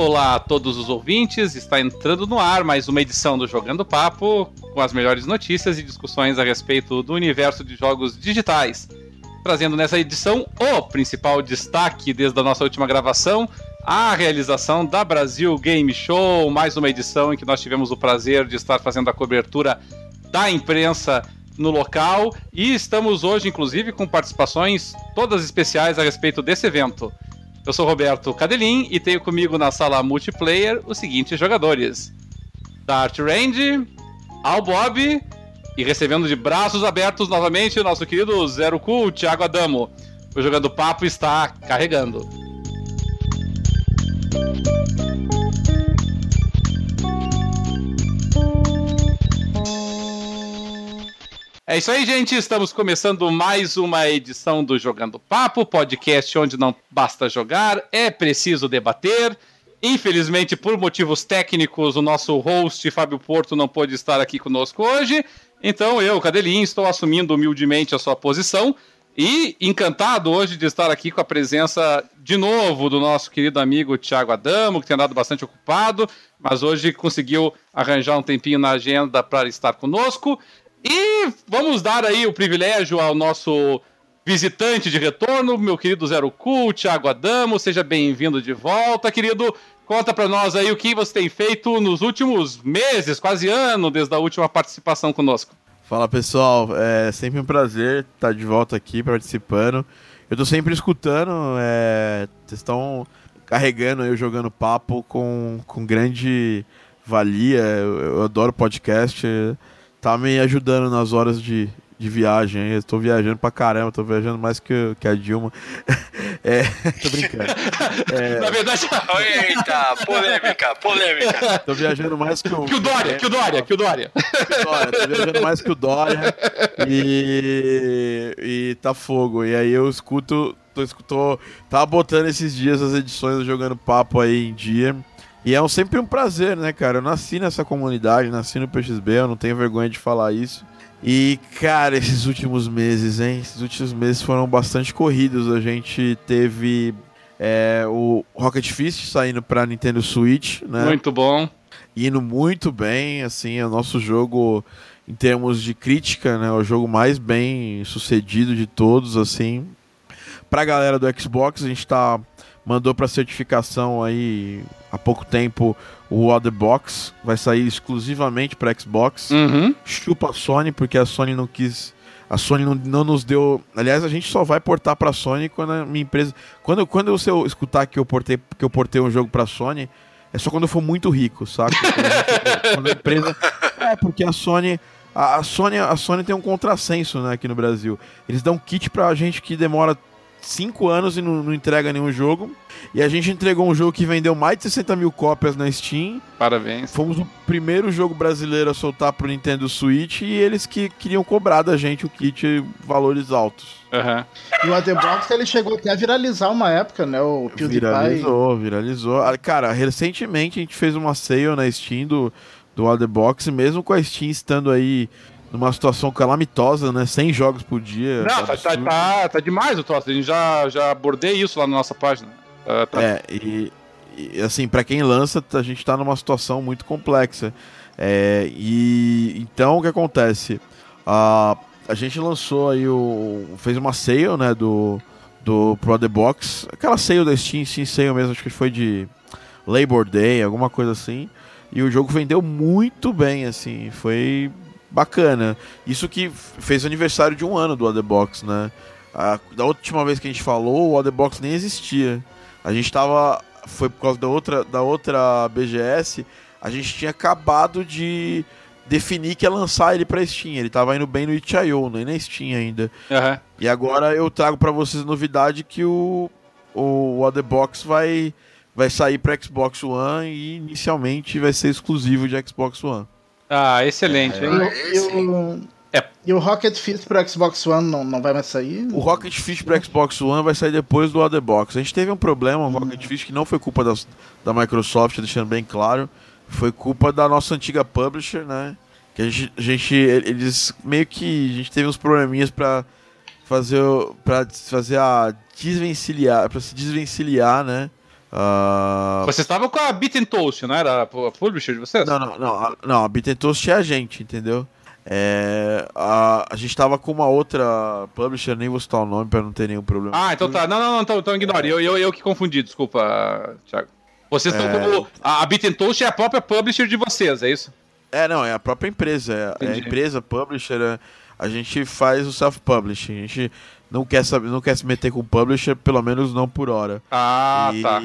Olá a todos os ouvintes, está entrando no ar mais uma edição do Jogando Papo, com as melhores notícias e discussões a respeito do universo de jogos digitais. Trazendo nessa edição o principal destaque desde a nossa última gravação, a realização da Brasil Game Show, mais uma edição em que nós tivemos o prazer de estar fazendo a cobertura da imprensa no local e estamos hoje, inclusive, com participações todas especiais a respeito desse evento. Eu sou Roberto Cadelin e tenho comigo na sala multiplayer os seguintes jogadores: Dart Range, Al Bob e recebendo de braços abertos novamente o nosso querido Zero Cool, Thiago Adamo. O Jogando Papo está carregando. É isso aí, gente. Estamos começando mais uma edição do Jogando Papo, podcast onde não basta jogar, é preciso debater. Infelizmente, por motivos técnicos, o nosso host, Fábio Porto, não pôde estar aqui conosco hoje. Então, eu, Cadelinho, estou assumindo humildemente a sua posição. E encantado hoje de estar aqui com a presença de novo do nosso querido amigo Tiago Adamo, que tem andado bastante ocupado, mas hoje conseguiu arranjar um tempinho na agenda para estar conosco. E vamos dar aí o privilégio ao nosso visitante de retorno, meu querido Zero Cool, Thiago Adamo, seja bem-vindo de volta, querido. Conta para nós aí o que você tem feito nos últimos meses, quase ano, desde a última participação conosco. Fala pessoal, é sempre um prazer estar de volta aqui participando. Eu tô sempre escutando, é, vocês estão carregando eu jogando papo com, com grande valia. Eu, eu adoro podcast tá me ajudando nas horas de, de viagem. Eu tô viajando pra caramba, tô viajando mais que, que a Dilma. é, tô brincando. É... Na verdade. Eita, polêmica, polêmica. Tô viajando mais que o. Que o Dória, que o Dória, que o Dória. Que o Dória, tô viajando mais que o Dória. E. E tá fogo. E aí eu escuto. Tô, escuto, tava botando esses dias as edições jogando papo aí em dia. E é um, sempre um prazer, né, cara? Eu nasci nessa comunidade, nasci no PXB, eu não tenho vergonha de falar isso. E, cara, esses últimos meses, hein? Esses últimos meses foram bastante corridos. A gente teve é, o Rocket Fist saindo pra Nintendo Switch, né? Muito bom. Indo muito bem, assim, é o nosso jogo, em termos de crítica, né? O jogo mais bem sucedido de todos, assim. Pra galera do Xbox, a gente tá mandou para certificação aí há pouco tempo o Other Box, vai sair exclusivamente para Xbox. Uhum. Chupa a Sony porque a Sony não quis a Sony não, não, nos deu. Aliás, a gente só vai portar para Sony quando a minha empresa. Quando, quando você escutar que eu portei, que eu portei um jogo para Sony, é só quando eu for muito rico, saca? quando a empresa. É, porque a Sony. A, a, Sony, a Sony tem um contrassenso né, aqui no Brasil. Eles dão kit pra gente que demora cinco anos e não, não, entrega nenhum jogo. E a gente entregou um jogo que vendeu mais de 60 mil cópias na Steam. Parabéns. Fomos o primeiro jogo brasileiro a soltar pro Nintendo Switch e eles que queriam cobrar da gente o kit valores altos. Uhum. E o Otherbox ele chegou até a viralizar uma época, né? O PewDiePie. Viralizou, viralizou. Ah, cara, recentemente a gente fez uma sale na Steam do, do Otherbox, mesmo com a Steam estando aí numa situação calamitosa, né? 100 jogos por dia. Não, tá, tá, tá, tá, demais o troço. A gente já, já abordei isso lá na nossa página. Tá, tá. É, e, e assim, para quem lança, a gente tá numa situação muito complexa. É, e então o que acontece? A, a gente lançou aí o. fez uma sale, né? Do, do Pro The Box. Aquela sale da Steam, Steam Sale mesmo, acho que foi de Labor Day, alguma coisa assim. E o jogo vendeu muito bem, assim. Foi bacana. Isso que fez aniversário de um ano do Otherbox, né? A, da última vez que a gente falou, o Otherbox nem existia. A gente tava. Foi por causa da outra, da outra BGS. A gente tinha acabado de definir que ia lançar ele pra Steam. Ele tava indo bem no itch.io, nem na Steam ainda. Uhum. E agora eu trago para vocês a novidade que o, o Otherbox vai, vai sair para Xbox One e inicialmente vai ser exclusivo de Xbox One. Ah, excelente. É, e, o, é. e o Rocket Fist pro Xbox One não, não vai mais sair? O Rocket Fist pro Xbox One vai sair depois do Other Box. A gente teve um problema, o Rocket Fist, que não foi culpa das, da Microsoft, deixando bem claro. Foi culpa da nossa antiga publisher, né? Que a gente, a gente eles meio que a gente teve uns probleminhas para fazer para fazer a desvencilhar, para se desvencilhar, né? Uh... Você estava com a Beat Toast, não era a publisher de vocês? Não, não, não. A, não, a Beat Toast é a gente, entendeu? É, a, a gente tava com uma outra publisher, nem vou citar o nome pra não ter nenhum problema. Ah, então tá. Não, não, não, então, então ignore. Eu, eu, eu que confundi, desculpa, Thiago. Vocês estão é... como. A, a Beat Toast é a própria publisher de vocês, é isso? É, não, é a própria empresa. É, é a empresa, publisher. É, a gente faz o self-publishing. A gente não quer, saber, não quer se meter com o publisher, pelo menos não por hora. Ah, e, tá.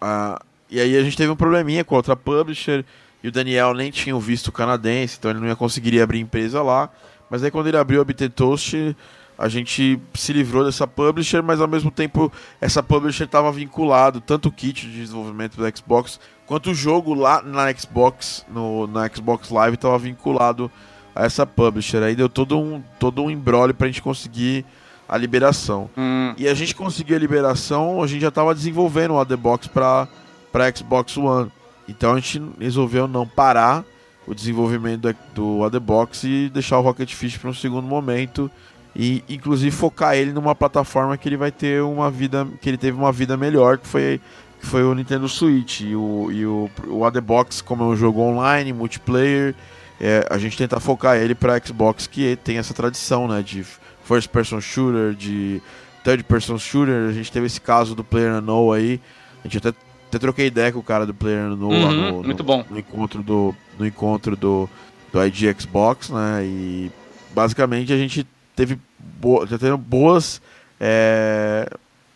A, e aí a gente teve um probleminha com a outra publisher. E o Daniel nem tinha o visto canadense, então ele não ia conseguir abrir empresa lá. Mas aí quando ele abriu a BT Toast, a gente se livrou dessa publisher, mas ao mesmo tempo essa publisher estava vinculado tanto o kit de desenvolvimento do Xbox quanto o jogo lá na Xbox, no, na Xbox Live estava vinculado a essa publisher. Aí deu todo um todo um embrolho para a gente conseguir a liberação. Hum. E a gente conseguiu a liberação, a gente já estava desenvolvendo o AD Box para para Xbox One. Então a gente resolveu não parar o desenvolvimento do ADBox e deixar o Rocket Fish para um segundo momento e inclusive focar ele numa plataforma que ele vai ter uma vida que ele teve uma vida melhor que foi que foi o Nintendo Switch e o, e o, o ADBox como é um jogo online multiplayer é, a gente tenta focar ele para Xbox que tem essa tradição né de first person shooter de third person shooter a gente teve esse caso do Player Unknown aí a gente até até troquei ideia com o cara do Player no, uhum, no, muito no, bom. no encontro do no encontro do, do ID Xbox, né? E basicamente a gente teve bo já tendo boas é,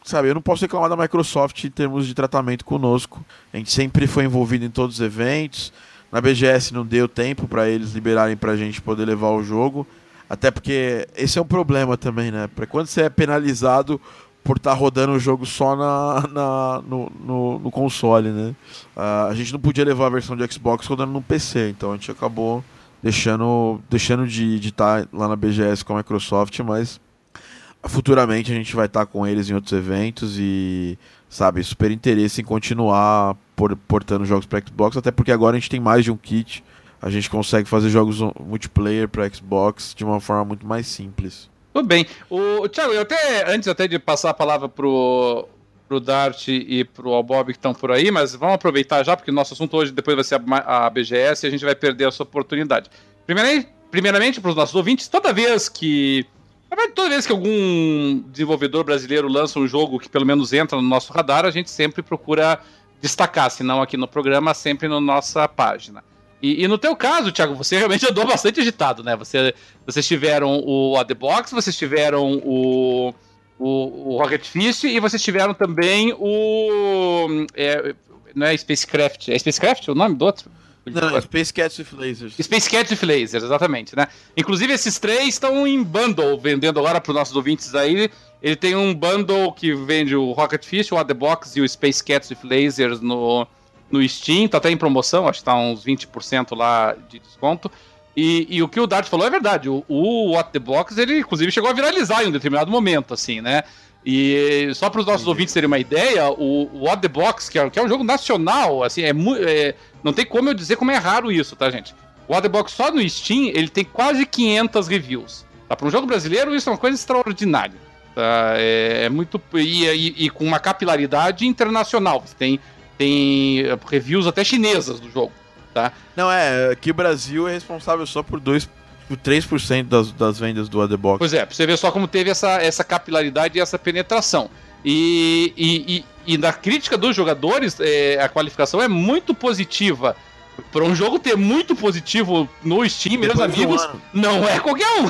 sabe, eu não posso reclamar da Microsoft em termos de tratamento conosco. A gente sempre foi envolvido em todos os eventos. Na BGS não deu tempo para eles liberarem pra gente poder levar o jogo. Até porque esse é um problema também, né? Para quando você é penalizado, por estar tá rodando o jogo só na, na no, no, no, console, né? Uh, a gente não podia levar a versão de Xbox rodando no PC, então a gente acabou deixando, deixando de estar tá lá na BGS com a Microsoft, mas futuramente a gente vai estar tá com eles em outros eventos e, sabe, super interesse em continuar por, portando jogos para Xbox, até porque agora a gente tem mais de um kit, a gente consegue fazer jogos multiplayer para Xbox de uma forma muito mais simples. Tudo bem. O, Thiago, eu até, antes até de passar a palavra pro, pro Dart e pro Albob que estão por aí, mas vamos aproveitar já, porque o nosso assunto hoje depois vai ser a, a BGS e a gente vai perder essa oportunidade. Primeiramente, primeiramente para os nossos ouvintes, toda vez que. Toda vez que algum desenvolvedor brasileiro lança um jogo que pelo menos entra no nosso radar, a gente sempre procura destacar, se não aqui no programa, sempre na nossa página. E, e, no teu caso, Thiago, você realmente andou bastante agitado, né? Você, vocês tiveram o The Box, vocês tiveram o, o, o Rocket Fist e vocês tiveram também o. É, não é Spacecraft? É Spacecraft o nome do outro? Não, é Space Cats with Lasers. Space Cats with Lasers, exatamente, né? Inclusive, esses três estão em bundle, vendendo agora para os nossos ouvintes aí. Ele tem um bundle que vende o Rocket Fist, o The Box e o Space Cats with Lasers no, no Steam, tá até em promoção, acho que tá uns 20% lá de desconto. E, e, o que o Dart falou é verdade. O, o What the Box, ele inclusive chegou a viralizar em um determinado momento, assim, né? E só para os nossos ouvintes terem uma ideia, o, o What the Box, que é, que é um jogo nacional, assim, é, é, não tem como eu dizer como é raro isso, tá, gente? O What the Box só no Steam, ele tem quase 500 reviews. Tá? Para um jogo brasileiro, isso é uma coisa extraordinária. Tá? É, é muito. E, e, e, com uma capilaridade internacional. Você tem tem reviews até chinesas do jogo, tá? Não, é, que o Brasil é responsável só por 2 por 3% das, das vendas do Adebox. Pois é, pra você ver só como teve essa, essa capilaridade e essa penetração. E, e, e, e na crítica dos jogadores, é, a qualificação é muito positiva. Para um jogo ter muito positivo no Steam, meus amigos, um não é qualquer um.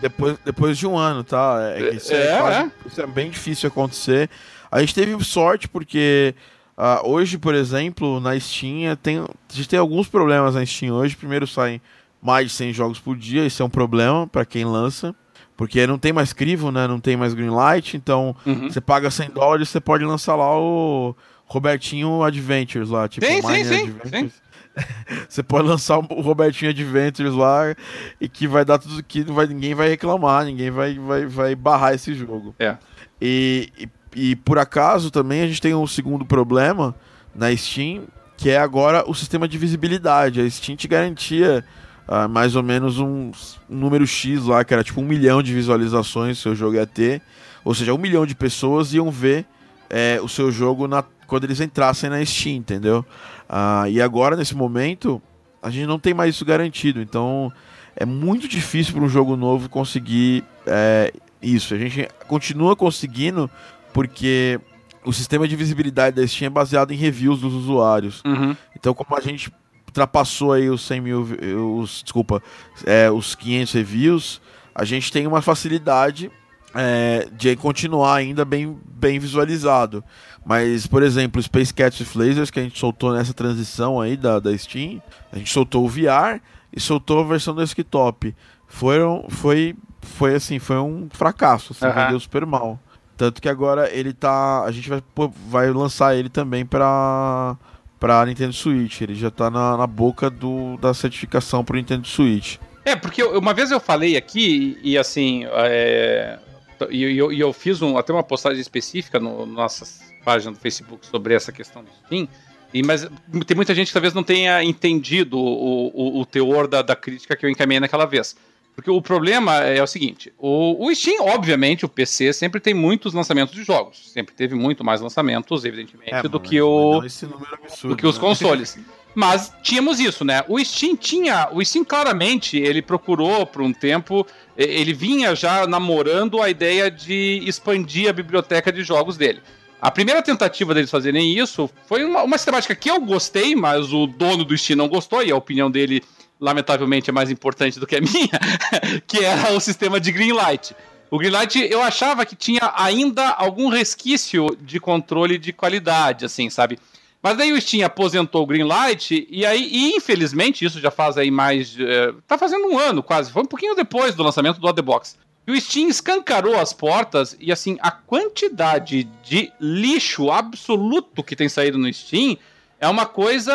depois, depois de um ano, tá? É, isso, é, é, quase, é. isso é bem difícil acontecer. A gente teve sorte porque Uh, hoje, por exemplo, na Steam, tem, a gente tem alguns problemas na Steam hoje. Primeiro, saem mais de 100 jogos por dia, isso é um problema para quem lança. Porque não tem mais crivo, né? Não tem mais greenlight, então uhum. você paga 100 dólares, você pode lançar lá o Robertinho Adventures lá, tipo sim, sim, sim, sim. Você pode lançar o Robertinho Adventures lá e que vai dar tudo que vai, ninguém vai reclamar, ninguém vai, vai, vai barrar esse jogo. É. E, e e por acaso também a gente tem um segundo problema na Steam, que é agora o sistema de visibilidade. A Steam te garantia uh, mais ou menos um, número X lá, que era tipo um milhão de visualizações seu jogo ia ter. Ou seja, um milhão de pessoas iam ver é, o seu jogo na, quando eles entrassem na Steam, entendeu? Uh, e agora, nesse momento, a gente não tem mais isso garantido. Então, é muito difícil para um jogo novo conseguir é, isso. A gente continua conseguindo porque o sistema de visibilidade da Steam é baseado em reviews dos usuários. Uhum. Então, como a gente ultrapassou aí os 100 mil, os, desculpa, é, os 500 reviews, a gente tem uma facilidade é, de continuar ainda bem, bem visualizado. Mas, por exemplo, Space Cats with Lasers, que a gente soltou nessa transição aí da, da Steam, a gente soltou o VR e soltou a versão do desktop. Foram, foi, foi assim, foi um fracasso, assim, uhum. vendeu super mal. Tanto que agora ele tá. A gente vai, vai lançar ele também para para Nintendo Switch. Ele já tá na, na boca do, da certificação pro Nintendo Switch. É, porque eu, uma vez eu falei aqui, e, assim, é, e, eu, eu fiz um, até uma postagem específica no, no nossas páginas do Facebook sobre essa questão do Steam. E, mas tem muita gente que talvez não tenha entendido o, o, o teor da, da crítica que eu encaminhei naquela vez. Porque o problema é o seguinte: o, o Steam, obviamente, o PC sempre tem muitos lançamentos de jogos. Sempre teve muito mais lançamentos, evidentemente, é, do, que o, absurdo, do que os né? consoles. Mas tínhamos isso, né? O Steam tinha. O Steam claramente ele procurou por um tempo. Ele vinha já namorando a ideia de expandir a biblioteca de jogos dele. A primeira tentativa deles fazerem isso foi uma, uma sistemática que eu gostei, mas o dono do Steam não gostou, e a opinião dele lamentavelmente é mais importante do que a minha, que era o sistema de Greenlight. O Greenlight eu achava que tinha ainda algum resquício de controle de qualidade, assim, sabe? Mas daí o Steam aposentou o Greenlight e aí, e infelizmente, isso já faz aí mais. É, tá fazendo um ano quase, foi um pouquinho depois do lançamento do The Box. E o Steam escancarou as portas e assim, a quantidade de lixo absoluto que tem saído no Steam é uma coisa.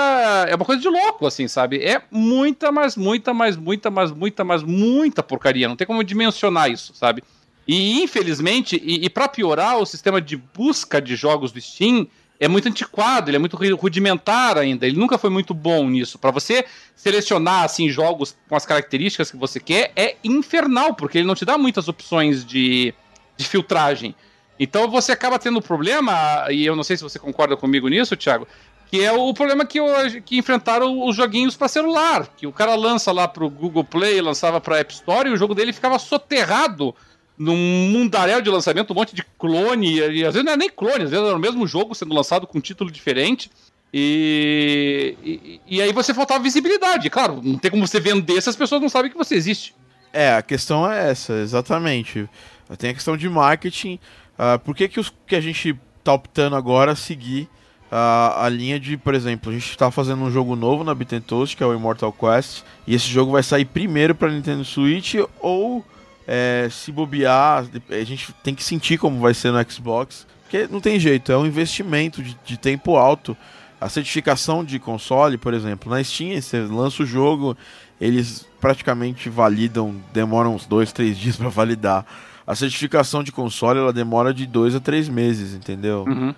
É uma coisa de louco, assim, sabe? É muita, mas muita, mas muita, mas muita, mas muita porcaria. Não tem como dimensionar isso, sabe? E infelizmente, e, e para piorar, o sistema de busca de jogos do Steam é muito antiquado, ele é muito rudimentar ainda. Ele nunca foi muito bom nisso. Para você selecionar assim jogos com as características que você quer é infernal, porque ele não te dá muitas opções de, de filtragem. Então você acaba tendo problema, e eu não sei se você concorda comigo nisso, Thiago, que é o problema que, que enfrentaram os joguinhos para celular. Que o cara lança lá pro Google Play, lançava pra App Store e o jogo dele ficava soterrado num mundaréu de lançamento, um monte de clone. E às vezes não é nem clone, às vezes era o mesmo jogo sendo lançado com um título diferente. E, e, e, aí você faltava visibilidade. Claro, não tem como você vender se as pessoas não sabem que você existe. É, a questão é essa, exatamente. Tem a questão de marketing. Uh, por que, que, os, que a gente tá optando agora a seguir a, a linha de, por exemplo, a gente está fazendo um jogo novo na Beat Toast, que é o Immortal Quest, e esse jogo vai sair primeiro para Nintendo Switch ou é, se bobear, a gente tem que sentir como vai ser no Xbox, porque não tem jeito, é um investimento de, de tempo alto. A certificação de console, por exemplo, na Steam, você lança o jogo, eles praticamente validam, demoram uns dois, três dias para validar. A certificação de console ela demora de dois a três meses, entendeu? Uhum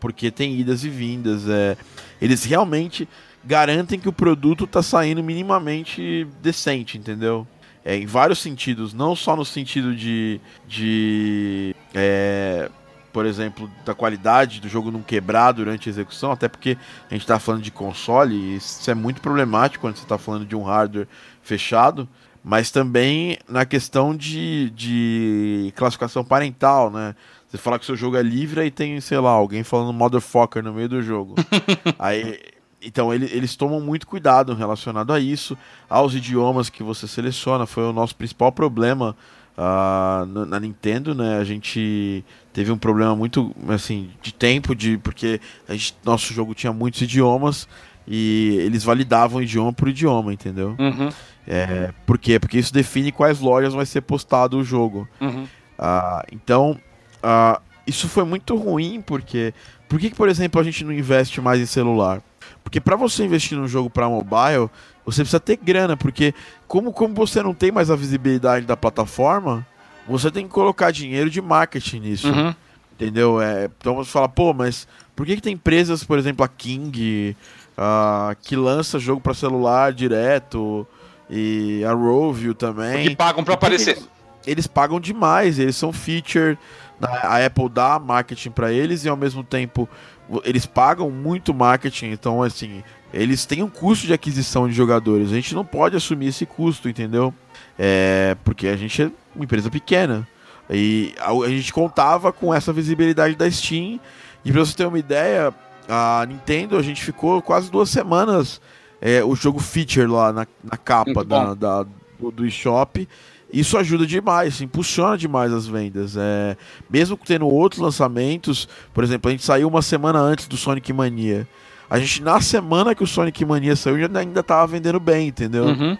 porque tem idas e vindas. É, eles realmente garantem que o produto está saindo minimamente decente, entendeu? É, em vários sentidos, não só no sentido de, de é, por exemplo, da qualidade do jogo não quebrar durante a execução, até porque a gente está falando de console e isso é muito problemático quando você está falando de um hardware fechado, mas também na questão de, de classificação parental, né? Você fala que seu jogo é livre e tem, sei lá, alguém falando motherfucker no meio do jogo. Aí. Então ele, eles tomam muito cuidado relacionado a isso, aos idiomas que você seleciona. Foi o nosso principal problema uh, na, Nintendo, né? A gente teve um problema muito assim de tempo, de porque gente, nosso jogo tinha muitos idiomas e eles validavam idioma por idioma, entendeu? Uhum. É, por quê? Porque isso define quais lojas vai ser postado o jogo. Uhum. Uh, então Uh, isso foi muito ruim porque. Por que, por exemplo, a gente não investe mais em celular? Porque para você investir num jogo para mobile, você precisa ter grana, porque como, como você não tem mais a visibilidade da plataforma, você tem que colocar dinheiro de marketing nisso. Uhum. Entendeu? É, então você fala, pô, mas por que, que tem empresas, por exemplo, a King, uh, que lança jogo para celular direto, e a Rovio também. Que pagam para aparecer. eles pagam demais, eles são feature, a Apple dá marketing para eles e ao mesmo tempo eles pagam muito marketing, então assim, eles têm um custo de aquisição de jogadores. A gente não pode assumir esse custo, entendeu? É, porque a gente é uma empresa pequena. E a, a gente contava com essa visibilidade da Steam. E pra você ter uma ideia, a Nintendo, a gente ficou quase duas semanas é, o jogo feature lá na, na capa da, da, do, do eShop. Isso ajuda demais, impulsiona demais as vendas. É, mesmo tendo outros lançamentos, por exemplo, a gente saiu uma semana antes do Sonic Mania. A gente, na semana que o Sonic Mania saiu, ainda tava vendendo bem, entendeu? Uhum.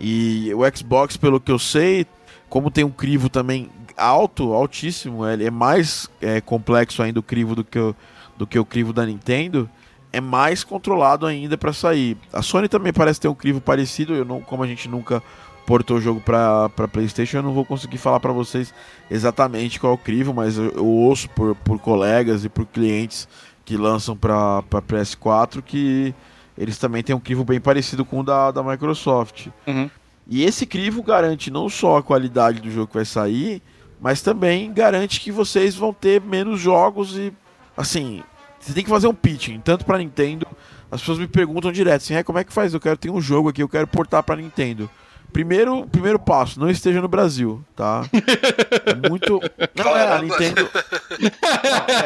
E o Xbox, pelo que eu sei, como tem um crivo também alto, altíssimo, ele é mais é, complexo ainda o crivo do que, o, do que o crivo da Nintendo, é mais controlado ainda para sair. A Sony também parece ter um crivo parecido, eu não, como a gente nunca portou o jogo para PlayStation, eu não vou conseguir falar para vocês exatamente qual é o crivo, mas eu, eu ouço por, por colegas e por clientes que lançam para PS4 que eles também têm um crivo bem parecido com o da, da Microsoft. Uhum. E esse crivo garante não só a qualidade do jogo que vai sair, mas também garante que vocês vão ter menos jogos e, assim, você tem que fazer um pitching, tanto para Nintendo. As pessoas me perguntam direto assim: é, como é que faz? Eu quero ter um jogo aqui, eu quero portar para Nintendo. Primeiro, primeiro passo, não esteja no Brasil, tá? É muito. Não é, a Nintendo.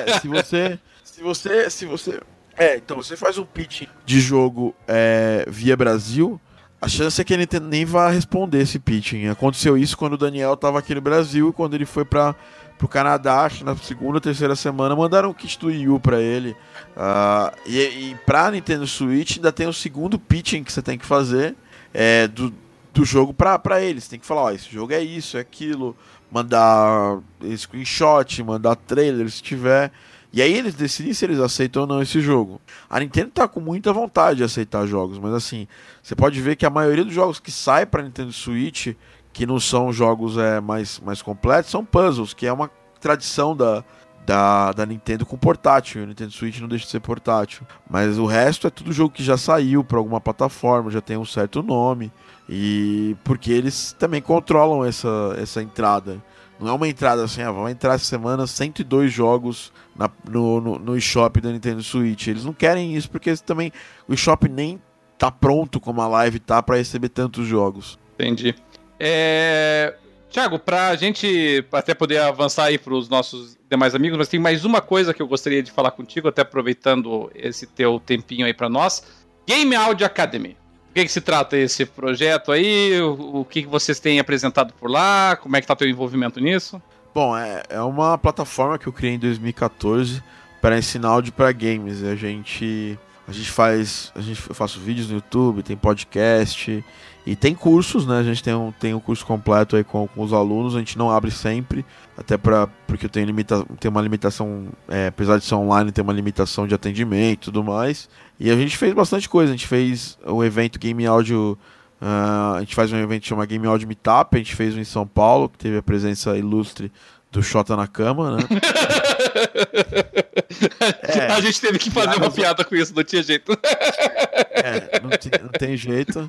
É, se você. Se você. Se você. É, então você faz um pitch de jogo é, via Brasil, a chance é que ele nem vá responder esse pitching. Aconteceu isso quando o Daniel estava aqui no Brasil, quando ele foi para o Canadá, acho na segunda, terceira semana, mandaram um kit do Wii U para ele. Uh, e, e para Nintendo Switch ainda tem o segundo pitching que você tem que fazer é, do, do jogo para eles. Tem que falar, ó, esse jogo é isso, é aquilo, mandar screenshot, mandar trailer se tiver. E aí eles decidem se eles aceitam ou não esse jogo. A Nintendo tá com muita vontade de aceitar jogos, mas assim, você pode ver que a maioria dos jogos que sai para Nintendo Switch, que não são jogos é, mais, mais completos, são puzzles, que é uma tradição da, da, da Nintendo com portátil. O Nintendo Switch não deixa de ser portátil. Mas o resto é tudo jogo que já saiu para alguma plataforma, já tem um certo nome. E porque eles também controlam essa, essa entrada. Não é uma entrada assim, ah, entrar essa semana 102 jogos na, no, no, no eShop da Nintendo Switch. Eles não querem isso porque também o eShop nem tá pronto como a live tá para receber tantos jogos. Entendi. É... Tiago, pra gente até poder avançar aí para os nossos demais amigos, mas tem mais uma coisa que eu gostaria de falar contigo, até aproveitando esse teu tempinho aí para nós. Game Audio Academy. O que, que, se trata esse projeto aí? O, que, que vocês têm apresentado por lá? Como é que está teu envolvimento nisso? Bom, é, é uma plataforma que eu criei em 2014 para ensinar áudio para games. A gente a gente faz, a gente faço vídeos no YouTube, tem podcast e tem cursos, né? A gente tem um, tem um curso completo aí com, com os alunos. A gente não abre sempre, até para porque tenho limita, tem uma limitação, é, apesar de ser online, tem uma limitação de atendimento e tudo mais. E a gente fez bastante coisa. A gente fez o evento Game Audio. Uh, a gente faz um evento que chama Game Audio Meetup. A gente fez um em São Paulo, que teve a presença ilustre do Xota na cama, né? é, a gente teve que fazer uma piada com isso, não tinha jeito. é, não, não, tem jeito.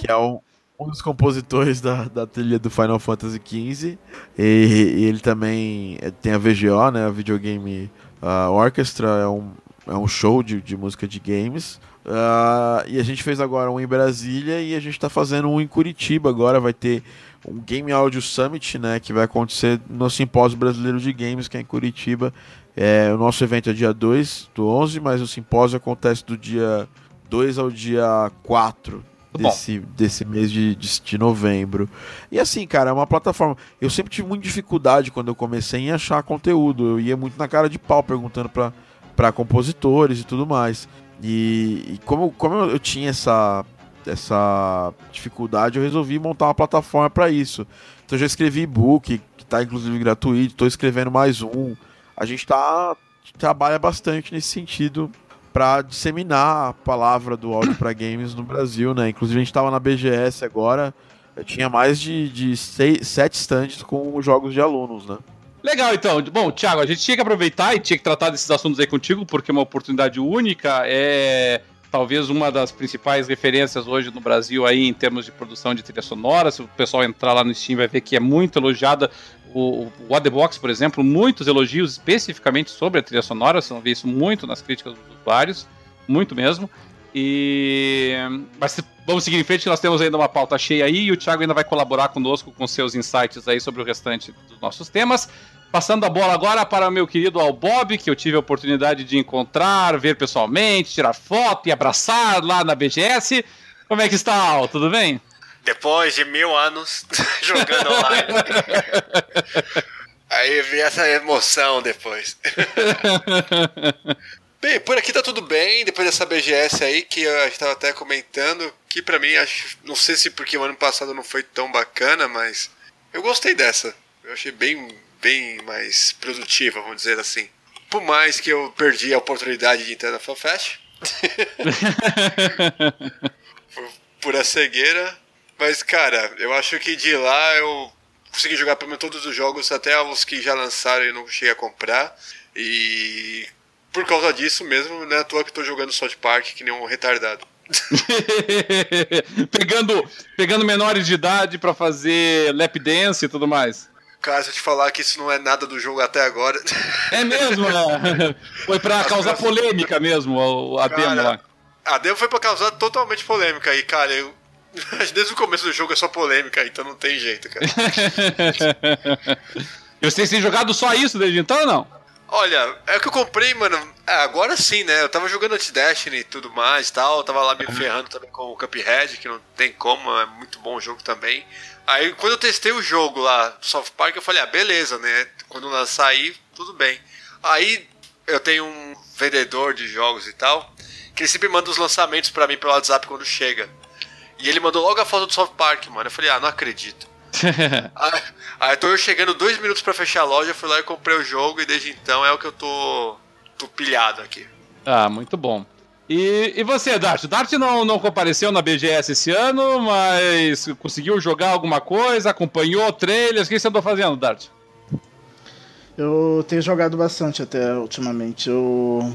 Que é um, um dos compositores da, da trilha do Final Fantasy XV. E, e ele também tem a VGO, né? A Videogame uh, Orchestra. É um, é um show de, de música de games. Uh, e a gente fez agora um em Brasília e a gente está fazendo um em Curitiba agora. Vai ter um Game Audio Summit, né? Que vai acontecer no Simpósio Brasileiro de Games, que é em Curitiba. É, o nosso evento é dia 2 do 11, mas o simpósio acontece do dia 2 ao dia 4 desse, desse mês de, de, de, novembro. E assim, cara, é uma plataforma. Eu sempre tive muita dificuldade quando eu comecei em achar conteúdo. Eu ia muito na cara de pau perguntando para para compositores e tudo mais. E, e, como, como eu tinha essa, essa dificuldade, eu resolvi montar uma plataforma para isso. Então eu já escrevi e-book, que está inclusive gratuito, estou escrevendo mais um. A gente tá, trabalha bastante nesse sentido para disseminar a palavra do áudio para games no Brasil, né? Inclusive a gente estava na BGS agora, tinha mais de, de seis, sete stands com jogos de alunos, né? Legal, então. Bom, Thiago, a gente tinha que aproveitar e tinha que tratar desses assuntos aí contigo, porque é uma oportunidade única. É... talvez uma das principais referências hoje no Brasil aí em termos de produção de trilha sonora. Se o pessoal entrar lá no Steam vai ver que é muito elogiada. O, o the Box, por exemplo, muitos elogios especificamente sobre a trilha sonora. Você vão ver isso muito nas críticas dos usuários, muito mesmo. E mas vamos seguir em frente, nós temos ainda uma pauta cheia aí e o Thiago ainda vai colaborar conosco com seus insights aí sobre o restante dos nossos temas. Passando a bola agora para o meu querido Al Bob, que eu tive a oportunidade de encontrar, ver pessoalmente, tirar foto e abraçar lá na BGS. Como é que está, Al? Tudo bem? Depois de mil anos jogando online. Aí vi essa emoção depois. bem, por aqui tá tudo bem, depois dessa BGS aí que a gente tava até comentando, que pra mim, acho, não sei se porque o ano passado não foi tão bacana, mas eu gostei dessa. Eu achei bem bem mais produtiva, vamos dizer assim. Por mais que eu perdi a oportunidade de entrar na FanFest. por pura cegueira. Mas, cara, eu acho que de lá eu consegui jogar pelo menos todos os jogos, até os que já lançaram e não cheguei a comprar. E por causa disso mesmo, não é à toa que estou jogando South Park que nem um retardado. pegando, pegando menores de idade para fazer lap dance e tudo mais. Cara, se eu te falar que isso não é nada do jogo até agora. É mesmo, né? Foi pra causar polêmica mesmo, a demo lá. A demo foi pra causar totalmente polêmica e, cara, eu. Desde o começo do jogo é só polêmica, então não tem jeito, cara. e vocês têm jogado só isso desde então ou não? Olha, é que eu comprei, mano. É, agora sim, né? Eu tava jogando anti-Destiny e tudo mais tal. Eu tava lá me ferrando também com o Cuphead, que não tem como, é muito bom o jogo também. Aí quando eu testei o jogo lá do South Park, eu falei, ah, beleza, né? Quando lançar aí, tudo bem. Aí eu tenho um vendedor de jogos e tal, que ele sempre manda os lançamentos para mim pelo WhatsApp quando chega. E ele mandou logo a foto do South Park, mano. Eu falei, ah, não acredito. aí, aí tô eu chegando dois minutos para fechar a loja, fui lá e comprei o jogo e desde então é o que eu tô, tô pilhado aqui. Ah, muito bom. E, e você, Dart? Dart não, não compareceu na BGS esse ano, mas conseguiu jogar alguma coisa, acompanhou trailers? O que você andou fazendo, Dart? Eu tenho jogado bastante até ultimamente. Eu,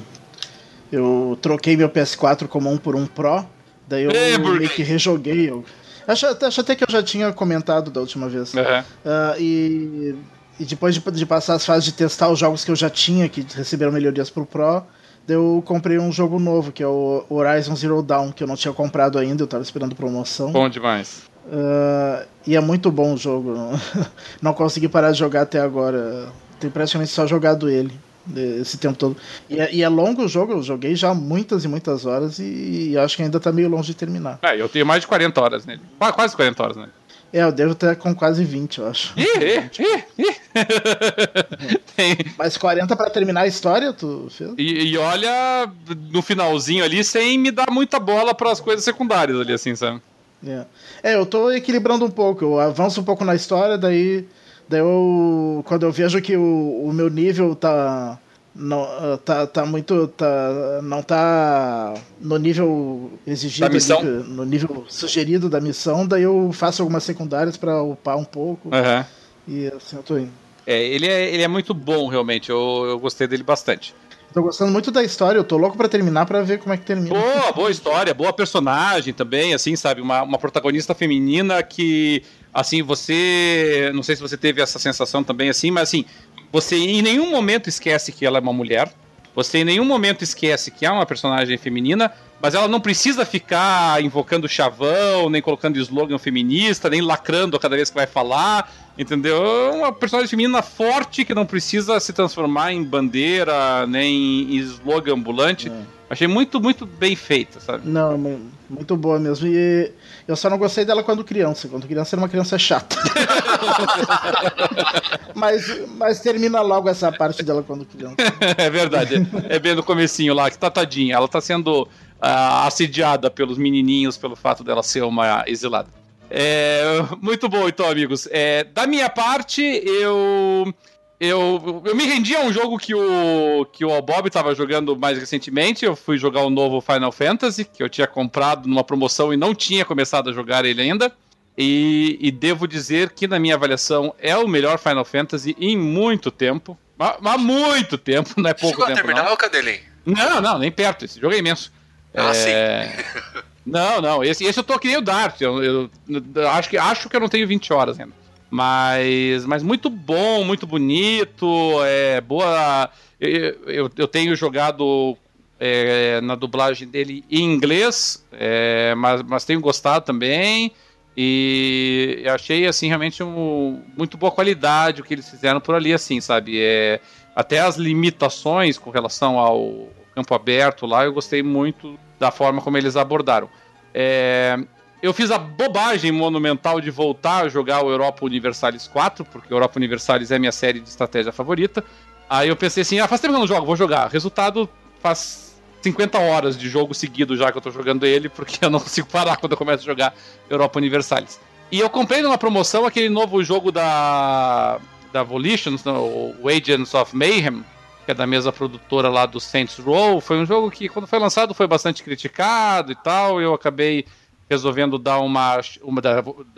eu troquei meu PS4 como um por um Pro, daí eu é, meio que rejoguei. Eu, acho, acho, até que eu já tinha comentado da última vez. Uhum. Uh, e, e depois de, de, passar as fases de testar os jogos que eu já tinha, que receberam melhorias pro Pro, eu comprei um jogo novo, que é o Horizon Zero Dawn, que eu não tinha comprado ainda, eu tava esperando promoção. Bom demais. Uh, e é muito bom o jogo. Não consegui parar de jogar até agora. Tenho praticamente só jogado ele esse tempo todo. E é, e é, longo o jogo, eu joguei já muitas e muitas horas e, e acho que ainda tá meio longe de terminar. É, eu tenho mais de 40 horas nele. Quase 40 horas nele. É, eu devo estar com quase 20, eu acho. Ih, ih, ih, Tem... Mas 40 para terminar a história, tu fez? E, e, olha, no finalzinho ali, sem me dar muita bola para as coisas secundárias ali, assim, sabe? É. é, eu tô equilibrando um pouco. Eu avanço um pouco na história, daí, daí eu, quando eu vejo que o, o meu nível tá não tá, tá muito tá não tá no nível exigido ali, no nível sugerido da missão daí eu faço algumas secundárias para upar um pouco uhum. e assim eu tô indo é ele é ele é muito bom realmente eu, eu gostei dele bastante Tô gostando muito da história, eu tô louco para terminar para ver como é que termina. Boa, boa história, boa personagem também, assim, sabe? Uma, uma protagonista feminina que, assim, você. Não sei se você teve essa sensação também, assim, mas assim, você em nenhum momento esquece que ela é uma mulher. Você em nenhum momento esquece que é uma personagem feminina, mas ela não precisa ficar invocando chavão, nem colocando slogan feminista, nem lacrando a cada vez que vai falar, entendeu? É uma personagem feminina forte que não precisa se transformar em bandeira, nem em slogan ambulante. É. Achei muito, muito bem feita, sabe? Não, muito boa mesmo. E eu só não gostei dela quando criança. Quando criança era uma criança chata. mas, mas termina logo essa parte dela quando criança. é verdade. É bem no comecinho lá, que tá tadinha. Ela tá sendo uh, assediada pelos menininhos pelo fato dela ser uma exilada. É, muito bom, então, amigos. É, da minha parte, eu eu, eu me rendi a um jogo que o, que o Bob estava jogando mais recentemente. Eu fui jogar o novo Final Fantasy, que eu tinha comprado numa promoção e não tinha começado a jogar ele ainda. E, e devo dizer que, na minha avaliação, é o melhor Final Fantasy em muito tempo. Há, muito tempo, não é pouco Chegou tempo. Chegou a terminar não. o Cadelinho? Não, não, nem perto. Esse jogo é imenso. Ah, é... sim. Não, não, esse, esse eu tô que nem o Dart. Eu, eu, eu, acho, que, acho que eu não tenho 20 horas ainda. Mas, mas muito bom, muito bonito, é boa. Eu, eu, tenho jogado é, na dublagem dele em inglês, é, mas, mas tenho gostado também. E achei, assim, realmente um, muito boa qualidade o que eles fizeram por ali, assim, sabe? É, até as limitações com relação ao campo aberto lá, eu gostei muito da forma como eles abordaram. É, eu fiz a bobagem monumental de voltar a jogar o Europa Universalis 4, porque Europa Universalis é minha série de estratégia favorita. Aí eu pensei assim, ah, faz tempo que eu não jogo, vou jogar. Resultado, faz 50 horas de jogo seguido já que eu tô jogando ele, porque eu não consigo parar quando eu começo a jogar Europa Universalis. E eu comprei numa promoção aquele novo jogo da, da Volition, o Agents of Mayhem, que é da mesma produtora lá do Saints Row. Foi um jogo que, quando foi lançado, foi bastante criticado e tal. Eu acabei resolvendo dar uma, uma,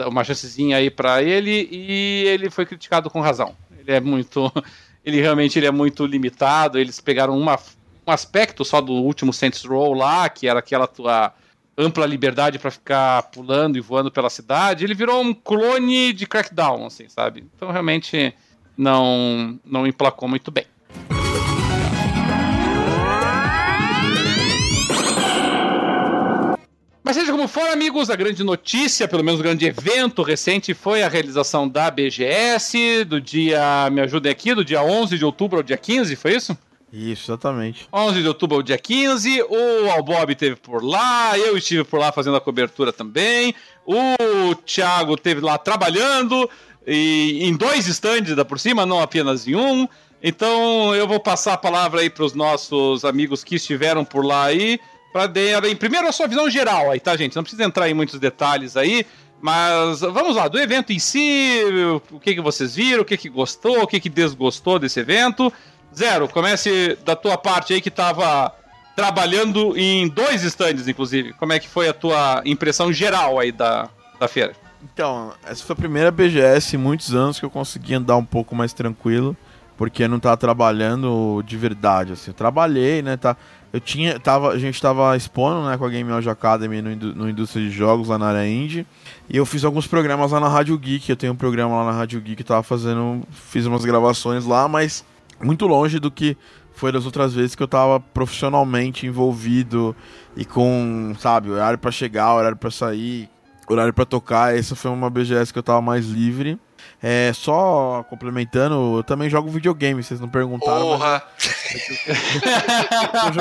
uma chancezinha aí para ele e ele foi criticado com razão. Ele é muito. Ele realmente ele é muito limitado. Eles pegaram uma um aspecto só do último Saints Row lá, que era aquela tua ampla liberdade para ficar pulando e voando pela cidade, ele virou um clone de Crackdown, assim, sabe? Então realmente não não emplacou muito bem. Mas seja como for, amigos, a grande notícia, pelo menos o grande evento recente, foi a realização da BGS, do dia, me ajudem aqui, do dia 11 de outubro ao dia 15, foi isso? Isso, exatamente. 11 de outubro ao dia 15, o Albob esteve por lá, eu estive por lá fazendo a cobertura também, o Thiago esteve lá trabalhando, e em dois stands da por cima, não apenas em um. Então eu vou passar a palavra aí para os nossos amigos que estiveram por lá aí, para darem primeiro a sua visão geral aí, tá, gente? Não precisa entrar em muitos detalhes aí, mas vamos lá, do evento em si, o que, que vocês viram, o que, que gostou, o que, que desgostou desse evento. Zero, comece da tua parte aí que tava trabalhando em dois stands, inclusive. Como é que foi a tua impressão geral aí da, da feira? Então, essa foi a primeira BGS em muitos anos que eu consegui andar um pouco mais tranquilo, porque não tava trabalhando de verdade, assim. Eu trabalhei, né, tá... Eu tinha, tava, a gente tava expondo, né, com a Game Audio Academy no, no Indústria de Jogos lá na área indie, e eu fiz alguns programas lá na Rádio Geek, eu tenho um programa lá na Rádio Geek que tava fazendo, fiz umas gravações lá, mas muito longe do que foi das outras vezes que eu tava profissionalmente envolvido e com, sabe, horário para chegar, horário para sair, horário para tocar. Essa foi uma BGS que eu tava mais livre. É, só complementando, eu também jogo videogame, vocês não perguntaram. Porra! Mas...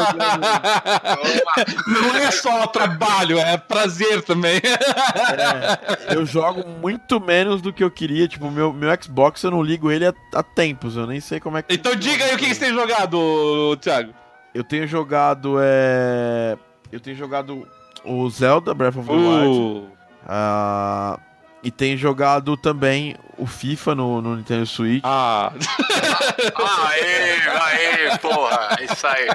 não é só trabalho, é prazer também. É, eu jogo muito menos do que eu queria. Tipo, meu, meu Xbox eu não ligo ele há, há tempos, eu nem sei como é que. Então diga aí o que, que você tem jogado, Thiago. Eu tenho jogado. É... Eu tenho jogado o Zelda Breath of the Wild. Uh. Uh, e tem jogado também o FIFA no, no Nintendo Switch. Ah! aê, aê, porra! Isso aí.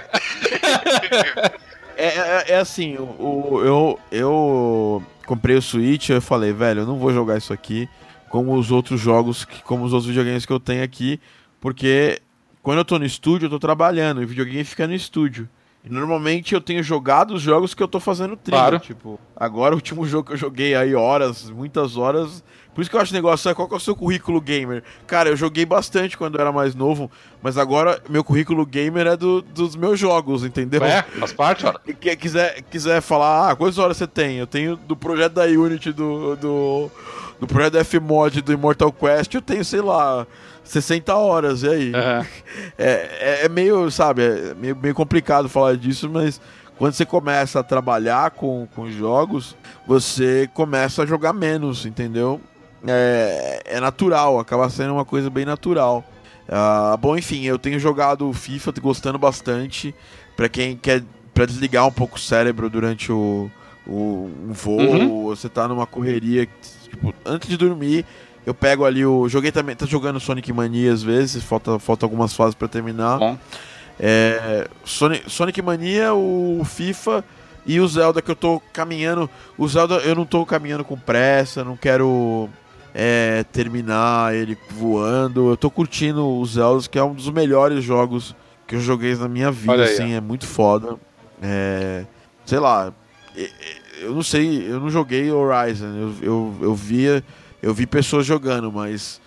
É, é, é, assim, o, eu, eu comprei o Switch eu falei, velho, eu não vou jogar isso aqui como os outros jogos, como os outros videogames que eu tenho aqui, porque quando eu tô no estúdio, eu tô trabalhando, e o videogame fica no estúdio. Normalmente eu tenho jogado os jogos que eu tô fazendo trilha. Claro. Tipo, agora o último jogo que eu joguei aí horas, muitas horas. Por isso que eu acho negócio, qual que é o seu currículo gamer? Cara, eu joguei bastante quando eu era mais novo, mas agora meu currículo gamer é do, dos meus jogos, entendeu? É, faz parte, ora. E quem quiser, quiser falar, ah, quantas horas você tem? Eu tenho do projeto da Unity, do, do, do projeto da Fmod, do Immortal Quest, eu tenho, sei lá, 60 horas, e aí? Uhum. É, é, meio, sabe, é meio, meio complicado falar disso, mas quando você começa a trabalhar com, com jogos, você começa a jogar menos, entendeu? É, é natural, acaba sendo uma coisa bem natural. Uh, bom, enfim, eu tenho jogado FIFA, gostando bastante. Para quem quer para desligar um pouco o cérebro durante o, o um voo, uhum. você tá numa correria, tipo, antes de dormir, eu pego ali o. Joguei também. Tá jogando Sonic Mania às vezes, falta, falta algumas fases para terminar. Bom. É, Sonic, Sonic Mania, o FIFA e o Zelda que eu tô caminhando. O Zelda eu não tô caminhando com pressa, não quero é, terminar ele voando. Eu tô curtindo o Zelda, que é um dos melhores jogos que eu joguei na minha vida, assim, é muito foda. É, sei lá, eu não sei, eu não joguei Horizon, eu, eu, eu via, eu vi pessoas jogando, mas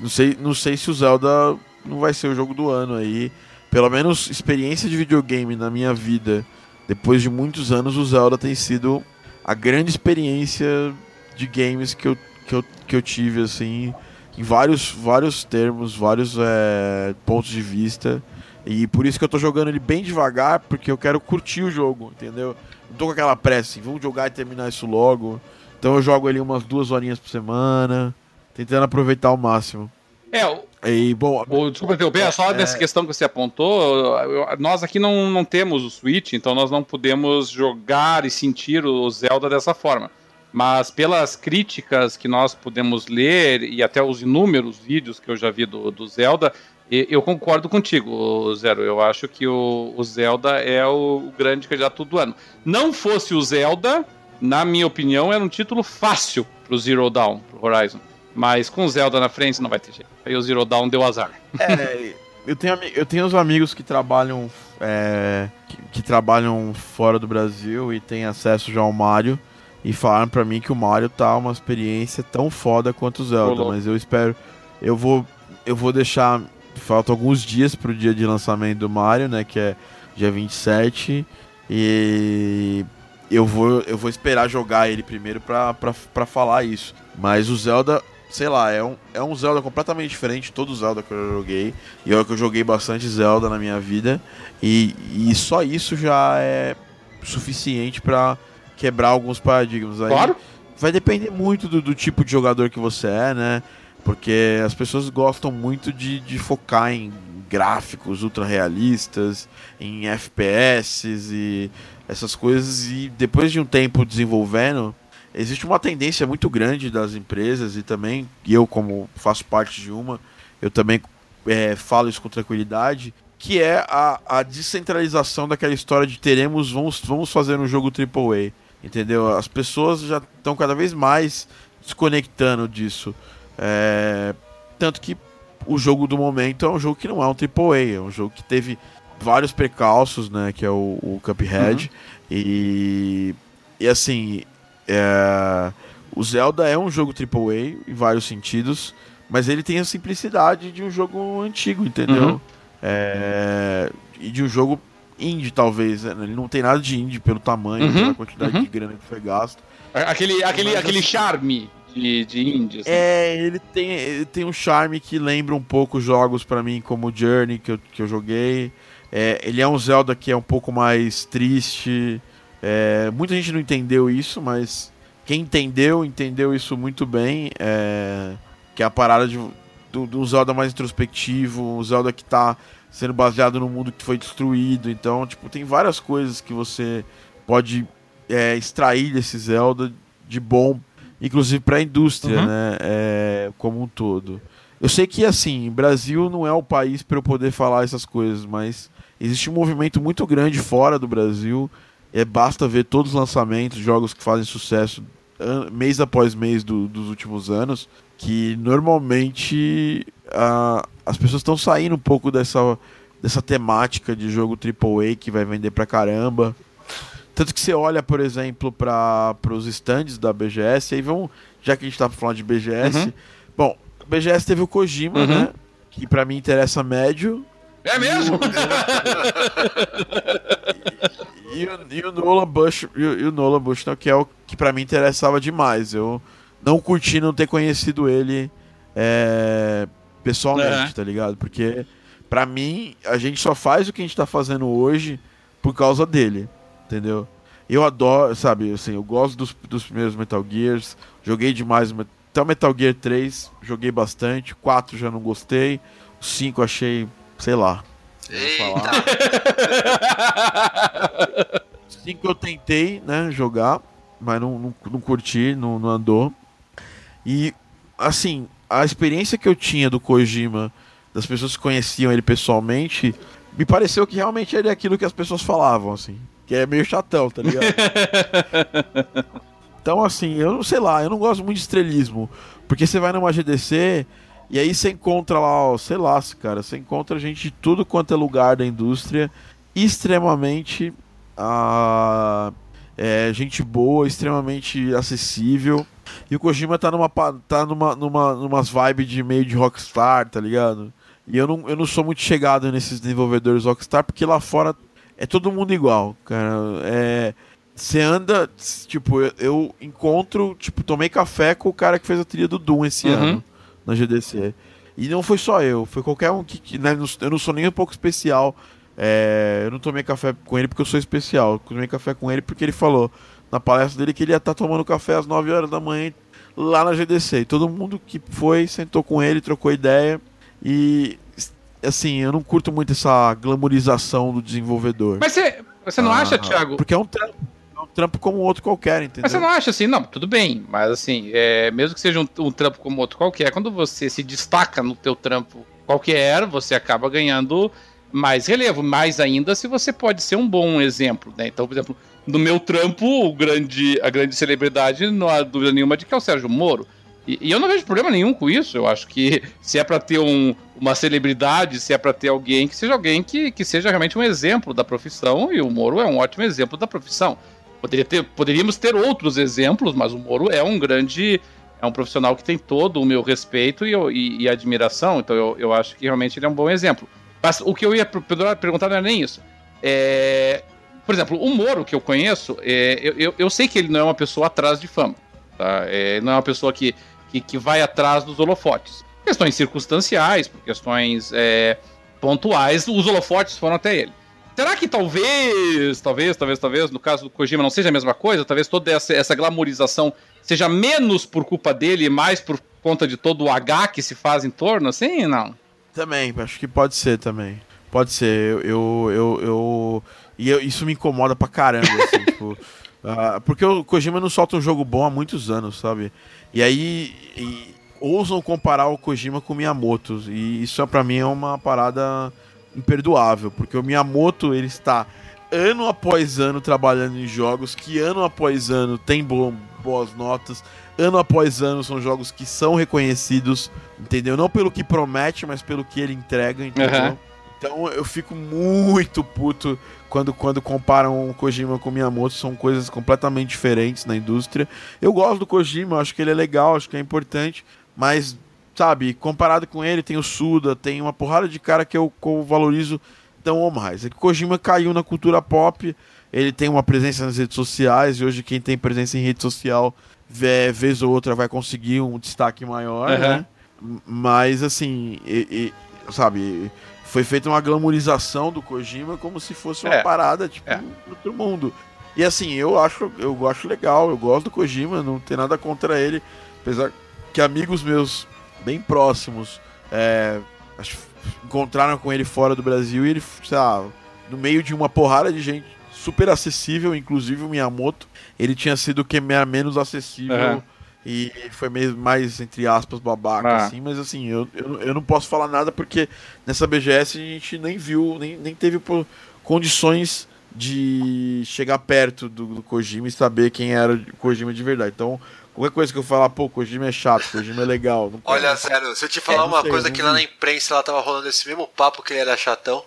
não sei, não sei se o Zelda não vai ser o jogo do ano aí. Pelo menos experiência de videogame na minha vida, depois de muitos anos, o Zelda tem sido a grande experiência de games que eu, que eu, que eu tive, assim, em vários, vários termos, vários é, pontos de vista. E por isso que eu tô jogando ele bem devagar, porque eu quero curtir o jogo, entendeu? Não tô com aquela pressa, assim, vamos jogar e terminar isso logo. Então eu jogo ali umas duas horinhas por semana, tentando aproveitar ao máximo. É, o... E, bom, o, desculpa interromper, é, só é... nessa questão que você apontou, nós aqui não, não temos o Switch, então nós não podemos jogar e sentir o Zelda dessa forma. Mas pelas críticas que nós podemos ler e até os inúmeros vídeos que eu já vi do, do Zelda, eu concordo contigo, Zero. Eu acho que o, o Zelda é o, grande candidato do ano. Não fosse o Zelda, na minha opinião, era um título fácil pro Zero Dawn, pro Horizon. Mas com o Zelda na frente não vai ter jeito. Aí o Zero Dawn deu azar. É, eu tenho, eu tenho uns amigos que trabalham é, que, que, trabalham fora do Brasil e têm acesso já ao Mario. E falaram pra mim que o Mario tá uma experiência tão foda quanto o Zelda. Mas eu espero. Eu vou, eu vou deixar faltam alguns dias pro dia de lançamento do Mario, né? Que é dia 27. E eu vou, eu vou esperar jogar ele primeiro pra, pra, pra falar isso. Mas o Zelda, sei lá, é um, é um Zelda completamente diferente de todo Zelda que eu joguei. E olha que eu joguei bastante Zelda na minha vida. E, e só isso já é suficiente para quebrar alguns paradigmas. Aí claro. Vai depender muito do, do tipo de jogador que você é, né? Porque as pessoas gostam muito de, de focar em gráficos ultra realistas, em FPS e essas coisas. E depois de um tempo desenvolvendo, existe uma tendência muito grande das empresas e também, eu como faço parte de uma, eu também é, falo isso com tranquilidade, que é a, a descentralização daquela história de teremos, vamos, vamos fazer um jogo AAA. Entendeu? As pessoas já estão cada vez mais desconectando disso. É, tanto que o jogo do momento é um jogo que não é um AAA, é um jogo que teve vários precalços, né? Que é o, o Cuphead. Uhum. E, e assim, é, o Zelda é um jogo AAA em vários sentidos, mas ele tem a simplicidade de um jogo antigo, entendeu? Uhum. É, e de um jogo indie, talvez. Né? Ele não tem nada de indie pelo tamanho, uhum. pela quantidade uhum. de grana que foi gasto. Aquele, aquele, aquele assim, charme de, de índios. Né? É, ele tem, ele tem um charme que lembra um pouco jogos para mim, como Journey, que eu, que eu joguei. É, ele é um Zelda que é um pouco mais triste. É, muita gente não entendeu isso, mas quem entendeu, entendeu isso muito bem. É, que é a parada de, do, do Zelda mais introspectivo, um Zelda que tá sendo baseado no mundo que foi destruído. Então, tipo, tem várias coisas que você pode é, extrair desse Zelda de bom inclusive para a indústria, uhum. né, é, como um todo. Eu sei que assim, Brasil não é o país para eu poder falar essas coisas, mas existe um movimento muito grande fora do Brasil. É basta ver todos os lançamentos, jogos que fazem sucesso mês após mês do, dos últimos anos, que normalmente as pessoas estão saindo um pouco dessa, dessa temática de jogo AAA que vai vender pra caramba. Tanto que você olha, por exemplo, para os stands da BGS, aí vão, já que a gente tá falando de BGS, uhum. bom, a BGS teve o Kojima, uhum. né? Que para mim interessa médio. É mesmo? E, e, e, o, e Nolan Bush, e, o Nolan Bush, não, que é o que para mim interessava demais. Eu não curti não ter conhecido ele é, pessoalmente, tá ligado? Porque para mim a gente só faz o que a gente tá fazendo hoje por causa dele entendeu? Eu adoro, sabe, assim, eu gosto dos, dos primeiros Metal Gears, joguei demais até o Metal Gear 3, joguei bastante, 4 já não gostei, 5 achei, sei lá. Eita. 5 eu tentei, né, jogar, mas não, não, não curti, não, não andou. E, assim, a experiência que eu tinha do Kojima, das pessoas que conheciam ele pessoalmente, me pareceu que realmente ele é aquilo que as pessoas falavam, assim. Que é meio chatão, tá ligado? então, assim, eu não sei lá, eu não gosto muito de estrelismo. Porque você vai numa GDC e aí você encontra lá, ó, sei lá, cara, você encontra gente de tudo quanto é lugar da indústria extremamente a é, gente boa, extremamente acessível. E o Kojima tá numa tá numa numa numas vibes de meio de rockstar, tá ligado? E eu não, eu não sou muito chegado nesses desenvolvedores rockstar porque lá fora é todo mundo igual, cara. É você anda, tipo, eu, eu, encontro, tipo, tomei café com o cara que fez a trilha do Doom esse uhum. ano na GDC. E não foi só eu, foi qualquer um que. que né, eu não sou nem um pouco especial. É, eu não tomei café com ele porque eu sou especial. Eu tomei café com ele porque ele falou na palestra dele que ele ia estar tá tomando café às 9 horas da manhã lá na GDC. E todo mundo que foi sentou com ele, trocou ideia. E assim, eu não curto muito essa glamorização do desenvolvedor. Mas você, você não ah, acha, Thiago? Porque é um trampo trampo como outro qualquer, entendeu? Mas você não acha assim, não, tudo bem, mas assim, é, mesmo que seja um, um, trampo como outro qualquer, quando você se destaca no teu trampo qualquer, você acaba ganhando mais relevo, mais ainda se você pode ser um bom exemplo, né? Então, por exemplo, no meu trampo, grande, a grande celebridade, não há dúvida nenhuma de que é o Sérgio Moro. E, e eu não vejo problema nenhum com isso. Eu acho que se é para ter um, uma celebridade, se é para ter alguém, que seja alguém que, que seja realmente um exemplo da profissão, e o Moro é um ótimo exemplo da profissão. Poderia ter, poderíamos ter outros exemplos, mas o Moro é um grande. É um profissional que tem todo o meu respeito e, e, e admiração, então eu, eu acho que realmente ele é um bom exemplo. Mas o que eu ia perguntar não é nem isso. É, por exemplo, o Moro que eu conheço, é, eu, eu, eu, sei que ele não é uma pessoa atrás de fama. Tá? É, não é uma pessoa que, que, que, vai atrás dos holofotes. Questões circunstanciais, por questões é, pontuais, os holofotes foram até ele. Será que talvez, talvez, talvez, talvez, no caso do Kojima não seja a mesma coisa? Talvez toda essa, essa glamorização seja menos por culpa dele e mais por conta de todo o H que se faz em torno, assim, não? Também, acho que pode ser também. Pode ser, eu. eu, eu, eu e eu, isso me incomoda pra caramba, assim, tipo. Uh, porque o Kojima não solta um jogo bom há muitos anos, sabe? E aí. E, ousam comparar o Kojima com o Miyamoto. E isso para mim é uma parada imperdoável, porque o Miyamoto ele está ano após ano trabalhando em jogos que ano após ano tem bo boas notas, ano após ano são jogos que são reconhecidos, entendeu? Não pelo que promete, mas pelo que ele entrega, entendeu? Uhum. Então eu fico muito puto quando, quando comparam o Kojima com o Miyamoto, são coisas completamente diferentes na indústria. Eu gosto do Kojima, acho que ele é legal, acho que é importante, mas sabe, comparado com ele, tem o Suda, tem uma porrada de cara que eu, que eu valorizo tão ou mais. É que o Kojima caiu na cultura pop, ele tem uma presença nas redes sociais, e hoje quem tem presença em rede social, vé, vez ou outra, vai conseguir um destaque maior, uhum. né? Mas, assim, e, e, sabe, foi feita uma glamorização do Kojima como se fosse uma é. parada, tipo, é. outro mundo. E assim, eu acho, eu acho legal, eu gosto do Kojima, não tem nada contra ele, apesar que amigos meus bem próximos é, encontraram com ele fora do Brasil e ele, sei lá, no meio de uma porrada de gente super acessível, inclusive o Miyamoto, ele tinha sido que menos acessível uhum. e foi meio mais, entre aspas, babaca, ah. assim, mas assim, eu, eu, eu, não posso falar nada porque nessa BGS a gente nem viu, nem, nem teve condições de chegar perto do, do Kojima e saber quem era o Kojima de verdade. Então, Qualquer coisa que eu falar, pô, Kojima é chato, Kojima é legal. Olha, sério, se eu te falar é, uma sei, coisa que lá na imprensa ela tava rolando esse mesmo papo que ele era chatão.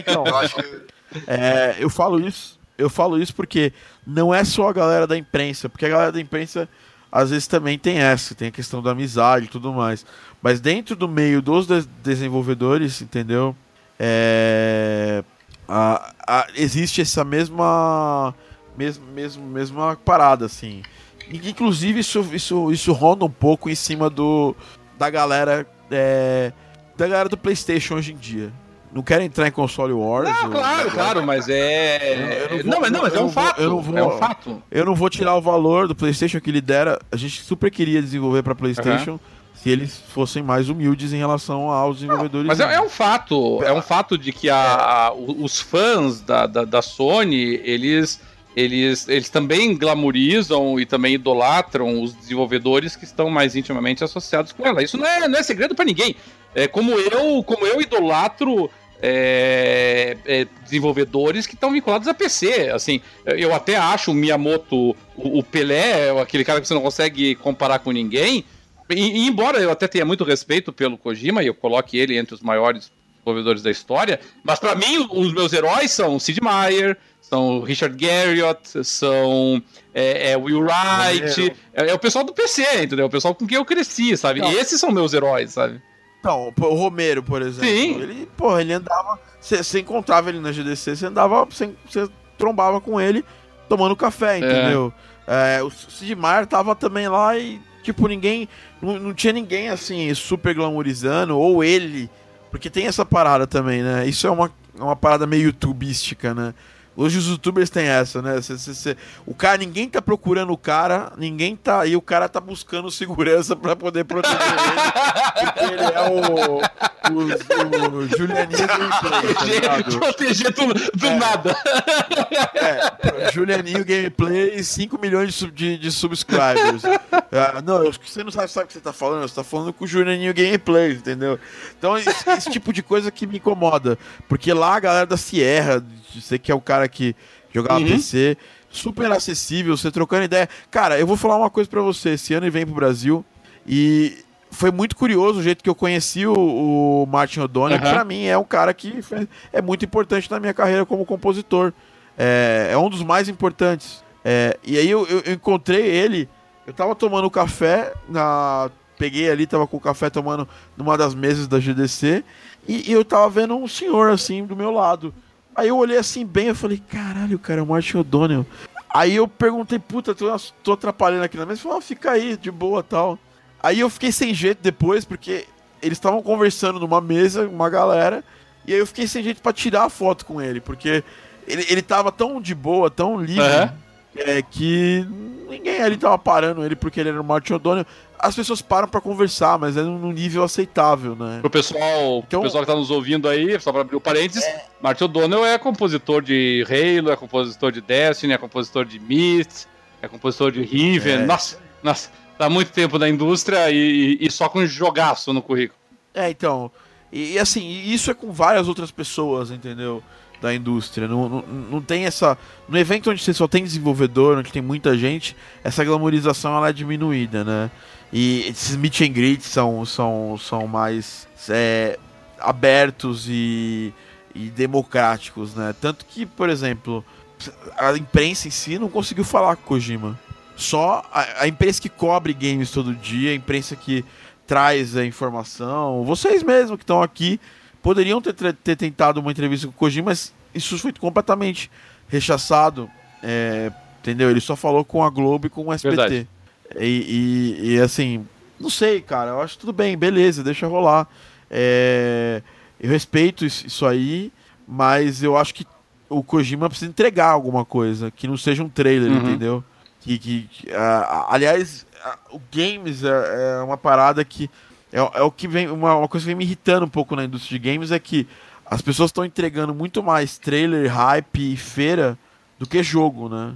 então, eu acho que... É, eu falo isso, eu falo isso porque não é só a galera da imprensa, porque a galera da imprensa às vezes também tem essa, tem a questão da amizade e tudo mais. Mas dentro do meio dos de desenvolvedores, entendeu? É, a, a, existe essa mesma, mesma, mesma, mesma parada, assim. Inclusive, isso, isso, isso ronda um pouco em cima do da galera é, da galera do PlayStation hoje em dia. Não quero entrar em console wars. Não, claro, claro, mas é. Eu, eu não, vou, não, mas, não, mas é um fato. Eu não vou, é um fato. Eu não vou tirar o valor do PlayStation que ele dera. A gente super queria desenvolver para PlayStation. Uhum. Se eles fossem mais humildes em relação aos desenvolvedores. Não, mas é, é, um fato. É um fato de que a, a os fãs da, da, da Sony, eles eles, eles também glamorizam e também idolatram os desenvolvedores que estão mais intimamente associados com ela. Isso não é, não é segredo para ninguém. É como eu, como eu idolatro é, é, desenvolvedores que estão vinculados a PC. Assim, eu até acho o Miyamoto, o, o, Pelé, aquele cara que você não consegue comparar com ninguém. E, e, embora eu até tenha muito respeito pelo Kojima e eu coloque ele entre os maiores desenvolvedores da história, mas para mim os meus heróis são Sid Meier, são Richard Garriott, são é, é Will Wright, é, é, o pessoal do PC, entendeu? O pessoal com quem eu cresci, sabe? Não. Esses são meus heróis, sabe? Então, o Romero, por exemplo. Sim. Ele, porra, ele andava. Você encontrava ele na GDC, você andava. Você trombava com ele tomando café, é. entendeu? É. o Sid Meier tava também lá e, tipo, ninguém. Não, não tinha ninguém assim, super glamourizando, ou ele. Porque tem essa parada também, né? Isso é uma, uma parada meio youtubística, né? Hoje os youtubers têm essa, né? Cê, cê, cê, o cara, ninguém tá procurando o cara, ninguém tá. E o cara tá buscando segurança pra poder proteger ele. Porque ele é o. O, o Julianinho Gameplay, tá Proteger do, do é, nada. É, Julianinho Gameplay e 5 milhões de, de, de subscribers. Uh, não, você não sabe, sabe o que você tá falando, você tá falando com o Julianinho Gameplay, entendeu? Então, esse, esse tipo de coisa que me incomoda. Porque lá a galera da Sierra você que é o cara que jogava uhum. PC, super acessível, você trocando ideia. Cara, eu vou falar uma coisa para você. Esse ano ele vem pro Brasil e foi muito curioso o jeito que eu conheci o, o Martin O'Donnell, uhum. que pra mim é um cara que é muito importante na minha carreira como compositor. É, é um dos mais importantes. É, e aí eu, eu, encontrei ele, eu tava tomando café, na, peguei ali, tava com o café tomando numa das mesas da GDC, e, e eu tava vendo um senhor assim do meu lado. Aí eu olhei assim bem, eu falei, caralho, cara, é o Martin O'Donnell. Aí eu perguntei, puta, tô, tô atrapalhando aqui na mesa. Ele falou, ah, fica aí, de boa tal. Aí eu fiquei sem jeito depois, porque eles estavam conversando numa mesa, uma galera, e aí eu fiquei sem jeito para tirar a foto com ele, porque ele, ele tava tão de boa, tão livre, uhum. é, que ninguém ali tava parando ele porque ele era o Martin O'Donnell as pessoas param para conversar, mas é num nível aceitável, né? Pro pessoal, então, pro pessoal que tá nos ouvindo aí, só pra abrir o parênteses, é... Martin O'Donnell é compositor de Halo, é compositor de Destiny, é compositor de Myst, é compositor de Riven. É... Nossa, nossa, tá muito tempo na indústria e, e, só com jogaço no currículo. É, então. E, e assim, isso é com várias outras pessoas, entendeu? da indústria. Não, não, não, tem essa. No evento onde você só tem desenvolvedor, onde tem muita gente, essa glamorização ela é diminuída, né? E esses meet and greets são, são, são mais é, abertos e, e democráticos, né? Tanto que, por exemplo, a imprensa em si não conseguiu falar com Kojima. Só a, a imprensa que cobre games todo dia, a imprensa que traz a informação, vocês mesmos que estão aqui poderiam ter, ter tentado uma entrevista com o Kojima, mas isso foi completamente rechaçado. É, entendeu? Ele só falou com a Globo e com o SBT. Verdade. E, e, e, assim, não sei, cara. Eu acho tudo bem, beleza, deixa rolar. É, eu respeito isso aí, mas eu acho que o Kojima precisa entregar alguma coisa, que não seja um trailer, uhum. entendeu? Que, que, uh, aliás, uh, o games é, é, uma parada que é, é o que vem uma, uma, coisa que vem me irritando um pouco na indústria de games é que as pessoas estão entregando muito mais trailer, hype e feira do que jogo, né?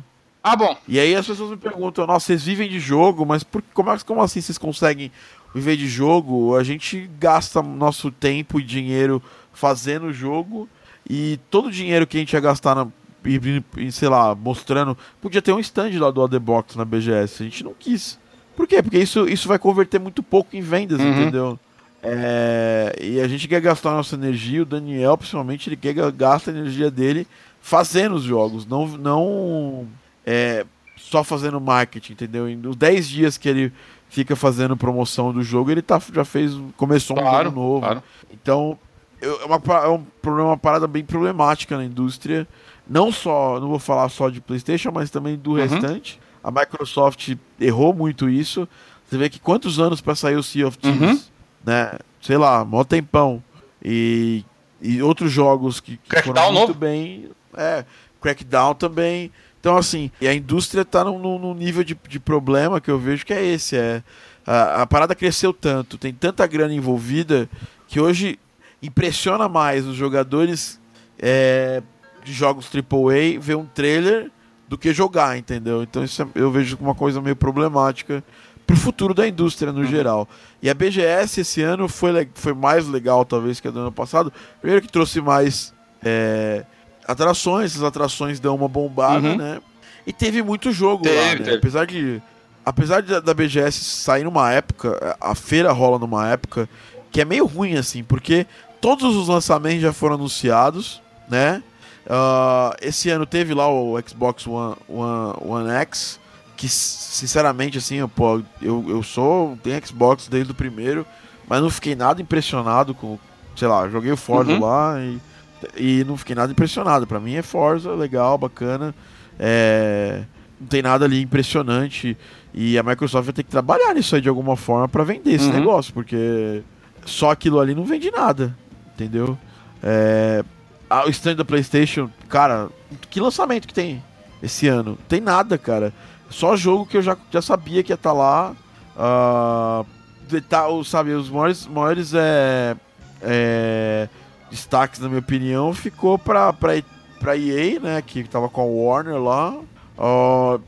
Ah, bom. E aí as pessoas me perguntam, nossa, vocês vivem de jogo, mas por, como, como assim vocês conseguem viver de jogo? A gente gasta nosso tempo e dinheiro fazendo o jogo e todo o dinheiro que a gente ia gastar na, e, sei lá, mostrando. Podia ter um stand lá do The Box na BGS. A gente não quis. Por quê? Porque isso, isso vai converter muito pouco em vendas, uhum. entendeu? É, e a gente quer gastar nossa energia, o Daniel, principalmente, ele quer gastar a energia dele fazendo os jogos, não, não é, só fazendo marketing, entendeu? Nos 10 dias que ele fica fazendo promoção do jogo, ele tá, já fez. Começou claro, um jogo novo. Claro. Então, é, uma, é um problema, uma parada bem problemática na indústria. Não só, não vou falar só de PlayStation, mas também do uhum. restante. A Microsoft errou muito isso. Você vê que quantos anos para sair o Sea of Thieves, uhum. né? Sei lá, mó tempão. E, e outros jogos que, que foram muito novo. bem. É, Crackdown também. Então, assim, e a indústria está num, num, nível de, de problema que eu vejo que é esse. É, a, a parada cresceu tanto, tem tanta grana envolvida, que hoje impressiona mais os jogadores é, de jogos AAA ver um trailer do que jogar, entendeu? Então isso é, eu vejo como uma coisa meio problemática pro futuro da indústria no uhum. geral. E a BGS esse ano foi, foi mais legal, talvez, que a do ano passado. Primeiro que trouxe mais é, atrações, essas atrações dão uma bombada, uhum. né? E teve muito jogo teve, lá, né? Teve. Apesar de. Apesar de, da BGS sair numa época, a feira rola numa época que é meio ruim, assim, porque todos os lançamentos já foram anunciados, né? Uh, esse ano teve lá o Xbox One, One, One X, que sinceramente, assim, eu, pô, eu, eu sou. tenho Xbox desde o primeiro, mas não fiquei nada impressionado com. Sei lá, joguei o Forza uhum. lá e, e não fiquei nada impressionado. Para mim é Forza, legal, bacana. É, não tem nada ali impressionante. E a Microsoft vai ter que trabalhar nisso aí de alguma forma para vender esse uhum. negócio, porque só aquilo ali não vende nada, entendeu? É, o stand da PlayStation, cara, que lançamento que tem esse ano? Tem nada, cara. Só jogo que eu já, já sabia que ia estar tá lá. Uh, tá, sabe, os maiores, maiores é, é, destaques, na minha opinião, ficou pra, pra, pra EA, né? Que tava com a Warner lá. Uh,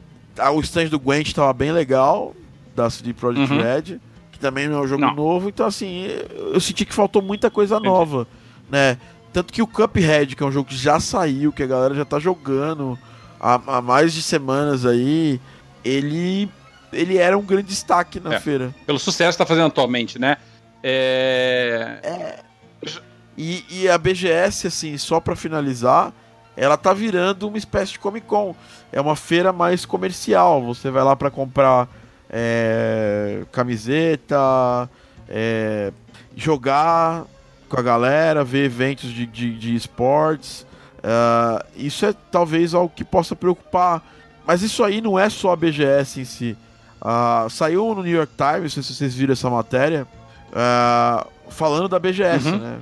o stand do Gwent tava bem legal, da CD Projekt uhum. Red, que também não é um jogo não. novo. Então, assim, eu senti que faltou muita coisa Entendi. nova, né? Tanto que o Cuphead, que é um jogo que já saiu, que a galera já tá jogando há, há mais de semanas aí, ele ele era um grande destaque na é, feira. Pelo sucesso que tá fazendo atualmente, né? É... é... E, e, a BGS, assim, só para finalizar, ela tá virando uma espécie de Comic Con. É uma feira mais comercial. Você vai lá para comprar é, camiseta, é, jogar com a galera, ver eventos de, de, de esportes. Uh, isso é talvez algo que possa preocupar. Mas isso aí não é só a BGS em si. Uh, saiu no New York Times, não sei se vocês viram essa matéria, uh, falando da BGS, uhum. né?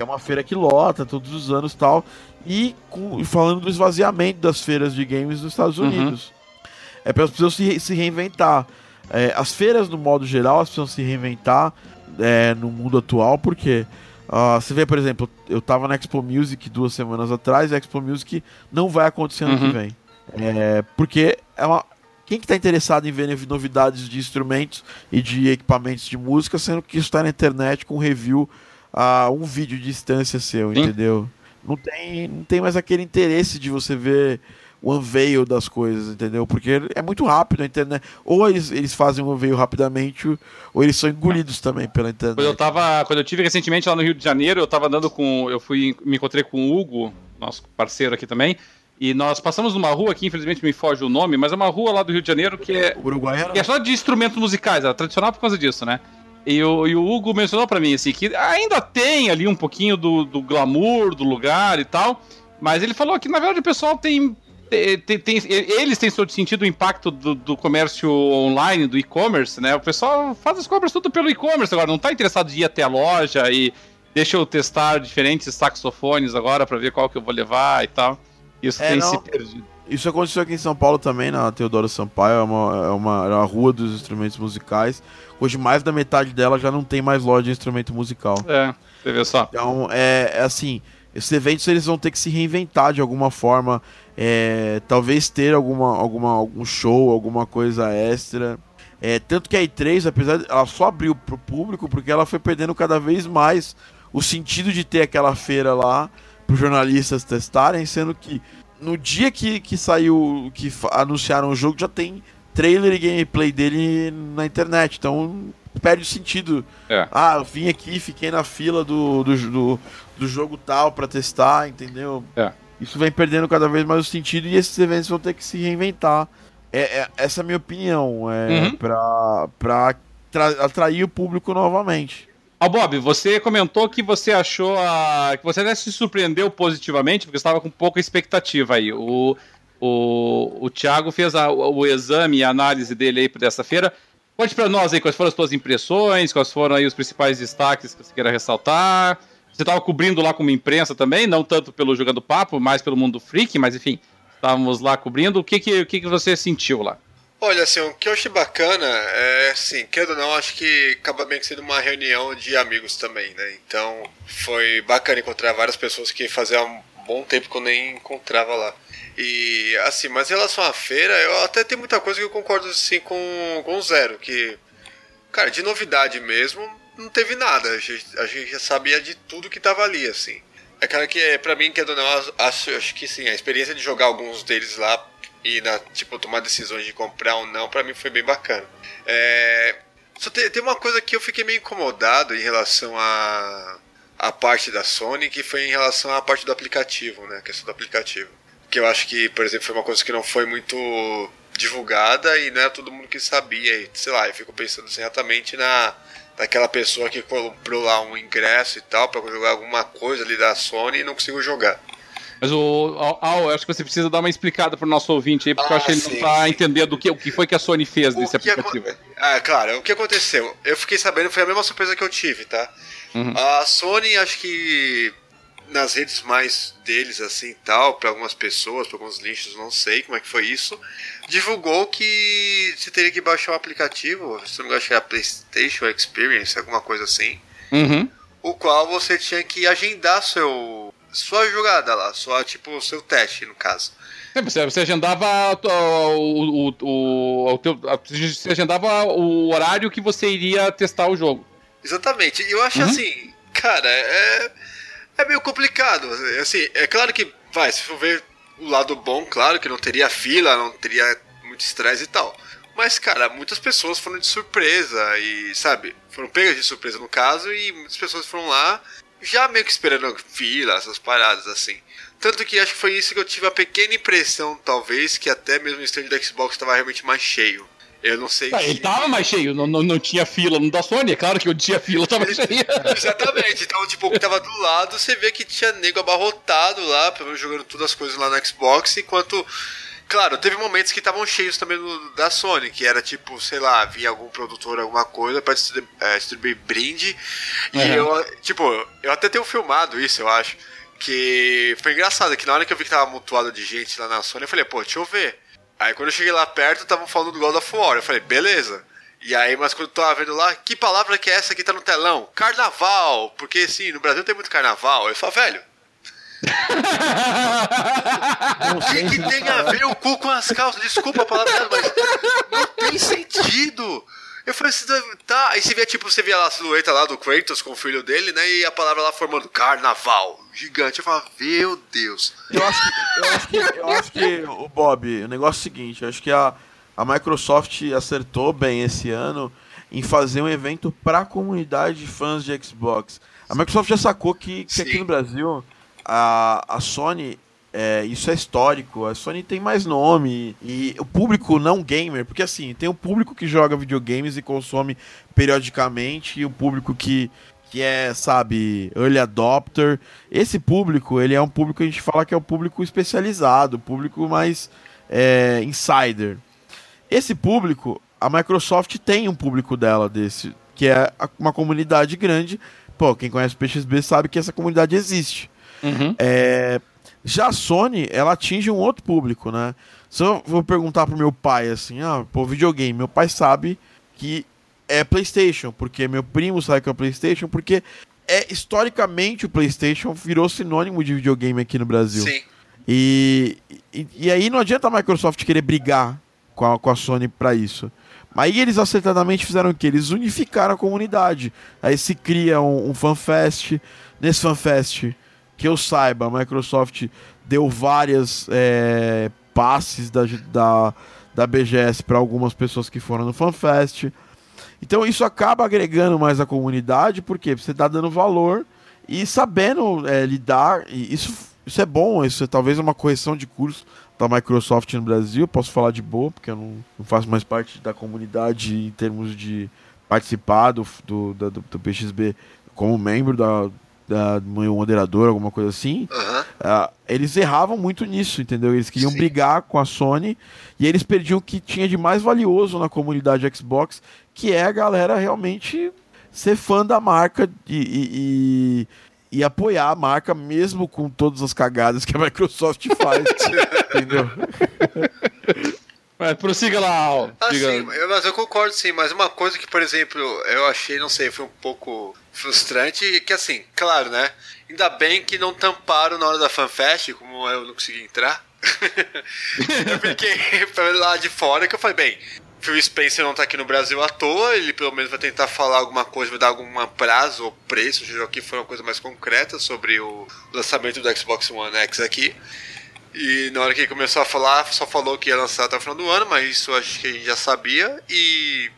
Que é uma feira que lota todos os anos tal. E com, falando do esvaziamento das feiras de games nos Estados uhum. Unidos. Uhum. É para as pessoas se, se reinventar. É, as feiras, no modo geral, as pessoas se reinventar é, no mundo atual, porque Uh, você vê, por exemplo, eu tava na Expo Music duas semanas atrás, e a Expo Music não vai acontecer ano uhum. que vem. É, porque é uma. Quem que tá interessado em ver novidades de instrumentos e de equipamentos de música, sendo que isso está na internet com review a um vídeo de distância seu, Sim. entendeu? Não tem, não tem mais aquele interesse de você ver o unveil das coisas, entendeu? Porque é muito rápido a internet. Ou eles, eles fazem o unveil rapidamente, ou eles são engolidos também pela internet. Quando eu tava. Quando eu tive recentemente lá no Rio de Janeiro, eu tava andando com. Eu fui. Me encontrei com o Hugo, nosso parceiro aqui também. E nós passamos numa rua que infelizmente me foge o nome, mas é uma rua lá do Rio de Janeiro que é. Uruguai era... Que é só de instrumentos musicais, era tradicional por causa disso, né? E o, e o Hugo mencionou para mim assim que ainda tem ali um pouquinho do, do glamour do lugar e tal. Mas ele falou que na verdade o pessoal tem tem, tem, eles têm sentido o impacto do, do comércio online, do e-commerce, né? O pessoal faz as compras tudo pelo e-commerce agora, não está interessado em ir até a loja e deixa eu testar diferentes saxofones agora para ver qual que eu vou levar e tal. Isso é, tem não. se perdido. Isso aconteceu aqui em São Paulo também, na Teodoro Sampaio, é uma, é uma, é uma rua dos instrumentos musicais. Hoje mais da metade dela já não tem mais loja de instrumento musical. É, você vê só. Então, é, é assim, esses eventos eles vão ter que se reinventar de alguma forma. É, talvez ter alguma, alguma, algum show, alguma coisa extra. É, tanto que a E3, apesar de ela só abriu para o público porque ela foi perdendo cada vez mais o sentido de ter aquela feira lá para os jornalistas testarem, sendo que no dia que, que saiu, que anunciaram o jogo, já tem trailer e gameplay dele na internet. Então perde o sentido. É. Ah, eu vim aqui, fiquei na fila do, do, do, do jogo tal para testar, entendeu? É. Isso vem perdendo cada vez mais o sentido e esses eventos vão ter que se reinventar. É, é essa é a minha opinião, é uhum. pra, pra atrair o público novamente. Oh, Bob, você comentou que você achou a... que você até se surpreendeu positivamente, porque estava com pouca expectativa aí. O, o, o Thiago fez a, o exame e a análise dele aí para essa feira. Conte para nós aí quais foram as suas impressões, quais foram aí os principais destaques que você queira ressaltar. Você estava cobrindo lá como imprensa também, não tanto pelo Jogando Papo, mais pelo Mundo Freak, mas enfim, estávamos lá cobrindo. O que, que, o que, que você sentiu lá? Olha, assim, o que eu achei bacana é, assim, querendo ou não, acho que acaba bem sendo uma reunião de amigos também, né? Então, foi bacana encontrar várias pessoas que fazia um bom tempo que eu nem encontrava lá. E, assim, mas em relação à feira, eu até tem muita coisa que eu concordo, assim, com, com o Zero, que, cara, de novidade mesmo, não teve nada. A gente, a gente já sabia de tudo que tava ali, assim. É cara que, pra mim, que é acho, acho que sim, a experiência de jogar alguns deles lá e, na, tipo, tomar decisões de comprar ou não, pra mim foi bem bacana. É, só tem, tem uma coisa que eu fiquei meio incomodado em relação a, a parte da Sony, que foi em relação à parte do aplicativo, né? A questão do aplicativo. Que eu acho que, por exemplo, foi uma coisa que não foi muito divulgada e não era todo mundo que sabia. E, sei lá, eu fico pensando assim, exatamente na daquela pessoa que comprou lá um ingresso e tal para jogar alguma coisa ali da Sony e não conseguiu jogar. Mas o Al, eu acho que você precisa dar uma explicada pro nosso ouvinte aí, porque ah, eu acho que ele sim, não tá sim. entendendo o que, o que foi que a Sony fez o nesse aplicativo. Ah, claro, o que aconteceu? Eu fiquei sabendo, foi a mesma surpresa que eu tive, tá? Uhum. A Sony, acho que nas redes mais deles, assim tal, para algumas pessoas, para alguns lixos, não sei como é que foi isso, divulgou que você teria que baixar o um aplicativo, se não me engano, acho que era PlayStation Experience, alguma coisa assim, uhum. o qual você tinha que agendar seu sua jogada lá, só tipo o seu teste, no caso. É, você, você agendava o, o, o, teu, você agendava o horário que você iria testar o jogo. Exatamente. E eu acho uhum. assim, cara, é, é meio complicado. Assim, é claro que, vai, se for ver o lado bom, claro que não teria fila, não teria muito estresse e tal. Mas, cara, muitas pessoas foram de surpresa e, sabe, foram pegas de surpresa no caso e muitas pessoas foram lá já meio que esperando fila, essas paradas assim. Tanto que acho que foi isso que eu tive a pequena impressão, talvez, que até mesmo o stand do Xbox estava realmente mais cheio. Eu não sei. Ah, que... Ele tava mais cheio, não, não, não tinha fila no da Sony, é claro que eu tinha fila, tava cheio. Exatamente, então, tipo, o que tava do lado, você vê que tinha nego abarrotado lá, pelo menos jogando todas as coisas lá no Xbox, enquanto Claro, teve momentos que estavam cheios também da Sony, que era tipo, sei lá, vinha algum produtor, alguma coisa pra distribuir, é, distribuir brinde. Uhum. E eu, tipo, eu até tenho filmado isso, eu acho. Que foi engraçado, que na hora que eu vi que tava mutuado de gente lá na Sony, eu falei, pô, deixa eu ver. Aí quando eu cheguei lá perto, estavam falando do God of War. Eu falei, beleza. E aí, mas quando eu tava vendo lá, que palavra que é essa que tá no telão? Carnaval! Porque, assim, no Brasil tem muito carnaval. Eu falo, velho, o que, que tem a ver o cu com as calças? Desculpa a palavra, mas não tem sentido. Eu falei assim, tá. Aí você vê, tipo, você via lá a silhueta lá do Kratos com o filho dele, né? E a palavra lá formando carnaval. Gigante. Eu falava, meu Deus. Eu acho que, eu acho que, eu acho que o Bob, o negócio é o seguinte, eu acho que a, a Microsoft acertou bem esse ano em fazer um evento pra comunidade de fãs de Xbox. A Microsoft já sacou que, que aqui no Brasil a, a Sony é, isso é histórico. A Sony tem mais nome. E o público não gamer, porque assim, tem o público que joga videogames e consome periodicamente, e o público que, que é, sabe, early adopter. Esse público, ele é um público que a gente fala que é o público especializado, o público mais é, insider. Esse público, a Microsoft tem um público dela desse, que é uma comunidade grande. Pô, quem conhece o PXB sabe que essa comunidade existe. Uhum. É, já a Sony, ela atinge um outro público, né? Se eu vou perguntar pro meu pai assim, ah, pô, videogame, meu pai sabe que é PlayStation, porque meu primo sabe que é PlayStation, porque é historicamente o PlayStation virou sinônimo de videogame aqui no Brasil. Sim. E, e, e aí não adianta a Microsoft querer brigar com a, com a Sony para isso. Aí eles acertadamente fizeram o que? Eles unificaram a comunidade. Aí se cria um, um fanfest. Nesse fanfest que eu saiba, a Microsoft deu várias é, passes da, da, da BGS para algumas pessoas que foram no FanFest. Então isso acaba agregando mais a comunidade, porque você está dando valor e sabendo é, lidar. E isso, isso é bom, isso é talvez uma correção de curso da Microsoft no Brasil. Posso falar de boa, porque eu não, não faço mais parte da comunidade em termos de participar do, do, do, do PXB como membro da, da meu moderador, alguma coisa assim, uhum. uh, eles erravam muito nisso, entendeu? Eles queriam Sim. brigar com a Sony e eles perdiam o que tinha de mais valioso na comunidade Xbox, que é a galera realmente ser fã da marca e, e, e, e apoiar a marca mesmo com todas as cagadas que a Microsoft faz, entendeu? Mas prossiga lá, Al. Ah, sim, mas eu concordo sim, mas uma coisa que, por exemplo, eu achei, não sei, foi um pouco frustrante, que assim, claro, né? Ainda bem que não tamparam na hora da FanFest, como eu não consegui entrar. eu fiquei lá de fora que eu falei, bem, Phil Spencer não tá aqui no Brasil à toa, ele pelo menos vai tentar falar alguma coisa, vai dar algum prazo ou preço, já que foi uma coisa mais concreta sobre o lançamento do Xbox One X aqui. E na hora que ele começou a falar, só falou que ia lançar até o final do ano, mas isso acho que a gente já sabia e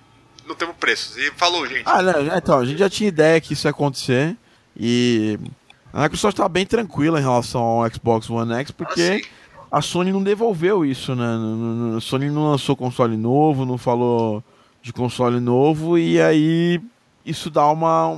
não temos preços. E falou, gente. Ah, não, então, a gente já tinha ideia que isso ia acontecer. E a Microsoft está bem tranquila em relação ao Xbox One X, porque ah, a Sony não devolveu isso, né? A Sony não lançou console novo, não falou de console novo, e aí isso dá uma,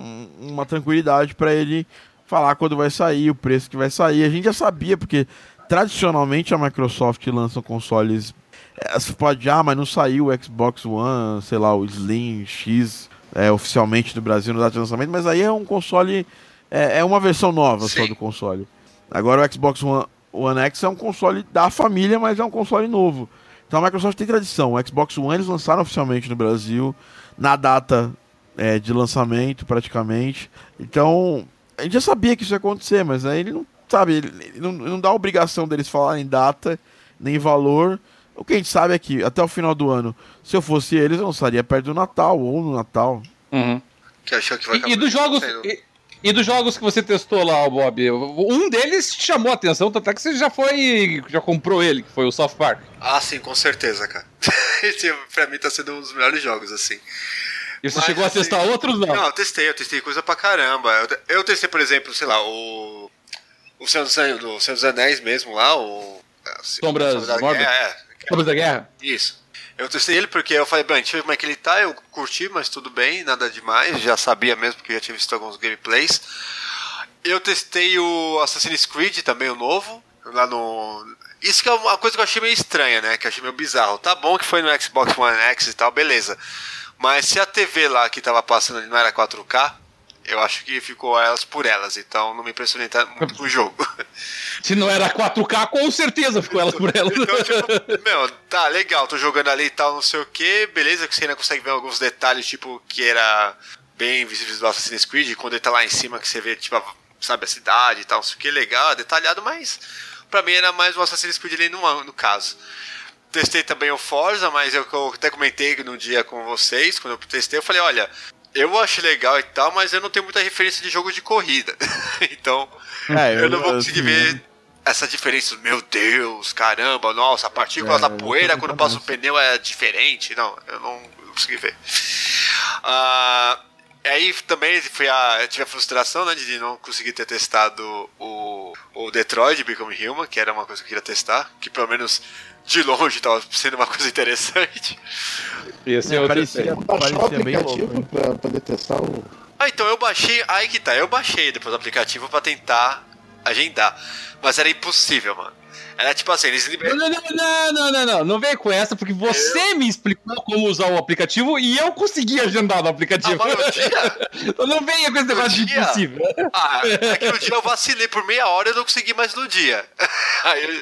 uma tranquilidade para ele falar quando vai sair, o preço que vai sair. A gente já sabia, porque tradicionalmente a Microsoft lança consoles. É, você pode, ah, mas não saiu o Xbox One, sei lá, o Slim X é, oficialmente no Brasil no data de lançamento, mas aí é um console. É, é uma versão nova Sim. só do console. Agora o Xbox One, One X é um console da família, mas é um console novo. Então a Microsoft tem tradição. O Xbox One eles lançaram oficialmente no Brasil, na data é, de lançamento, praticamente. Então, a gente já sabia que isso ia acontecer, mas aí ele não sabe, ele não, não dá obrigação deles falarem data, nem valor. O que a gente sabe é que até o final do ano, se eu fosse eles, eu lançaria perto do Natal ou no Natal. Uhum. Que achou que vai e, e dos jogos. E, e, dos jogos que você testou lá, Bob, um deles te chamou a atenção, tanto é que você já foi. já comprou ele, que foi o South Park. Ah, sim, com certeza, cara. Esse pra mim tá sendo um dos melhores jogos, assim. E você Mas, chegou a assim, testar outros, não? Não, eu testei, eu testei coisa pra caramba. Eu, eu testei, por exemplo, sei lá, o. O Senhor dos, Anéis mesmo lá, o. Sombras da Guerra. É, Sombras da Guerra? Isso. Eu testei ele porque eu falei, bem, deixa eu ver como é que ele tá. Eu curti, mas tudo bem, nada demais. Já sabia mesmo, porque já tinha visto alguns gameplays. Eu testei o Assassin's Creed também, o novo. Lá no. Isso que é uma coisa que eu achei meio estranha, né? Que eu achei meio bizarro. Tá bom que foi no Xbox One X e tal, beleza. Mas se a TV lá que tava passando não era 4K, eu acho que ficou elas por elas, então não me impressionei muito com o jogo. Se não era 4K, com certeza ficou elas por elas. então, tipo, meu, tá legal, tô jogando ali e tal, não sei o que, beleza, que você ainda consegue ver alguns detalhes, tipo, que era bem visíveis do Assassin's Creed, quando ele tá lá em cima, que você vê, tipo, sabe, a cidade e tal, não sei o que, legal, detalhado, mas pra mim era mais o Assassin's Creed ali no, no caso. Testei também o Forza, mas eu, eu até comentei no dia com vocês, quando eu testei, eu falei, olha, eu acho legal e tal, mas eu não tenho muita referência de jogo de corrida. então, é, eu, eu, não vou conseguir assim, ver essa diferença. Meu Deus, caramba, nossa, a partícula é, da poeira quando passa o pneu é diferente. Não, eu não, não consegui ver. Uh, aí também foi a, tive a frustração né, de não conseguir ter testado o, o Detroit Become Human, que era uma coisa que eu queria testar, que pelo menos de longe tava sendo uma coisa interessante. Ia ser é, parecia, parecia bem louco. Pra poder testar o. Ah, então eu baixei. Aí que tá, eu baixei depois o aplicativo para tentar agendar. Mas era impossível, mano. Era tipo assim, eles liberam. Não, não, não, não, não, não, não vem com essa, porque você eu... me explicou como usar o aplicativo e eu consegui agendar no aplicativo. Ah, dia? então não venha com esse negócio de impossível. Ah, é que no dia eu vacilei por meia hora e eu não consegui mais no dia. Aí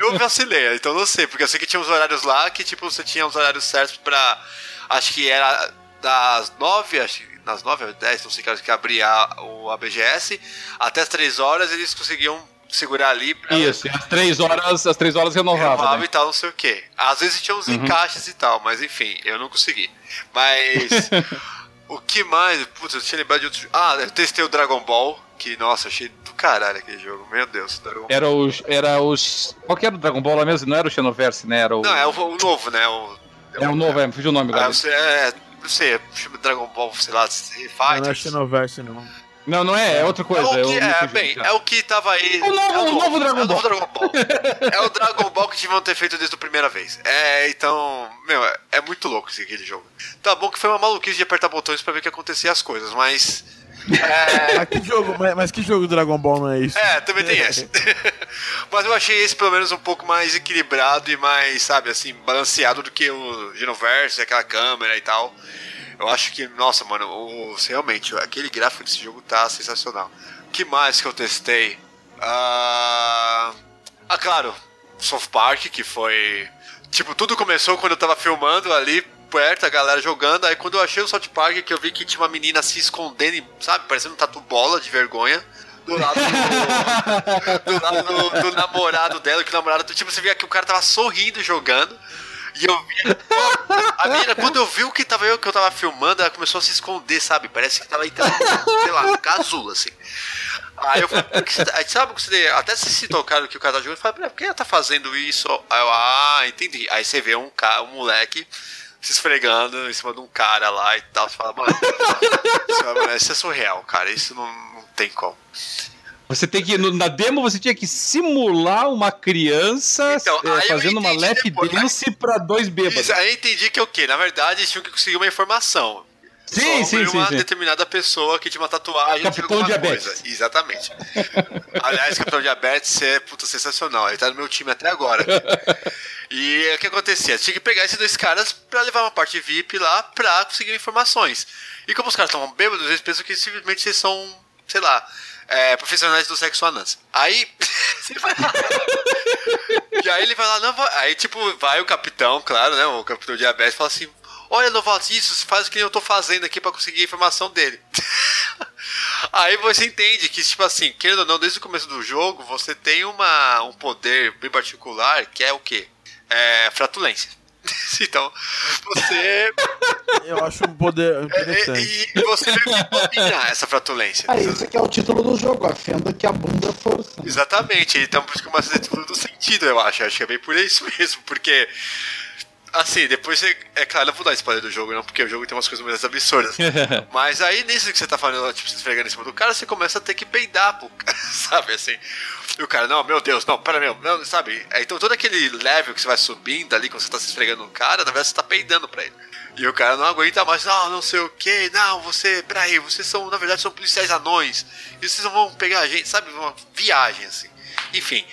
eu, vacilei, então não sei, porque eu sei que tinha uns horários lá que, tipo, você tinha os horários certos pra. Acho que era das nove, acho que nas nove ou dez, não sei que abria o ABGS, até as três horas eles conseguiam segurar ali. Pra... Isso, às três horas, às três horas renovava. Renovava né? e tal, não sei o que. Às vezes tinha uns uhum. encaixes e tal, mas enfim, eu não consegui. Mas. o que mais? Putz, eu tinha lembrado de outro. Ah, eu testei o Dragon Ball. Que, nossa, achei do caralho aquele jogo. Meu Deus. Dragon era os. Era os. Qual que era o Dragon Ball lá mesmo? Não era o Xenoverse, né? Era o... Não, é o, o novo, né? O, é o novo, é, me fugiu o nome agora. Ah, é, não sei, Dragon Ball, sei lá, Fighters. Não é Xenoverse, não. Não, não é, é outra coisa. É, o que, é, bem, é o que tava aí. O novo, é o novo, novo Dragon, é Ball. Dragon Ball. é o Dragon Ball que deviam ter feito desde a primeira vez. É, então, meu, é, é muito louco esse aquele jogo. Tá bom que foi uma maluquice de apertar botões para ver o que acontecia as coisas, mas. É... mas, que jogo, mas, mas, que jogo Dragon Ball não é isso? É, também tem esse. mas eu achei esse pelo menos um pouco mais equilibrado e mais, sabe, assim, balanceado do que o Genoverse, aquela câmera e tal. Eu acho que, nossa, mano, o, realmente, aquele gráfico desse jogo tá sensacional. que mais que eu testei? Ah, ah, claro, South Park, que foi. Tipo, tudo começou quando eu tava filmando ali perto, a galera jogando. Aí quando eu achei o South Park, que eu vi que tinha uma menina se escondendo, sabe, parecendo um tatu bola de vergonha. Do lado do, do, lado do, do namorado dela, que o namorado, tipo, você via que o cara tava sorrindo jogando. E eu vi. A menina, quando eu vi o que tava eu que eu tava filmando, ela começou a se esconder, sabe? Parece que tava entrando, sei lá, casulo, assim. Aí eu falei, aí, sabe que você até se se tocaram que o cara tá jogando, eu falei, por que ela tá fazendo isso? Aí eu, ah, entendi. Aí você vê um, um moleque se esfregando em cima de um cara lá e tal. Você fala, mano, isso é surreal, cara. Isso não, não tem como. Você tem que. Na demo você tinha que simular uma criança então, é, fazendo uma lap dance pra dois bêbados. Isso, aí eu entendi que é o quê? Na verdade, eles tinham que conseguir uma informação. Sim, sim, sim. uma sim. determinada pessoa que tinha uma tatuagem. Capitão Diabetes. Coisa. Exatamente. Aliás, Capitão Diabetes é puta sensacional. Ele tá no meu time até agora. e o que acontecia? Tinha que pegar esses dois caras pra levar uma parte VIP lá pra conseguir informações. E como os caras estão bêbados, eles pensam que simplesmente eles são, sei lá, é, profissionais do sexo anãs. Aí. e aí ele vai lá, não, aí tipo, vai o capitão, claro, né? O capitão diabetes fala assim: Olha, Novato, isso, faz o que eu tô fazendo aqui para conseguir a informação dele. aí você entende que, tipo assim, querendo ou não, desde o começo do jogo, você tem uma, um poder bem particular que é o quê? É fratulência. Então, você. Eu acho um poder interessante. E, e você vai dominar essa fratulência. Ah, esse aqui é o título do jogo, a fenda que a bunda força. Exatamente, então por isso que começa a ter tudo sentido, eu acho. Eu acho que é bem por isso mesmo, porque. Assim, depois você. É claro, eu vou dar spoiler do jogo, não, porque o jogo tem umas coisas mais absurdas. Mas aí, nisso que você tá falando, tipo, se esfregando em cima do cara, você começa a ter que peidar, pô, sabe assim? E o cara, não, meu Deus, não, pera, meu, não, sabe? Então todo aquele level que você vai subindo ali, quando você tá se esfregando no cara, na verdade você tá peidando pra ele. E o cara não aguenta mais, não, não sei o que, não, você, peraí, vocês são, na verdade, são policiais anões, e vocês não vão pegar a gente, sabe? Uma viagem, assim. Enfim,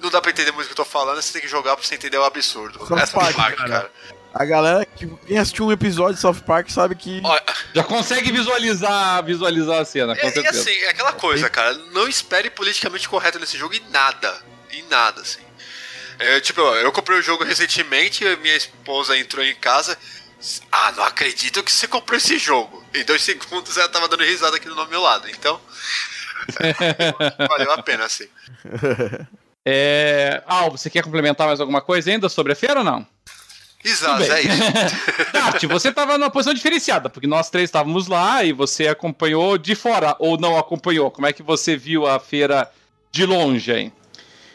não dá pra entender muito o que eu tô falando, você tem que jogar pra você entender o absurdo. South Essa Park, parte, cara. cara. A galera que quem assistiu um episódio de South Park sabe que. Olha, já consegue visualizar, visualizar a cena, com é, certeza. E assim, é aquela coisa, cara. Não espere politicamente correto nesse jogo em nada. Em nada, assim. É, tipo, eu comprei o jogo recentemente, minha esposa entrou em casa. Ah, não acredito que você comprou esse jogo. Em dois segundos ela tava dando risada aqui do meu lado. Então. valeu a pena, assim. É... Ah, você quer complementar mais alguma coisa ainda sobre a feira ou não? Exato, é isso. Tati, você estava numa posição diferenciada, porque nós três estávamos lá e você acompanhou de fora ou não acompanhou? Como é que você viu a feira de longe, hein?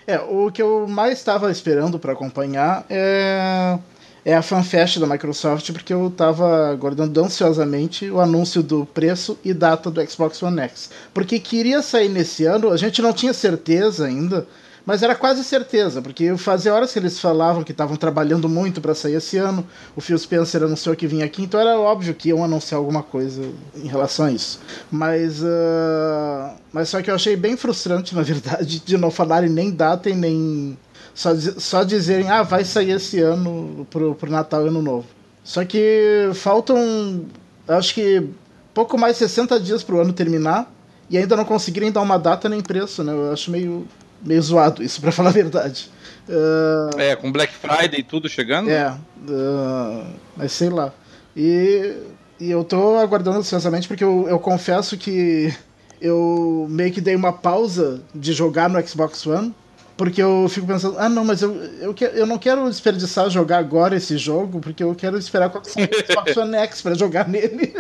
É, o que eu mais estava esperando para acompanhar é é a FanFest da Microsoft, porque eu estava aguardando ansiosamente o anúncio do preço e data do Xbox One X. Porque queria sair nesse ano, a gente não tinha certeza ainda, mas era quase certeza, porque fazia horas que eles falavam que estavam trabalhando muito para sair esse ano. O Phil Spencer anunciou que vinha aqui, então era óbvio que iam anunciar alguma coisa em relação a isso. Mas, uh, mas só que eu achei bem frustrante, na verdade, de não falarem nem data e nem. Só, só dizerem, ah, vai sair esse ano pro, pro Natal e Ano Novo. Só que faltam, acho que pouco mais de 60 dias pro ano terminar e ainda não conseguirem dar uma data nem preço, né? Eu acho meio meio zoado isso, para falar a verdade. Uh, é, com Black Friday e tudo chegando? É, uh, mas sei lá. E, e eu tô aguardando ansiosamente porque eu, eu confesso que eu meio que dei uma pausa de jogar no Xbox One porque eu fico pensando, ah não, mas eu, eu, que, eu não quero desperdiçar jogar agora esse jogo, porque eu quero esperar com o Xbox One X pra jogar nele.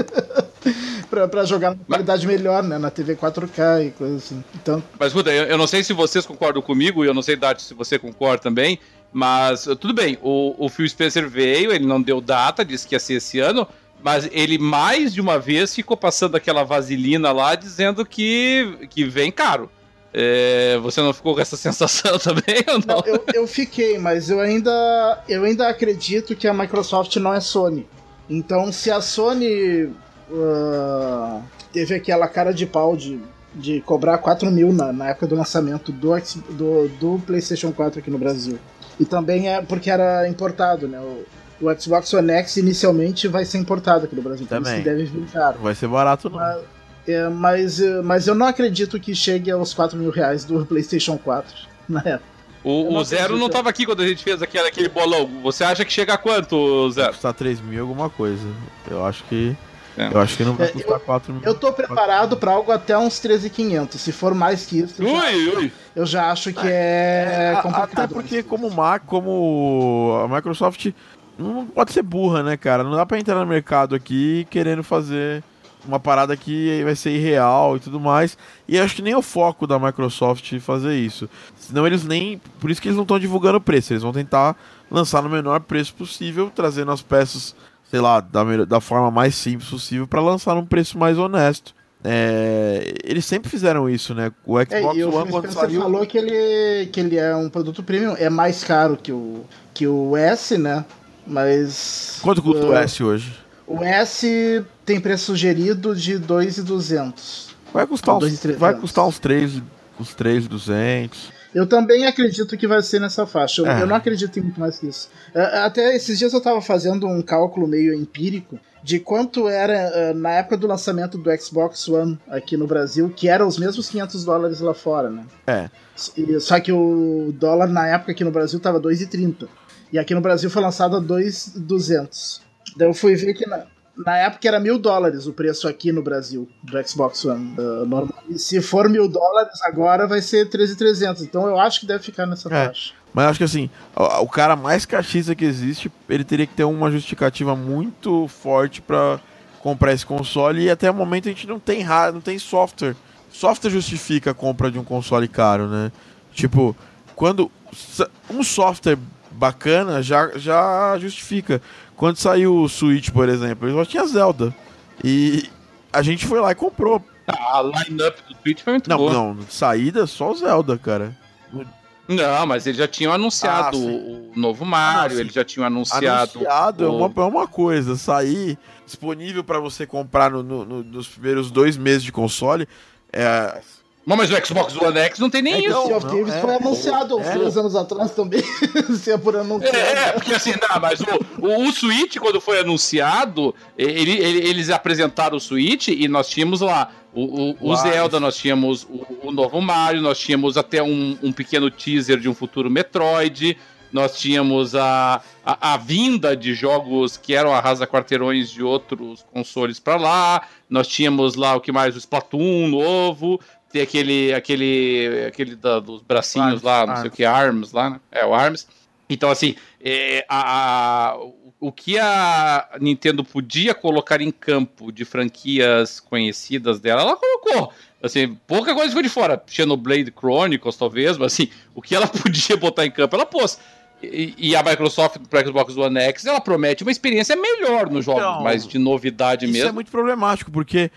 Pra, pra jogar na qualidade mas... melhor, né? Na TV 4K e coisa assim. Então... Mas, Ruda, eu, eu não sei se vocês concordam comigo, e eu não sei, Dati, se você concorda também, mas tudo bem, o, o Phil Spencer veio, ele não deu data, disse que ia ser esse ano, mas ele mais de uma vez ficou passando aquela vaselina lá dizendo que, que vem caro. É, você não ficou com essa sensação também ou não? não eu, eu, fiquei, mas eu ainda, eu ainda acredito que a Microsoft não é Sony. Então, se a Sony uh, teve aquela cara de pau de, de cobrar 4 mil na, na época do lançamento do, do, do, PlayStation 4 aqui no Brasil, e também é porque era importado, né? O, o Xbox One X inicialmente vai ser importado aqui no Brasil, então também. isso deve vir caro. Vai ser barato, não. Mas, é, mas, é, mas eu não acredito que chegue aos 4 mil reais do PlayStation 4 na época. O, o Zero não estava aqui quando a gente fez aquele, aquele bolão. Você acha que chega a quanto, Zero? Custar 3 mil alguma coisa. Eu acho que. É. Eu acho que não vai é, custar 4 mil. Eu tô preparado para algo até uns 13,500. Se for mais que isso, eu, ui, já, ui. eu já acho que é, é complicado. Até porque, como Mac, como a Microsoft não pode ser burra, né, cara? Não dá pra entrar no mercado aqui querendo fazer uma parada que vai ser irreal e tudo mais. E acho que nem é o foco da Microsoft fazer isso. Senão eles nem. Por isso que eles não estão divulgando o preço. Eles vão tentar lançar no menor preço possível, trazendo as peças, sei lá, da, da forma mais simples possível para lançar num preço mais honesto. É, eles sempre fizeram isso, né? O É, Xbox e o One quando saiu. falou que ele, que ele é um produto premium, é mais caro que o, que o S, né? Mas. Quanto custa o uh, S hoje? O S tem preço sugerido de 2,200. Vai custar uns, 2.300. vai custar uns 3, uns 3,200. Eu também acredito que vai ser nessa faixa. Eu, É. eu não acredito em muito mais que isso. É, Até esses dias eu tava fazendo um cálculo meio empírico de quanto era é, na época do lançamento do Xbox One aqui no Brasil, que era os mesmos 500 dólares lá fora, né? É. Só que o dólar na época aqui no Brasil tava 2,30. E aqui no Brasil foi lançado a 2,200. Daí eu fui ver que na, na época era mil dólares o preço aqui no Brasil do Xbox One uh, normal. E se for mil dólares agora vai ser 13,300. Então eu acho que deve ficar nessa É. faixa. Mas acho que assim, o, o cara mais cachista que existe, ele teria que ter uma justificativa muito forte pra comprar esse console e até o momento a gente não tem não tem software. Software justifica a compra de um console caro, né? Tipo, quando um software bacana já, já justifica. Quando saiu o Switch, por exemplo, só tinha Zelda. E a gente foi lá e comprou. A line-up do Switch foi muito Não, boa. não, saída só o Zelda, cara. Não, mas eles já tinham anunciado Ah, o novo Mario, Ah, eles já tinham anunciado. Anunciado é, o- uma, é uma coisa, sair disponível pra você comprar no- no- no- nos primeiros dois meses de console. É, Bom, mas o Xbox One X não tem nem Então, isso. Sea of Thieves é, foi anunciado uns é. três anos atrás também. se é por anunciado. É, é, porque assim, não, mas o, o, o Switch, quando foi anunciado, ele, ele- eles apresentaram o Switch e nós tínhamos lá o, o, o O Zelda, nós tínhamos o, o novo Mario, nós tínhamos até um, um pequeno teaser de um futuro Metroid, nós tínhamos a, a, a vinda de jogos que eram arrasa-quarteirões de outros consoles pra lá, nós tínhamos lá o que mais? O Splatoon novo, tem aquele, aquele, aquele da- dos bracinhos Arms, lá, não sei Arms. o que, ARMS lá, né? É, o ARMS. Então, assim, é, a- a- o que a Nintendo podia colocar em campo de franquias conhecidas dela, ela colocou. Assim, pouca coisa ficou de fora. Xenoblade Chronicles, talvez, mas assim, o que ela podia botar em campo, ela pôs. E, e a Microsoft para Xbox One X, ela promete uma experiência melhor nos jogos, Então, mais de novidade isso mesmo. é muito problemático, porque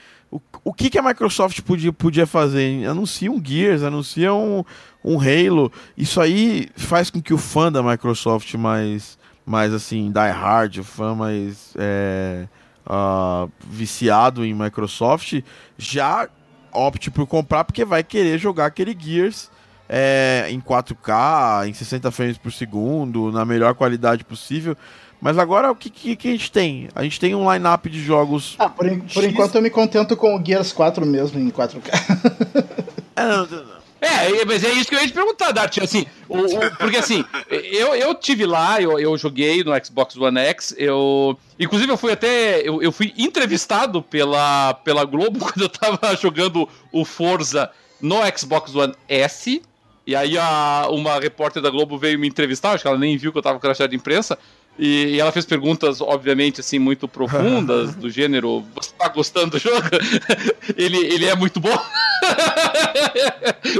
o, que, que a Microsoft podia, podia fazer? Anuncia um Gears, anuncia um, um Halo. Isso aí faz com que o fã da Microsoft mais, mais assim, die hard, o fã mais é, ah, viciado em Microsoft, já opte por comprar, porque vai querer jogar aquele Gears é, em 4K, em 60 frames por segundo, na melhor qualidade possível. Mas agora o que, que, que a gente tem? A gente tem um line-up de jogos. Ah, por, en- por enquanto eu me contento com o Gears 4 mesmo em 4K. É, não, não, não. É, mas é isso que eu ia te perguntar, Dart. Assim, o- o- porque assim, eu, eu tive lá, eu, eu joguei no Xbox One X, eu. Inclusive, eu fui até. Eu, eu fui entrevistado pela, pela Globo quando eu tava jogando o Forza no Xbox One S. E aí a, uma repórter da Globo veio me entrevistar, acho que ela nem viu que eu tava com crachá de imprensa. E, e ela fez perguntas, obviamente, assim, muito profundas, do gênero, você tá gostando do jogo? ele, ele é muito bom?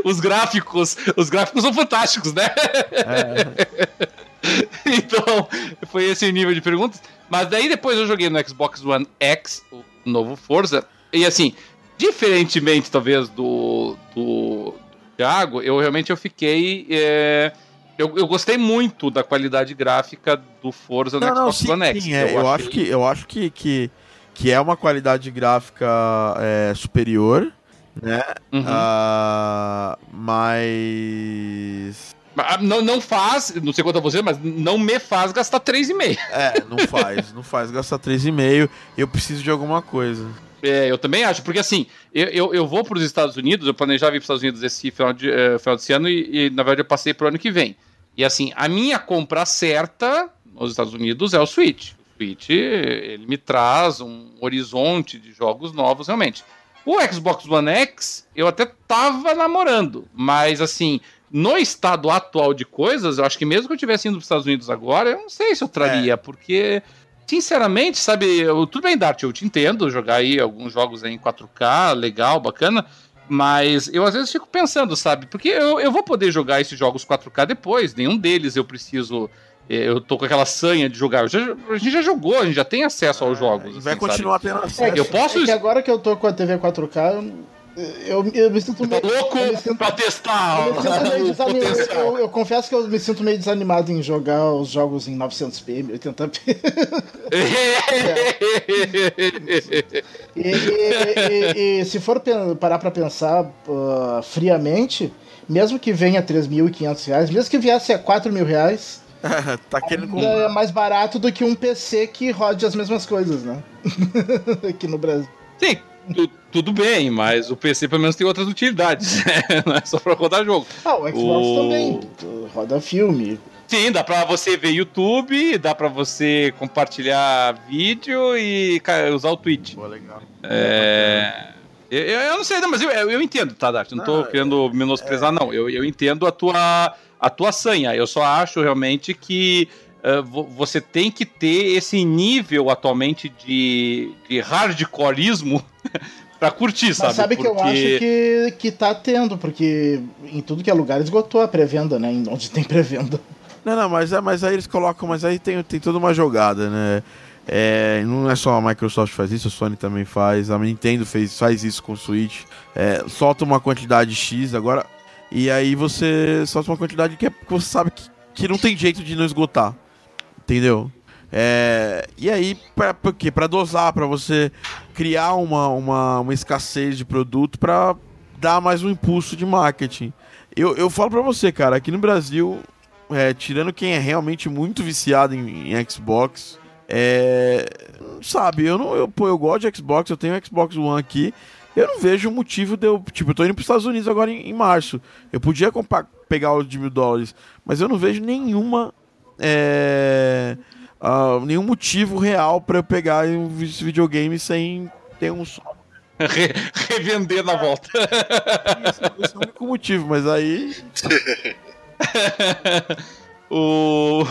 os gráficos, os gráficos são fantásticos, né? então, foi esse o nível de perguntas. Mas daí depois eu joguei no Xbox One X, o novo Forza, e assim, diferentemente talvez do, do, do Thiago, eu realmente eu fiquei. é, eu, eu gostei muito da qualidade gráfica do Forza no Não, não, Xbox sim, One X. sim, é, eu, achei- acho que, eu acho que, que, que é uma qualidade gráfica é, superior, né? Uhum. Ah, mas. Ah, Não, não faz, não sei quanto a você, mas não me faz gastar 3,5. É, não faz, não faz gastar 3,5. Eu preciso de alguma coisa. É, eu também acho, porque assim, eu, eu, eu vou para os Estados Unidos, eu planejava ir para os Estados Unidos esse final de, eh, final desse ano e, e, na verdade, eu passei para o ano que vem. E assim, a minha compra certa nos Estados Unidos é o Switch. O Switch, ele me traz um horizonte de jogos novos, realmente. O Xbox One X, eu até tava namorando, mas assim, no estado atual de coisas, eu acho que mesmo que eu tivesse indo para os Estados Unidos agora, eu não sei se eu traria, porque sinceramente, sabe, eu, tudo bem, Dart, eu te entendo jogar aí alguns jogos aí em 4K, legal, bacana. Mas eu às vezes fico pensando, sabe? Porque eu, eu vou poder jogar esses jogos 4K depois, nenhum deles eu preciso. Eh, eu tô com aquela sanha de jogar. Já, a gente já jogou, a gente já tem acesso aos jogos. Assim, vai continuar sabe? tendo acesso. eu posso. É que agora que eu tô com a TV 4K, eu, eu me sinto meio. Tá louco eu me sinto, pra testar! Eu, me eu, eu, eu, confesso que eu me sinto meio desanimado em jogar os jogos em 900p, 1080p. e, e, e, e, se for parar pra pensar uh, friamente, mesmo que venha 3.500 reais, mesmo que viesse a 4 mil reais. tá querendo é mais barato do que um PC que rode as mesmas coisas, né? Aqui no Brasil. Sim, tu, tudo bem, mas o PC pelo menos tem outras utilidades, né? Não é só pra rodar jogo. Ah, o Xbox o... também. Roda filme. Sim, dá pra você ver YouTube, dá pra você compartilhar vídeo e usar o Twitch. Pô, legal. É. Eu, eu não sei, não, mas eu, eu entendo, tá, Dart? Não, não tô querendo menosprezar, é... não. Eu, eu entendo a tua, a tua sanha. Eu só acho realmente que uh, você tem que ter esse nível atualmente de, de hardcoreismo pra curtir, sabe? Mas sabe porque... que eu acho que, que tá tendo, porque em tudo que é lugar esgotou a pré-venda, né? Onde tem pré-venda. Não, não, mas, é, mas aí eles colocam, mas aí tem, tem toda uma jogada, né? É, não é só a Microsoft faz isso, a Sony também faz, a Nintendo fez, faz isso com o Switch. É, solta uma quantidade X agora, e aí você solta uma quantidade que, é, que você sabe que, que não tem jeito de não esgotar. Entendeu? É, e aí, pra quê? Pra dosar, pra você criar uma, uma, uma escassez de produto pra dar mais um impulso de marketing. Eu, eu falo pra você, cara, aqui no Brasil, é, tirando quem é realmente muito viciado em, em Xbox, é, sabe, eu não, eu, pô, eu gosto de Xbox, eu tenho Xbox One aqui, eu não vejo motivo de eu, tipo, eu tô indo pros Estados Unidos agora em, em março, eu podia comprar, pegar os de mil dólares, mas eu não vejo nenhuma é, uh, nenhum motivo real para eu pegar um videogame sem ter um só. Re revender na volta. Esse é o único motivo, mas aí. o...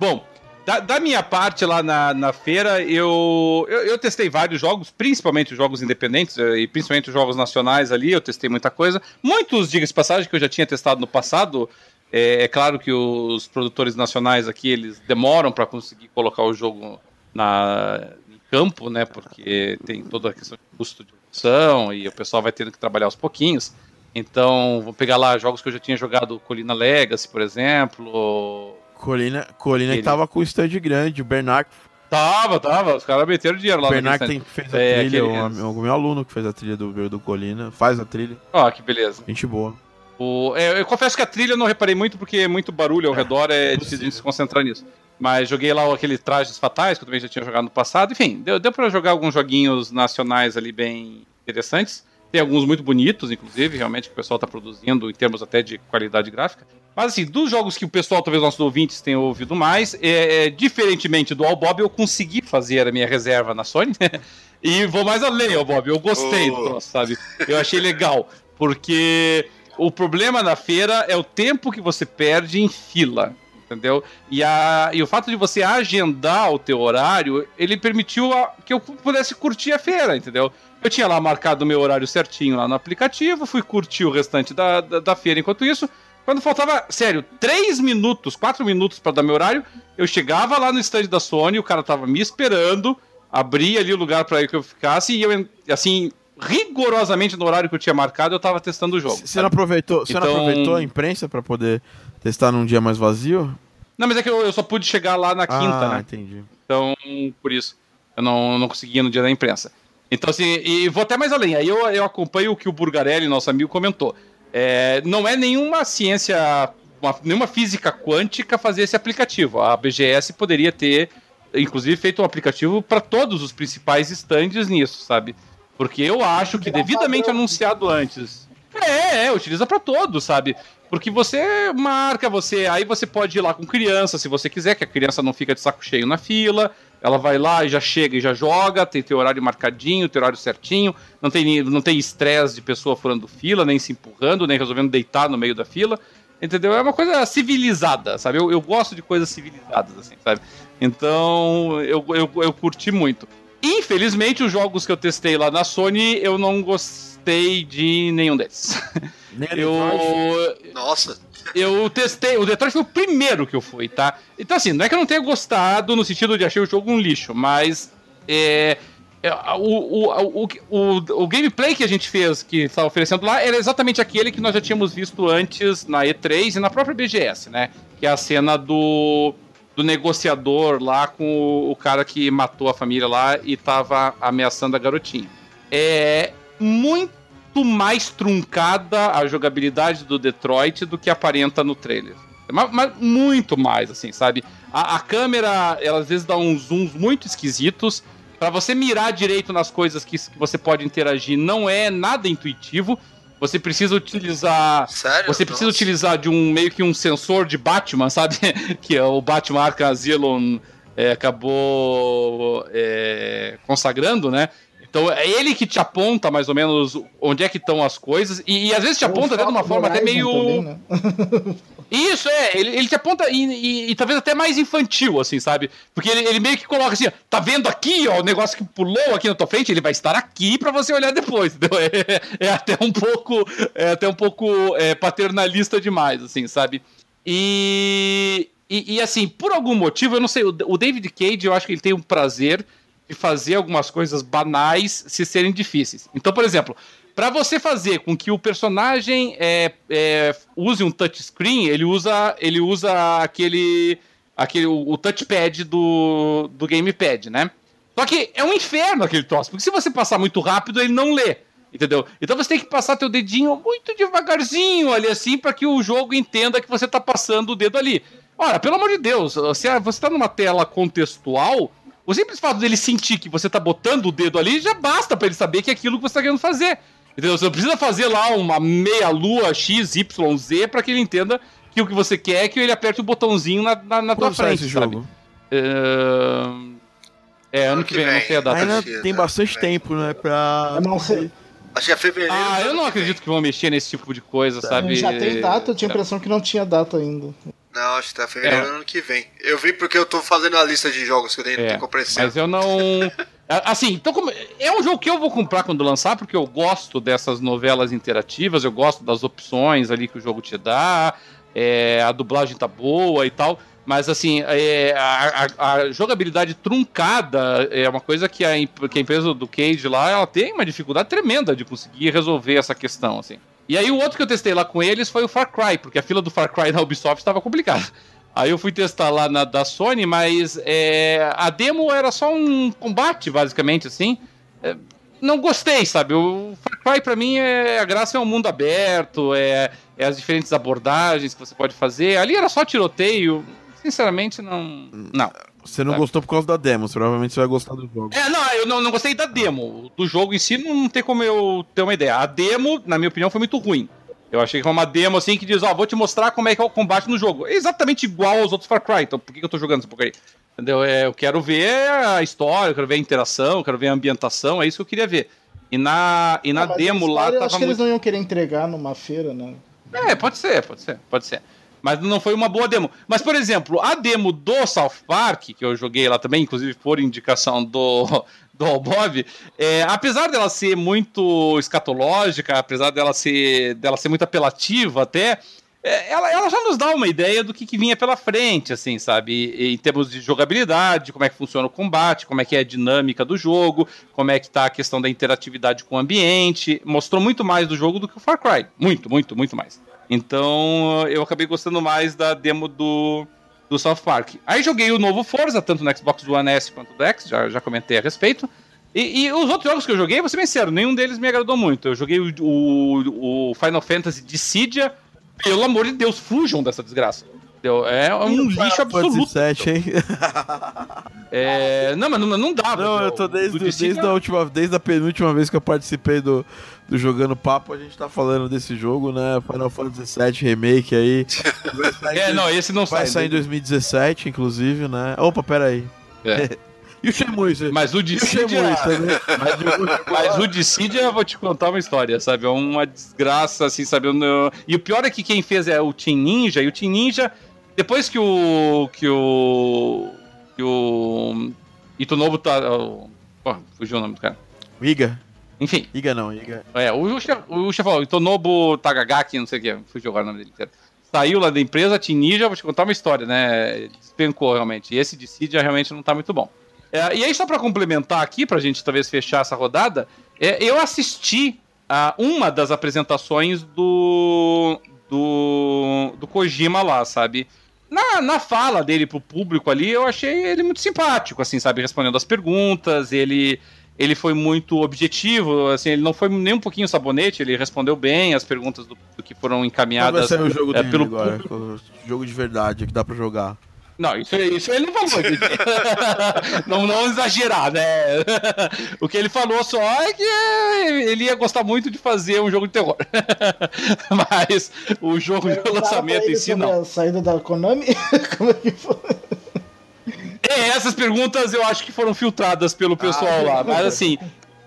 Bom, da, da, minha parte lá na, na feira, eu, eu, eu, testei vários jogos, principalmente os jogos independentes eh, e principalmente os jogos nacionais ali. Eu testei muita coisa. Muitos, diga-se passagem, que eu já tinha testado no passado. É, é, claro que os produtores nacionais aqui eles demoram para conseguir colocar o jogo na, em campo, né? Porque tem toda a questão de custo de produção e o pessoal vai tendo que trabalhar aos pouquinhos. Então, vou pegar lá jogos que eu já tinha jogado, Colina Legacy, por exemplo. Colina, Colina Ele... que tava com o stand grande, o Bernard. Tava, tava, os caras meteram dinheiro lá. O Bernard tem, fez a é, trilha, aquele... o, meu aluno que fez a trilha do, do Colina, faz a trilha. Ó, oh, que beleza. Gente boa. O, é, eu confesso que a trilha eu não reparei muito, porque é muito barulho ao redor, é difícil se concentrar nisso. Mas joguei lá aquele Trajes Fatais, que eu também já tinha jogado no passado. Enfim, deu, deu pra jogar alguns joguinhos nacionais ali bem interessantes. Tem alguns muito bonitos, inclusive, realmente, que o pessoal tá produzindo em termos até de qualidade gráfica. Mas assim, dos jogos que o pessoal, talvez nossos ouvintes tenham ouvido mais, é, é, diferentemente do All Bob, eu consegui fazer a minha reserva na Sony. e vou mais além, All Bob. Eu gostei oh. do troço, sabe? Eu achei legal. Porque o problema da feira é o tempo que você perde em fila, entendeu? E, a, e o fato de você agendar o teu horário, ele permitiu a, que eu pudesse curtir a feira, entendeu? Eu tinha lá marcado o meu horário certinho lá no aplicativo, fui curtir o restante da, da, da feira enquanto isso. Quando faltava, sério, 3 minutos, 4 minutos para dar meu horário, eu chegava lá no stand da Sony, o cara tava me esperando, abria ali o lugar para que eu ficasse e eu, assim, rigorosamente no horário que eu tinha marcado, eu tava testando o jogo. Você não aproveitou, então... não aproveitou a imprensa para poder testar num dia mais vazio? Não, mas é que eu, eu só pude chegar lá na quinta, ah, né? entendi. Então, por isso, eu não, não conseguia no dia da imprensa. Então, assim, e vou até mais além. Aí eu, eu acompanho o que o Burgarelli, nosso amigo, comentou. É, não é nenhuma ciência, uma, nenhuma física quântica fazer esse aplicativo. A BGS poderia ter, inclusive, feito um aplicativo para todos os principais stands nisso, sabe? Porque eu acho que devidamente anunciado antes. É, é, utiliza para todos, sabe? Porque você marca, você. Aí você pode ir lá com criança, se você quiser, que a criança não fica de saco cheio na fila. Ela vai lá e já chega e já joga, tem teu horário marcadinho, teu horário certinho, não tem não tem estresse de pessoa furando fila, nem se empurrando, nem resolvendo deitar no meio da fila. Entendeu? É uma coisa civilizada, sabe? Eu, eu gosto de coisas civilizadas, assim, sabe? Então, eu, eu, eu curti muito. Infelizmente, os jogos que eu testei lá na Sony, eu não gostei de nenhum deles. eu. Nossa! Eu testei. O Detroit foi o primeiro que eu fui, tá? Então, assim, não é que eu não tenha gostado no sentido de achei o jogo um lixo, mas. É, é, o, o, o, o, o gameplay que a gente fez, que estava oferecendo lá, era exatamente aquele que nós já tínhamos visto antes na E3 e na própria BGS, né? Que é a cena do, do negociador lá com o, cara que matou a família lá e estava ameaçando a garotinha. É muito mais truncada a jogabilidade do Detroit do que aparenta no trailer. Mas, mas muito mais, assim, sabe? A, a câmera, ela às vezes dá uns zooms muito esquisitos para você mirar direito nas coisas que, que você pode interagir, não é nada intuitivo. Você precisa utilizar. Sério? Você precisa Nossa. utilizar de um meio que um sensor de Batman, sabe? que é o Batman Arkham Asylum é, acabou é, consagrando, né? Então é ele que te aponta mais ou menos onde é que estão as coisas. E, e às vezes te aponta até de uma forma até meio. Também, né? Isso, é, ele, ele te aponta e, e, e, talvez até mais infantil, assim, sabe? Porque ele, ele, meio que coloca assim, tá vendo aqui, ó, o negócio que pulou aqui na tua frente, ele vai estar aqui para você olhar depois, entendeu? É, é, até um pouco, é até um pouco é, paternalista demais, assim, sabe? E, e, e, assim, por algum motivo, eu não sei, o, o David Cage, eu acho que ele tem um prazer de fazer algumas coisas banais se serem difíceis. Então, por exemplo, para você fazer com que o personagem é, é, use um touchscreen, ele usa, ele usa aquele, aquele o, o touchpad do, do gamepad, né? Só que é um inferno aquele troço, porque se você passar muito rápido, ele não lê. Entendeu? Então você tem que passar teu dedinho muito devagarzinho ali assim para que o jogo entenda que você tá passando o dedo ali. Ora, pelo amor de Deus, se você tá numa tela contextual, o simples fato dele sentir que você tá botando o dedo ali já basta para ele saber que é aquilo que você tá querendo fazer. Entendeu? Você não precisa fazer lá uma meia-lua X, Y, Z pra que ele entenda que o que você quer é que ele aperte o botãozinho na, na, na tua frente. Esse sabe? jogo? Uh... É, ano, ano que vem, vem, não sei a data. Ainda tem bastante tempo, né? Pra. Eu não sei. Acho que é fevereiro. Ah, eu não acredito que vão mexer nesse tipo de coisa, sabe? Já tem data, eu tinha a impressão que não tinha data ainda. Não, acho que tá fevereiro é. ano que vem. Eu vi porque eu tô fazendo a lista de jogos que eu tenho, é, tenho Mas eu não. Assim, então é um jogo que eu vou comprar quando lançar, porque eu gosto dessas novelas interativas, eu gosto das opções ali que o jogo te dá, é, a dublagem tá boa e tal. Mas assim, é, a, a, a, jogabilidade truncada é uma coisa que a, que a empresa do Cage lá ela tem uma dificuldade tremenda de conseguir resolver essa questão, assim. E aí o outro que eu testei lá com eles foi o Far Cry, porque a fila do Far Cry na Ubisoft estava complicada. Aí eu fui testar lá na da Sony, mas é, a demo era só um combate, basicamente, assim. É, não gostei, sabe? O Far Cry pra mim é a graça é um mundo aberto, é, é as diferentes abordagens que você pode fazer. Ali era só tiroteio. Sinceramente, não. Não. Você não sabe? gostou por causa da demo, provavelmente você vai gostar do jogo. É, não, eu não, não gostei da demo. Do jogo em si não tem como eu ter uma ideia. A demo, na minha opinião, foi muito ruim. Eu achei que foi uma demo assim que diz, ó, oh, vou te mostrar como é que é o combate no jogo. É exatamente igual aos outros Far Cry, então por que eu tô jogando essa porcaria? Entendeu? É, eu quero ver a história, eu quero ver a interação, eu quero ver a ambientação, é isso que eu queria ver. E na, e na ah, demo lá tava. Acho que muito... eles não iam querer entregar numa feira, né? É, pode ser, pode ser, pode ser. Mas não foi uma boa demo. Mas, por exemplo, a demo do South Park, que eu joguei lá também, inclusive por indicação do, do Bob, é, apesar dela ser muito escatológica, apesar dela ser, dela ser muito apelativa até, é, ela, ela, já nos dá uma ideia do que, que vinha pela frente, assim, sabe? E, em termos de jogabilidade, como é que funciona o combate, como é que é a dinâmica do jogo, como é que tá a questão da interatividade com o ambiente. Mostrou muito mais do jogo do que o Far Cry. Muito, muito, muito mais. Então eu acabei gostando mais da demo do, do South Park. Aí joguei o novo Forza, tanto no Xbox One S quanto do X, já, já comentei a respeito. E, e, os outros jogos que eu joguei, vou ser bem sincero, nenhum deles me agradou muito. Eu joguei o, o, o Final Fantasy Dissidia, pelo amor de Deus, fujam dessa desgraça. É, é um lixo absoluto. 7, hein? É, não, mas não, não dá. Não, eu tô desde, desde, a última, desde a penúltima vez que eu participei do, do Jogando Papo, a gente tá falando desse jogo, né? Final Fantasy VII Remake aí. é, não, esse não vai sai. Vai sair em 2017, inclusive, né? Opa, pera aí. É. E o Shenmue? Mas o Dissidia... mas, mas o Dissidia, vou te contar uma história, sabe? É uma desgraça, assim, sabe? E o pior é que quem fez é o Team Ninja, e o Team Ninja, depois que o... que o... que o... Itonobu tá... Pô, fugiu o nome do cara. Iga. Enfim. Iga não, Iga. É, o, o chefão, Itonobu Tagagaki, não sei o que, fugiu agora o nome dele. Saiu lá da empresa, Team Ninja, vou te contar uma história, né? Despencou realmente. E esse de Cydia realmente não tá muito bom. É, e aí, só para complementar aqui, pra gente talvez fechar essa rodada, é, eu assisti a uma das apresentações do, do, do Kojima lá, sabe? Na, na fala dele pro público ali, eu achei ele muito simpático, assim, sabe? Respondendo as perguntas, ele ele foi muito objetivo, assim, ele não foi nem um pouquinho sabonete, ele respondeu bem as perguntas do, do que foram encaminhadas. Vai ser o jogo é, pelo agora? Público. Jogo de verdade que dá para jogar. Não, isso, isso ele não falou. não, não exagerar, né? O que ele falou só é que ele ia gostar muito de fazer um jogo de terror. Mas o jogo de lançamento em si, não. A saída da Konami? Como é que foi? É, essas perguntas eu acho que foram filtradas pelo pessoal ah, lá. Mas assim,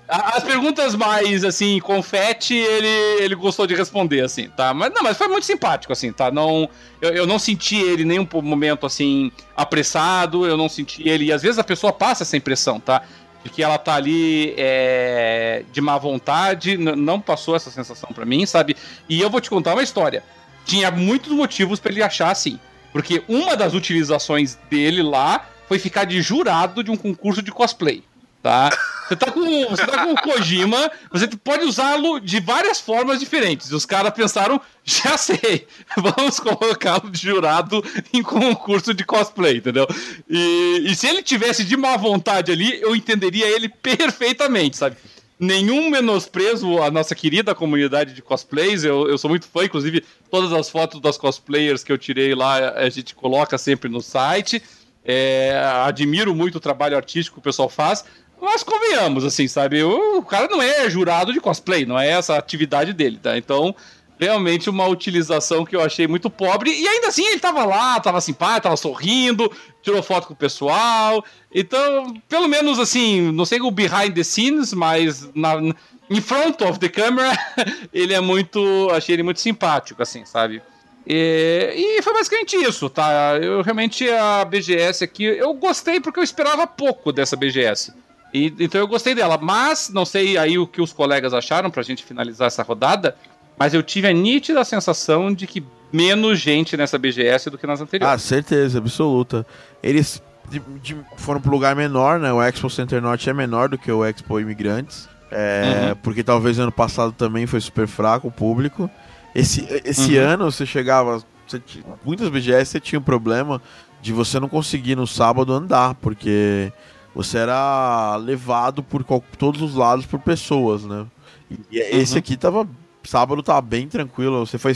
as perguntas mais, assim, confete, ele, ele gostou de responder, assim, tá? Mas não, mas foi muito simpático, assim, tá? Não, eu, eu não senti ele nenhum momento, assim, apressado, eu não senti ele. E às vezes a pessoa passa essa impressão, tá? De que ela tá ali é, de má vontade, não passou essa sensação para mim, sabe? E eu vou te contar uma história. Tinha muitos motivos para ele achar assim. Porque uma das utilizações dele lá foi ficar de jurado de um concurso de cosplay tá? Você tá com, você tá com o Kojima, você pode usá-lo de várias formas diferentes. Os caras pensaram, já sei, vamos colocá-lo de jurado em concurso de cosplay, entendeu? E, e se ele tivesse de má vontade ali, eu entenderia ele perfeitamente, sabe? Nenhum menosprezo à nossa querida comunidade de cosplays. Eu, eu sou muito fã, inclusive, todas as fotos das cosplayers que eu tirei lá a gente coloca sempre no site. É, admiro muito o trabalho artístico que o pessoal faz, mas convenhamos, assim, sabe? O, cara não é jurado de cosplay, não é essa atividade dele, tá? Então, realmente uma utilização que eu achei muito pobre. E ainda assim ele tava lá, tava simpático, tava sorrindo, tirou foto com o pessoal. Então, pelo menos assim, não sei o behind the scenes, mas na, in front of the camera, ele é muito. Achei ele muito simpático, assim, sabe? E, e, foi basicamente isso, tá? Eu realmente a BGS aqui, eu gostei porque eu esperava pouco dessa BGS. E, então eu gostei dela, mas não sei aí o que os colegas acharam pra gente finalizar essa rodada, mas eu tive a nítida sensação de que menos gente nessa BGS do que nas anteriores. Ah, certeza, absoluta. Eles de, de, foram pro lugar menor, né? O Expo Center Norte é menor do que o Expo Imigrantes. É, uhum. Porque talvez ano passado também foi super fraco o público. Esse, esse uhum. ano você chegava. Você, muitas BGS você tinha o um problema de você não conseguir no sábado andar, porque você era levado por todos os lados por pessoas, né? E uhum. esse aqui tava. Sábado tava bem tranquilo. Você foi.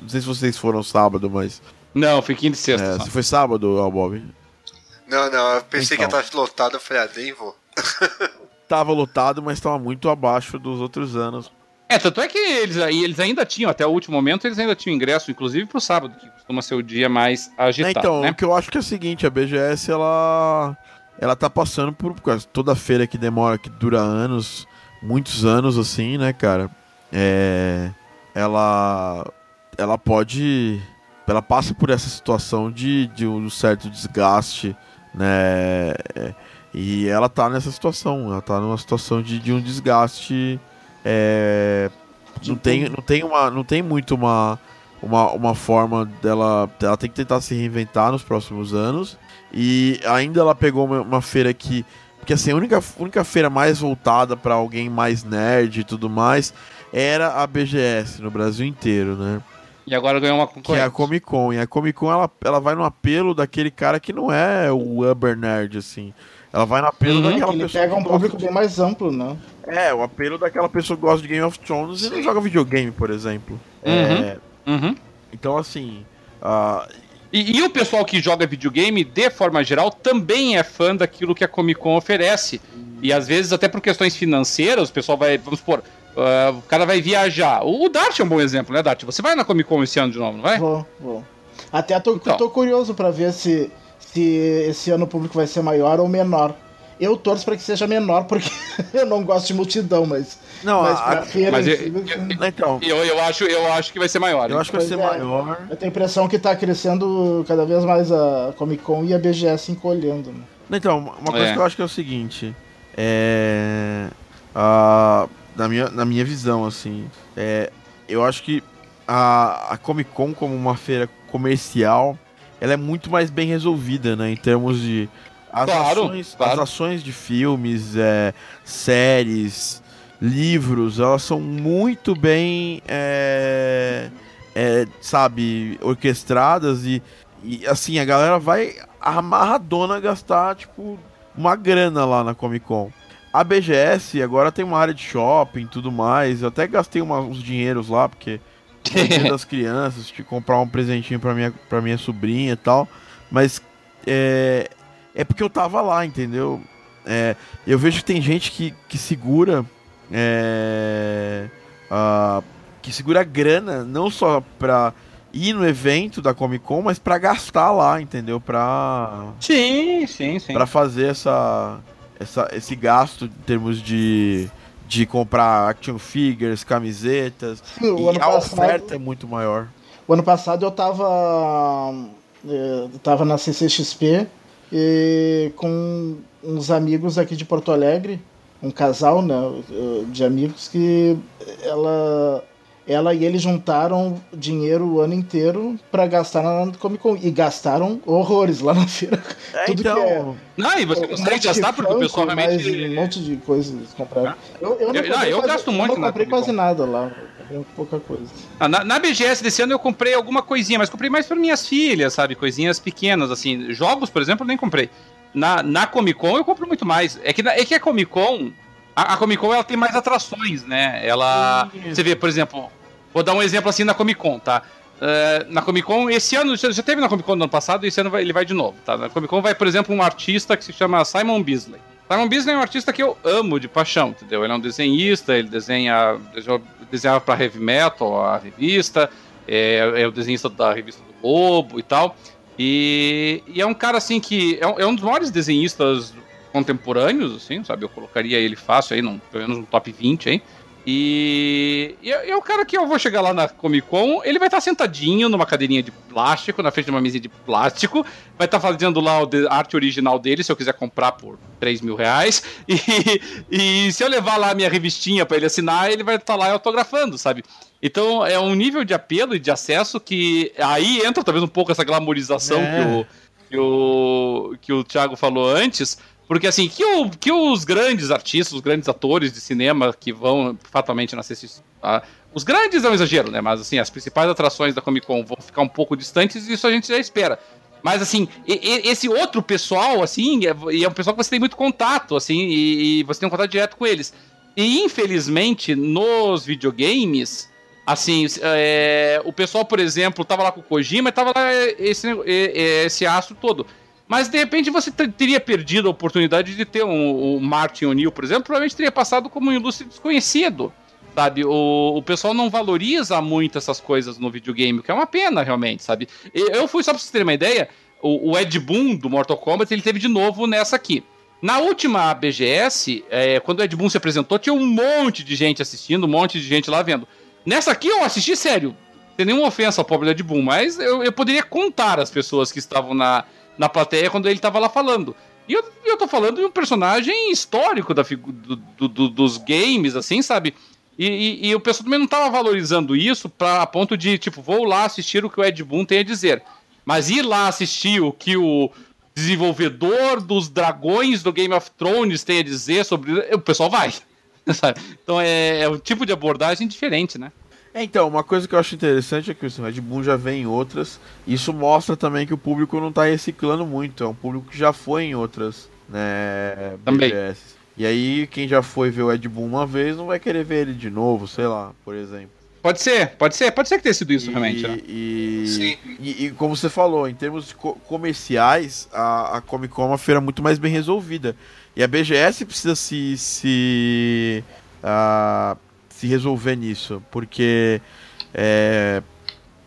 Não sei se vocês foram sábado, mas. Não, fui quinta e sexta. É, você foi sábado, Bob? Não, não, eu pensei então. que ia estar lotado, eu falei, ah, nem vou. tava lotado, mas tava muito abaixo dos outros anos. É, tanto é que eles, eles ainda tinham, até o último momento, eles ainda tinham ingresso, inclusive pro sábado, que costuma ser o dia mais agitado. É, então, né? o que eu acho que é o seguinte, a BGS, ela ela tá passando por, por toda feira que demora, que dura anos, muitos anos assim, né, cara? É, ela ela pode ela passa por essa situação de, de um certo desgaste, né? E ela tá nessa situação, ela tá numa situação de, de um desgaste. É, não, tem, não, tem uma, não tem muito uma, uma, uma forma dela. Ela tem que tentar se reinventar nos próximos anos. E ainda ela pegou uma, uma feira que. Porque assim, a única, única feira mais voltada para alguém mais nerd e tudo mais era a BGS no Brasil inteiro, né? E agora ganhou uma concorrente. Que é a Comic Con. E a Comic Con ela, ela vai no apelo daquele cara que não é o Uber Nerd, assim. Ela vai no apelo uhum, daquela ele pessoa. pega um público bem mais amplo, né? É, o apelo daquela pessoa que gosta de Game of Thrones Sim. e não joga videogame, por exemplo. Uhum. É, uhum. Então, assim. Uh, e, e, o pessoal que joga videogame, de forma geral, também é fã daquilo que a Comic Con oferece. E às vezes, até por questões financeiras, o pessoal vai, vamos supor, uh, o cara vai viajar. O Dart é um bom exemplo, né, Dart? Você vai na Comic Con esse ano de novo, não vai? Vou, vou. Até tô, então. tô curioso para ver se, se esse ano o público vai ser maior ou menor. Eu torço para que seja menor, porque eu não gosto de multidão, mas. Não, mas a, feira, mas eu, eu, então, eu, eu, acho, eu acho que vai ser maior. Eu acho que vai ser é, maior. Eu tenho a impressão que tá crescendo cada vez mais a Comic Con e a BGS encolhendo. Né? Então, uma coisa é. que eu acho que é o seguinte. É. A, na, minha, na minha visão, assim. É, eu acho que a, a Comic Con, como uma feira comercial, ela é muito mais bem resolvida, né? Em termos de. As, claro, ações, claro. as ações de filmes, é, séries, livros, elas são muito bem, é, é, sabe, orquestradas e, e, assim, a galera vai amarradona gastar, tipo, uma grana lá na Comic Con. A BGS agora tem uma área de shopping e tudo mais. Eu até gastei uma, uns dinheiros lá, porque dia das crianças, de comprar um presentinho pra minha, pra minha sobrinha e tal. Mas é, é porque eu tava lá, entendeu? É, eu vejo que tem gente que, que segura. É, uh, que segura grana, não só pra ir no evento da Comic Con, mas pra gastar lá, entendeu? Pra. Sim, sim, sim. Pra fazer essa essa, esse gasto em termos de, de comprar action figures, camisetas. Sim, e a passado, oferta é muito maior. O ano passado eu tava. Eu tava na CCXP e com uns amigos aqui de Porto Alegre, um casal né, de amigos que ela ela e ele juntaram dinheiro o ano inteiro para gastar na Comic Con. E gastaram horrores lá na feira. É, Tudo então... que é. Não, e você consegue um gastar porque o pessoal realmente. Um monte de coisas compraram. Eu, eu, não, eu, não, eu quase, gasto muito. Eu não comprei quase nada lá. Comprei pouca coisa. Ah, na, na, BGS desse ano eu comprei alguma coisinha, mas comprei mais para minhas filhas, sabe? Coisinhas pequenas, assim. Jogos, por exemplo, eu nem comprei. Na, na Comic Con eu compro muito mais. É que, é que a Comic Con. A, a Comic Con ela tem mais atrações, né? Ela. Isso. Você vê, por exemplo, Vou dar um exemplo assim na Comic Con, tá? Uh, na Comic Con, esse ano, já, teve na Comic Con no ano passado, e esse ano vai, ele vai de novo, tá? Na Comic Con vai, por exemplo, um artista que se chama Simon Beasley. Simon Beasley é um artista que eu amo de paixão, entendeu? Ele é um desenhista, ele desenha, desenhava pra Heavy Metal, a revista, é, é o desenhista da revista do Lobo e tal. E, e é um cara, assim, que é, é um dos maiores desenhistas contemporâneos, assim, sabe? Eu colocaria ele fácil aí, num, pelo menos no top 20 aí. E, e, e, o cara que eu vou chegar lá na Comic Con, ele vai estar sentadinho numa cadeirinha de plástico, na frente de uma mesa de plástico, vai estar fazendo lá a arte original dele, se eu quiser comprar por 3 mil reais. E, e se eu levar lá a minha revistinha para ele assinar, ele vai estar lá autografando, sabe? Então é um nível de apelo e de acesso que aí entra talvez um pouco essa glamorização é. que, o, que, o, que o Thiago falou antes porque assim, que, o, que os grandes artistas, os grandes atores de cinema que vão fatalmente na CCXP. Ah, os grandes é um exagero, né? Mas assim, as principais atrações da Comic Con vão ficar um pouco distantes e isso a gente já espera. Mas assim, esse outro pessoal, assim, é, é, um pessoal que você tem muito contato, assim, e, e você tem um contato direto com eles. E infelizmente, nos videogames, assim, é, o pessoal, por exemplo, tava lá com o Kojima e tava lá esse, esse astro todo. Mas de repente você teria perdido a oportunidade de ter um, um Martin O'Neill, por exemplo, provavelmente teria passado como um ilustre desconhecido. Sabe, o, o pessoal não valoriza muito essas coisas no videogame, o que é uma pena, realmente, sabe? Eu fui, só pra vocês terem uma ideia, o, o Ed Boon do Mortal Kombat, ele teve de novo nessa aqui. Na última BGS, é, quando o Ed Boon se apresentou, tinha um monte de gente assistindo, um monte de gente lá vendo. Nessa aqui eu assisti sério, sem nenhuma ofensa ao pobre Ed Boon, mas eu, eu poderia contar as pessoas que estavam na, na plateia quando ele tava lá falando. E eu, eu tô falando de um personagem histórico da, do, do, do, dos games, assim, sabe? E, e, e, o pessoal também não tava valorizando isso pra, a ponto de, tipo, vou lá assistir o que o Ed Boon tem a dizer. Mas ir lá assistir o que o desenvolvedor dos dragões do Game of Thrones tem a dizer sobre. O pessoal vai. Sabe? Então é, é um tipo de abordagem diferente, né? É, então, uma coisa que eu acho interessante é que o Red Bull já vem em outras. Isso mostra também que o público não está reciclando muito. É um público que já foi em outras, né? Também. BGS. E aí, quem já foi ver o Ed Boon uma vez não vai querer ver ele de novo, sei lá, por exemplo. Pode ser, pode ser, pode ser que tenha sido isso e, realmente. Né? E, e, e, como você falou, em termos co comerciais, a, a Comic Con é uma feira muito mais bem resolvida. E a BGS precisa se. se uh, se resolver nisso, porque é,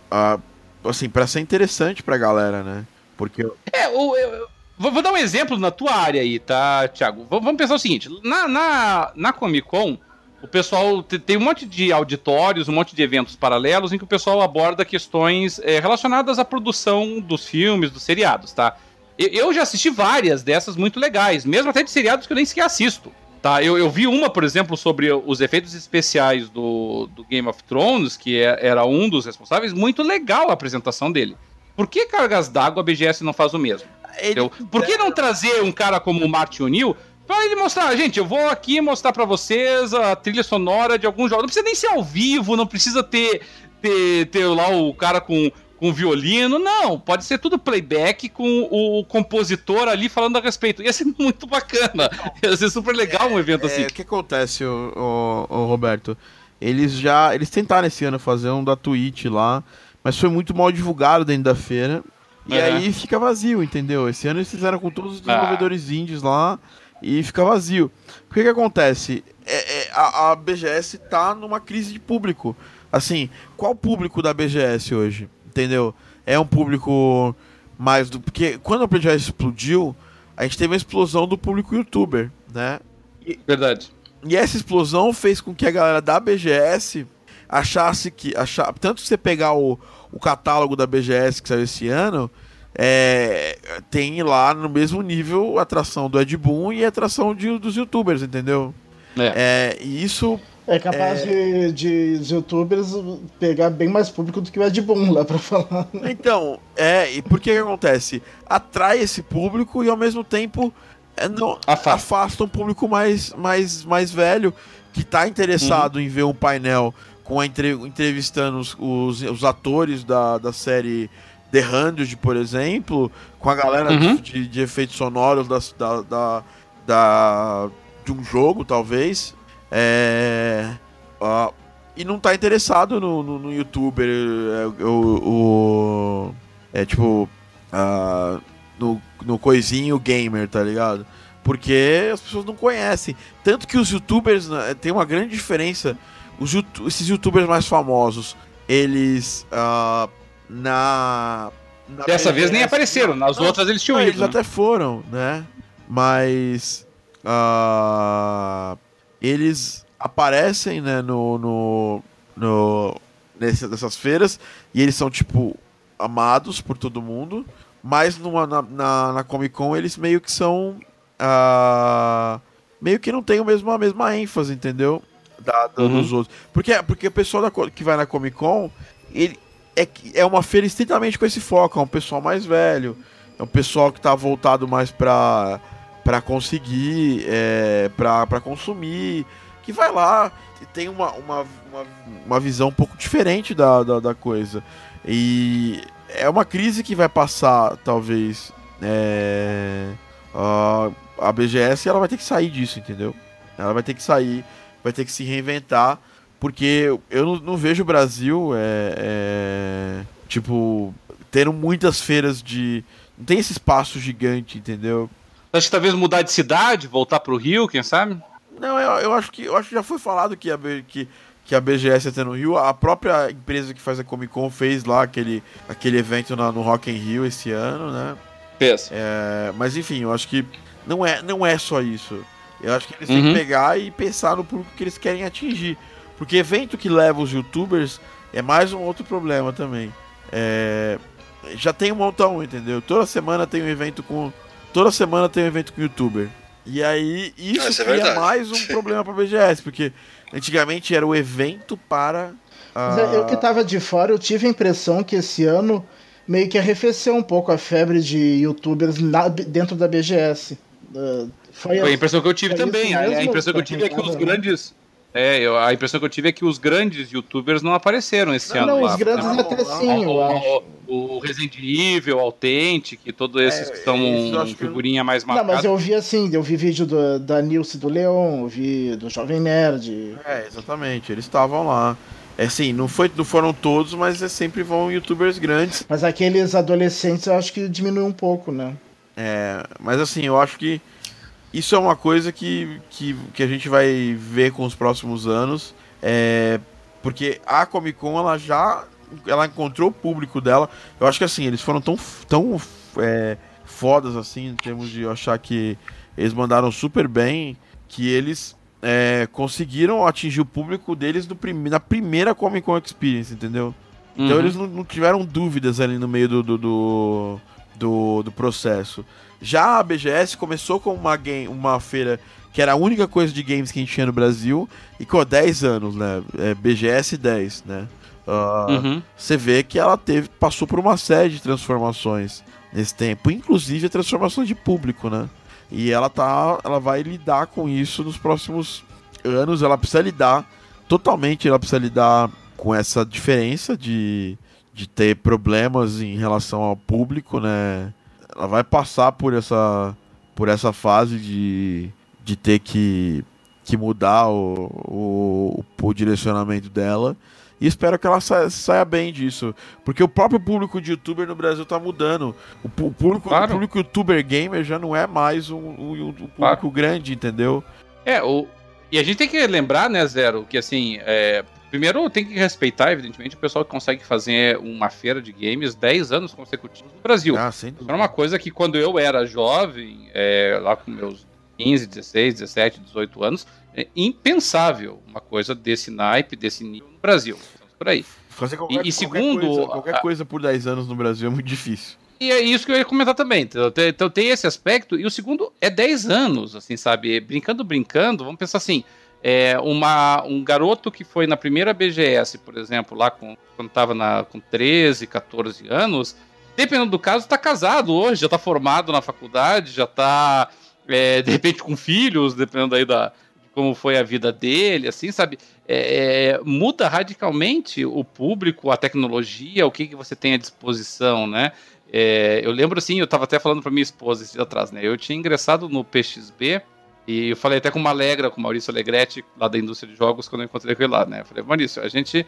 a, assim, para ser interessante pra galera, né? Porque É, eu, Vou, vou, dar um exemplo na tua área aí, tá, Thiago? vamos pensar o seguinte: na, na, na Comic Con, o pessoal tem um monte de auditórios, um monte de eventos paralelos em que o pessoal aborda questões é, relacionadas à produção dos filmes, dos seriados, tá? Eu já assisti várias dessas muito legais, mesmo até de seriados que eu nem sequer assisto. Tá, eu, eu vi uma, por exemplo, sobre os efeitos especiais do, do Game of Thrones, que é, era um dos responsáveis, muito legal a apresentação dele. Por que Cargas d'Água a BGS não faz o mesmo? Ele... Por que não trazer um cara como o Martin O'Neill pra ele mostrar, gente, eu vou aqui mostrar para vocês a trilha sonora de alguns jogos. Não precisa nem ser ao vivo, não precisa ter, ter, ter lá o cara com com violino, não, pode ser tudo playback com o compositor ali falando a respeito. Ia ser muito bacana, ia ser super legal um evento é, assim. O que acontece, o, o, o, Roberto? Eles já, eles tentaram esse ano fazer um da Twitch lá, mas foi muito mal divulgado dentro da feira. E é. aí fica vazio, entendeu? Esse ano eles fizeram com todos os ah. desenvolvedores ah. indies lá e fica vazio. O que, que acontece? É, é, a, a BGS tá numa crise de público. Assim, qual o público da BGS hoje? Entendeu? É um público mais do. Porque quando a BGS explodiu, a gente teve uma explosão do público youtuber, né? E, Verdade. E essa explosão fez com que a galera da BGS achasse que. Achar, tanto que você pegar o, o catálogo da BGS que saiu esse ano, é, tem lá no mesmo nível a atração do Ed Boon e a atração de, dos youtubers, entendeu? É. é e isso é capaz é... De, de youtubers pegar bem mais público do que o Ed Boon lá pra falar. Então, é, e por que, que acontece? Atrai esse público e ao mesmo tempo é, não, afasta. afasta um público mais, mais, mais velho que tá interessado uhum. em ver um painel com a entre, entrevistando os, os, os, atores da, da série The Hundred, por exemplo, com a galera uhum. de, de efeitos sonoros da, da, da, de um jogo, talvez. É, uh, e não tá interessado no, no, no youtuber, é, o, o, é tipo, uh, no, no coisinho gamer, tá ligado? Porque as pessoas não conhecem. Tanto que os youtubers, né, tem uma grande diferença. Os, esses youtubers mais famosos, eles uh, na, na, Dessa vez nem apareceram, nas não, outras eles tinham não, ido. Eles né? até foram, né? Mas. Uh, eles aparecem, né, no, no, no nesse, nessas feiras e eles são, tipo, amados por todo mundo, mas numa, na, na, na Comic Con eles meio que são. Uh, meio que não tem o mesmo, a mesma ênfase, entendeu? Da, da uhum. dos outros. Porque, porque o pessoal da, que vai na Comic Con, ele é, é uma feira estritamente com esse foco, é um pessoal mais velho, é um pessoal que tá voltado mais pra para conseguir, é, para consumir, que vai lá e tem uma, uma, uma, uma visão um pouco diferente da, da, da, coisa. E é uma crise que vai passar, talvez. É, a, a BGS ela vai ter que sair disso, entendeu? Ela vai ter que sair, vai ter que se reinventar, porque eu não, não vejo o Brasil é, é, tipo tendo muitas feiras de. Não tem esse espaço gigante, entendeu? Acho que talvez mudar de cidade, voltar para o Rio, quem sabe? Não, eu, eu, acho que eu acho que já foi falado que a, que, que a BGS ia ter no Rio. A própria empresa que faz a Comic Con fez lá aquele, aquele evento na, no Rock in Rio esse ano, né? Pensa. É, mas enfim, eu acho que não é, não é só isso. Eu acho que eles uhum. têm que uhum. pegar e pensar no público que eles querem atingir. Porque evento que leva os youtubers é mais um outro problema também. É, já tem um montão, entendeu? Toda semana tem um evento com Toda semana tem um evento com youtuber. E aí, isso, isso é cria mais um problema pra BGS, porque antigamente era o evento para. Uh... Eu que tava de fora, eu tive a impressão que esse ano meio que arrefeceu um pouco a febre de youtubers na, dentro da BGS. Uh, foi, foi, a impressão que eu tive também. A, a impressão que eu tive é que os grandes é, eu, a impressão que eu tive é que os grandes youtubers não apareceram esse não, ano. Não, lá. os grandes não, até sim, eu acho. O, Resident Evil, Authentic, todos esses é, que são figurinha mais marcada. Não, mas eu vi assim, eu vi vídeo do, da Nilce do Leon, eu vi do Jovem Nerd. É, exatamente, eles estavam lá. É assim, não, foi, não foram todos, mas é, sempre vão youtubers grandes. Mas aqueles adolescentes eu acho que diminuiu um pouco, né? É, mas assim, eu acho que isso é uma coisa que, que, que a gente vai ver com os próximos anos. É, porque a Comic Con ela já ela encontrou o público dela. Eu acho que assim, eles foram tão, tão é, fodas, assim, em termos de achar que eles mandaram super bem, que eles é, conseguiram atingir o público deles no prim na primeira Comic Con Experience, entendeu? Então uhum. eles não, não, tiveram dúvidas ali no meio do, do, do, do, do processo. Já a BGS começou com uma, game, uma feira que era a única coisa de games que a gente tinha no Brasil, e com 10 anos, né? É, BGS 10, né? Uh, uhum. Você vê que ela teve, passou por uma série de transformações nesse tempo, inclusive a transformação de público, né? E ela tá, ela vai lidar com isso nos próximos anos, ela precisa lidar totalmente, ela precisa lidar com essa diferença de, de ter problemas em relação ao público, né? Ela vai passar por essa por essa fase de de ter que, que mudar o, o, o direcionamento dela. E espero que ela saia, saia, bem disso. Porque o próprio público de youtuber no Brasil tá mudando. O, o público, claro. o público youtuber gamer já não é mais um, um, um público claro. grande, entendeu? É, o, e a gente tem que lembrar, né, Zero, que assim, é, primeiro tem que respeitar, evidentemente, o pessoal que consegue fazer uma feira de games 10 anos consecutivos no Brasil. Ah, sem dúvida. Era uma coisa que quando eu era jovem, é, lá com meus 15, 16, 17, 18 anos, é impensável uma coisa desse naipe, desse nível no Brasil. Por aí. Fazer qualquer, e, e segundo. Qualquer coisa, qualquer coisa por 10 anos no Brasil é muito difícil. E é isso que eu ia comentar também. Então, então tem esse aspecto. E o segundo é 10 anos, assim, sabe? Brincando, brincando, vamos pensar assim. É uma, um garoto que foi na primeira BGS, por exemplo, lá com, quando estava com 13, 14 anos, dependendo do caso, está casado hoje, já está formado na faculdade, já está é, de repente com filhos, dependendo aí da como foi a vida dele, assim, sabe? É, é, muda radicalmente o público, a tecnologia, o que, que você tem à disposição, né? É, eu lembro assim, eu estava até falando para minha esposa esse atrás, né? Eu tinha ingressado no PXB e eu falei até com uma Alegra, com o Maurício Alegretti, lá da indústria de jogos, quando eu encontrei com ele lá, né? Eu falei, Maurício, a gente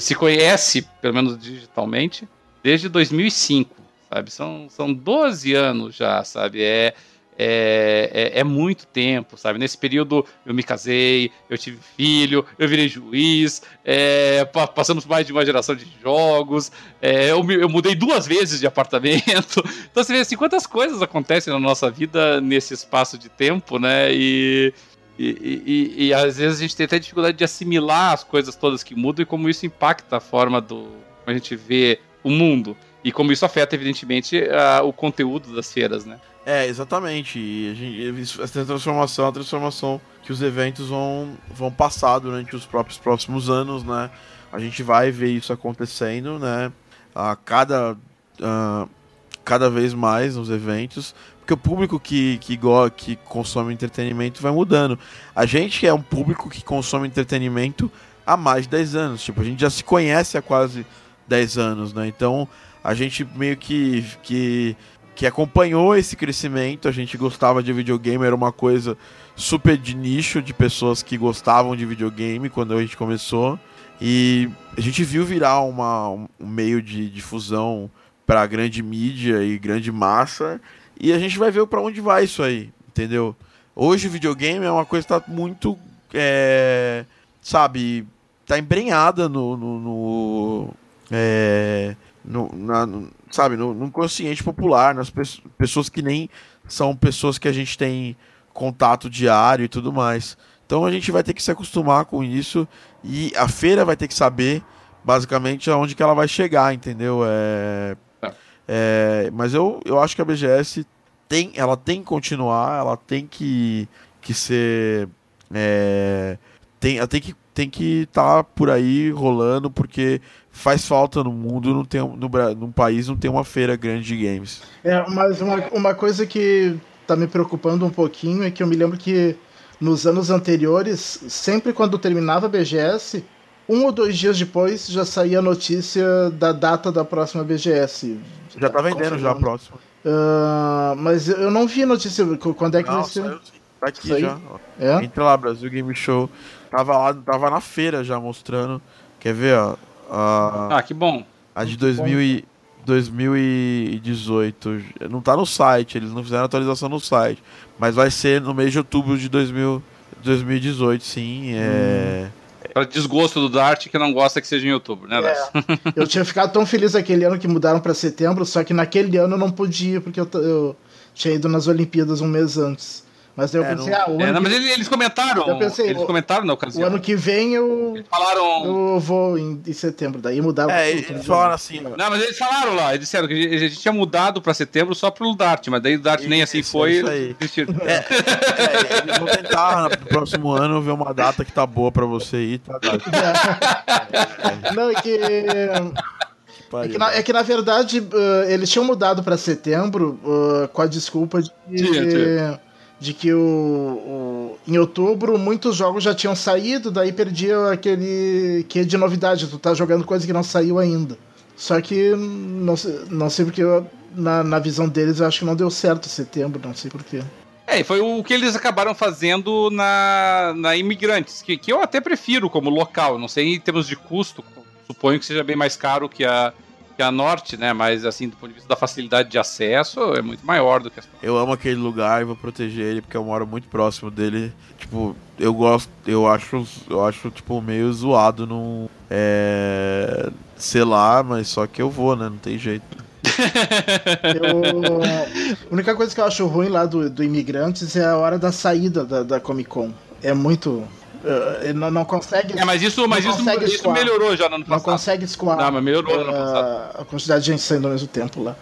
se conhece, pelo menos digitalmente, desde 2005, sabe? São, são 12 anos já, sabe? É, é, é, é, muito tempo, sabe? Nesse período eu me casei, eu tive filho, eu virei juiz, é, passamos mais de uma geração de jogos, é, eu, eu, mudei duas vezes de apartamento. Então você vê assim, quantas coisas acontecem na nossa vida nesse espaço de tempo, né? E, e, e, e às vezes a gente tem até dificuldade de assimilar as coisas todas que mudam e como isso impacta a forma do como a gente vê o mundo. E como isso afeta, evidentemente, a, o conteúdo das feiras, né? É, exatamente. E a gente, essa transformação é a transformação que os eventos vão, vão passar durante os próprios próximos anos, né? A gente vai ver isso acontecendo, né? A cada, cada vez mais nos eventos, porque o público que, que, que consome entretenimento vai mudando. A gente é um público que consome entretenimento há mais de 10 anos. Tipo, a gente já se conhece há quase 10 anos, né? Então a gente meio que, que que acompanhou esse crescimento. A gente gostava de videogame, era uma coisa super de nicho de pessoas que gostavam de videogame quando a gente começou. E a gente viu virar uma, um meio de difusão para grande mídia e grande massa. E a gente vai ver para onde vai isso aí, entendeu? Hoje o videogame é uma coisa que tá muito. É, sabe, tá embrenhada no. no, no é, no, na, no, sabe, no, no consciente popular, nas pe pessoas que nem são pessoas que a gente tem contato diário e tudo mais. Então a gente vai ter que se acostumar com isso e a feira vai ter que saber basicamente aonde que ela vai chegar, entendeu? É, é, é mas eu, eu acho que a BGS tem, ela tem que continuar, ela tem que, que ser, é, tem, ela tem que tem que estar tá por aí rolando porque faz falta no mundo, não tem, no, no país não tem uma feira grande de games. É, mas uma, uma coisa que tá me preocupando um pouquinho é que eu me lembro que nos anos anteriores, sempre quando terminava a BGS, um ou dois dias depois já saía a notícia da data da próxima BGS. Já tá vendendo já a próxima. Uh, mas eu não vi notícia quando é que não, vai ser. Tá aqui já. É? Entra lá, Brasil Game Show. Tava lá, tava na feira já mostrando. Quer ver, ó? Ah, que bom. A de 2000 e, 2018. Não tá no site, eles não fizeram atualização no site. Mas vai ser no mês de outubro de 2000, 2018, sim. É, hum. Para desgosto do Dart, que não gosta que seja em outubro, né, é. Eu tinha ficado tão feliz aquele ano que mudaram para setembro, só que naquele ano eu não podia, porque eu, eu tinha ido nas Olimpíadas um mês antes. Mas eu é, pensei, não... ah, o é, não, mas eles comentaram. Eu pensei, eles comentaram na ocasião. O ano que vem eu. Eles falaram. Eu vou em, em setembro, daí mudaram. É, eles tudo, falaram assim. Não, mas eles falaram lá, eles disseram que a gente tinha mudado pra setembro só pro Dart, mas daí o Dart nem assim foi. Isso aí. É, é, eles vão tentar no próximo ano ver uma data que tá boa pra você ir. Tá, não, é que. É que, na, é que, na, verdade uh, eles tinham mudado para setembro uh, com a desculpa de que, de que o, o, em outubro muitos jogos já tinham saído, daí perdia aquele que de novidade, tu tá jogando coisa que não saiu ainda. Só que não, não sei porque eu, na, na visão deles eu acho que não deu certo setembro, não sei porquê. É, foi o que eles acabaram fazendo na, na Imigrantes, que, que eu até prefiro como local, não sei em termos de custo, suponho que seja bem mais caro que a, que a Norte, né? Mas assim, do ponto de vista da facilidade de acesso, é muito maior do que as Eu amo aquele lugar e vou proteger ele porque eu moro muito próximo dele. Tipo, eu gosto, eu acho, eu acho tipo meio zoado num é, sei lá, mas só que eu vou, né? Não tem jeito. eu, a única coisa que eu acho ruim lá do, do Imigrantes é a hora da saída da, da Comic Con. É muito Uh, não, não consegue. É, mas isso, mas isso, isso melhorou já no ano passado. Não consegue escoar. Não, mas melhorou uh, no ano passado. A quantidade de gente saindo ao mesmo tempo lá.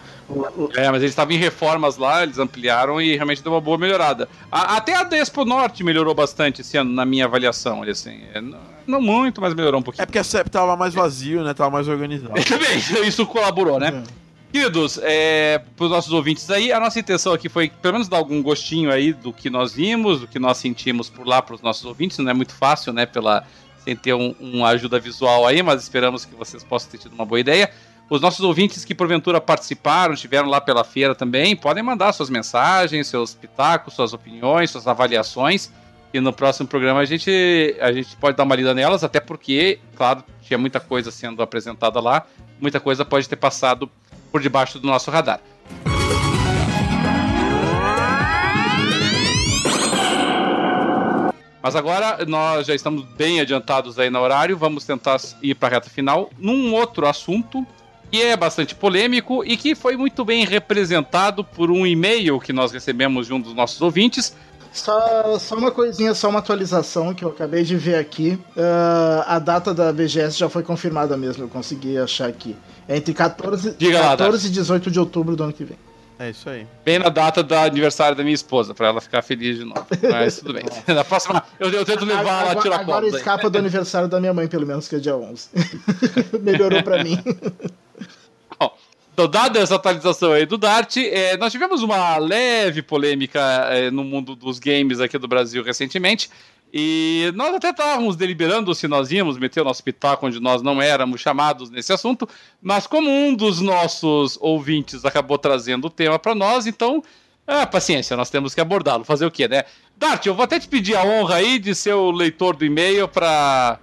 É, mas eles estavam em reformas lá, eles ampliaram e realmente deu uma boa melhorada. A, até a Despo Norte melhorou bastante esse ano, na minha avaliação. Assim, é, não muito, mas melhorou um pouquinho. É porque a CEP tava mais vazio, né? Tava mais organizado. Também, isso colaborou, né? É. Queridos, é, para os nossos ouvintes aí, a nossa intenção aqui foi pelo menos dar algum gostinho aí do que nós vimos, do que nós sentimos por lá para os nossos ouvintes. Não é muito fácil, né, pela, sem ter um, uma ajuda visual aí, mas esperamos que vocês possam ter tido uma boa ideia. Os nossos ouvintes que porventura participaram, estiveram lá pela feira também, podem mandar suas mensagens, seus pitacos, suas opiniões, suas avaliações. E no próximo programa a gente, a gente pode dar uma lida nelas, até porque, claro, tinha muita coisa sendo apresentada lá, muita coisa pode ter passado por debaixo do nosso radar. Mas agora nós já estamos bem adiantados aí no horário, vamos tentar ir para a reta final num outro assunto que é bastante polêmico e que foi muito bem representado por um e-mail que nós recebemos de um dos nossos ouvintes, só, só uma coisinha, só uma atualização que eu acabei de ver aqui. Uh, a data da BGS já foi confirmada mesmo, eu consegui achar aqui. É entre 14, Diga 14 lá, e 18 de outubro do ano que vem. É isso aí. Bem na data do aniversário da minha esposa, pra ela ficar feliz de novo. Mas tudo bem. na próxima, eu, eu tento levar ela a tirar Agora escapa do aniversário da minha mãe, pelo menos, que é dia 11. Melhorou pra mim. Então, dada essa atualização aí do Dart, é, nós tivemos uma leve polêmica é, no mundo dos games aqui do Brasil recentemente. E nós até estávamos deliberando se nós íamos meter o nosso pitaco onde nós não éramos chamados nesse assunto, mas como um dos nossos ouvintes acabou trazendo o tema para nós, então, é, paciência, nós temos que abordá-lo. Fazer o quê, né? Dart, eu vou até te pedir a honra aí de ser o leitor do e-mail para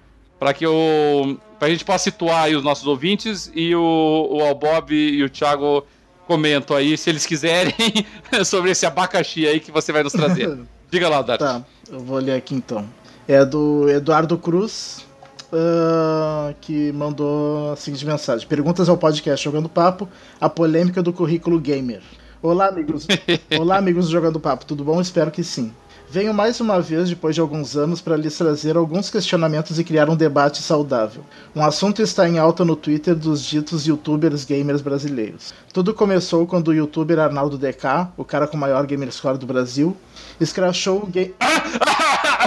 que eu pra gente possa situar aí os nossos ouvintes e o, o Albob e o Thiago comentam aí, se eles quiserem, sobre esse abacaxi aí que você vai nos trazer. Diga lá, Dart. Tá, eu vou ler aqui então. É do Eduardo Cruz, uh, que mandou a seguinte mensagem: Perguntas ao podcast Jogando Papo, a polêmica do currículo gamer. Olá, amigos. Olá, amigos do Jogando Papo, tudo bom? Espero que sim. Venho mais uma vez, depois de alguns anos, para lhes trazer alguns questionamentos e criar um debate saudável. Um assunto está em alta no Twitter dos ditos youtubers gamers brasileiros. Tudo começou quando o youtuber Arnaldo DK, o cara com o maior gamerscore do Brasil, escrachou o game.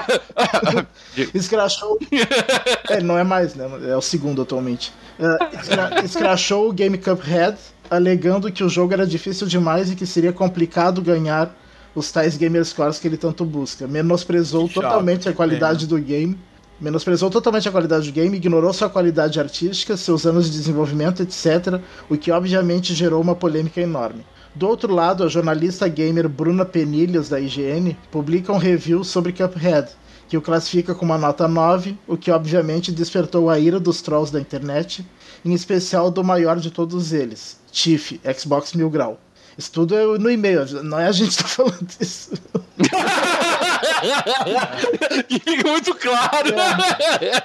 escrachou. É, não é mais, né? É o segundo atualmente. Uh, escra... escrachou o Game Cuphead, alegando que o jogo era difícil demais e que seria complicado ganhar os tais gamer scores que ele tanto busca. Menosprezou totalmente a qualidade do game. Menosprezou totalmente a qualidade do game, ignorou sua qualidade artística, seus anos de desenvolvimento, etc., o que obviamente gerou uma polêmica enorme. Do outro lado, a jornalista gamer Bruna Penilhas, da IGN, publica um review sobre Cuphead, que o classifica com uma nota 9, o que obviamente despertou a ira dos trolls da internet, em especial do maior de todos eles, Tiff, Xbox Mil Grau. Isso tudo é no e-mail, não é a gente que tá falando isso. que fica muito claro. É.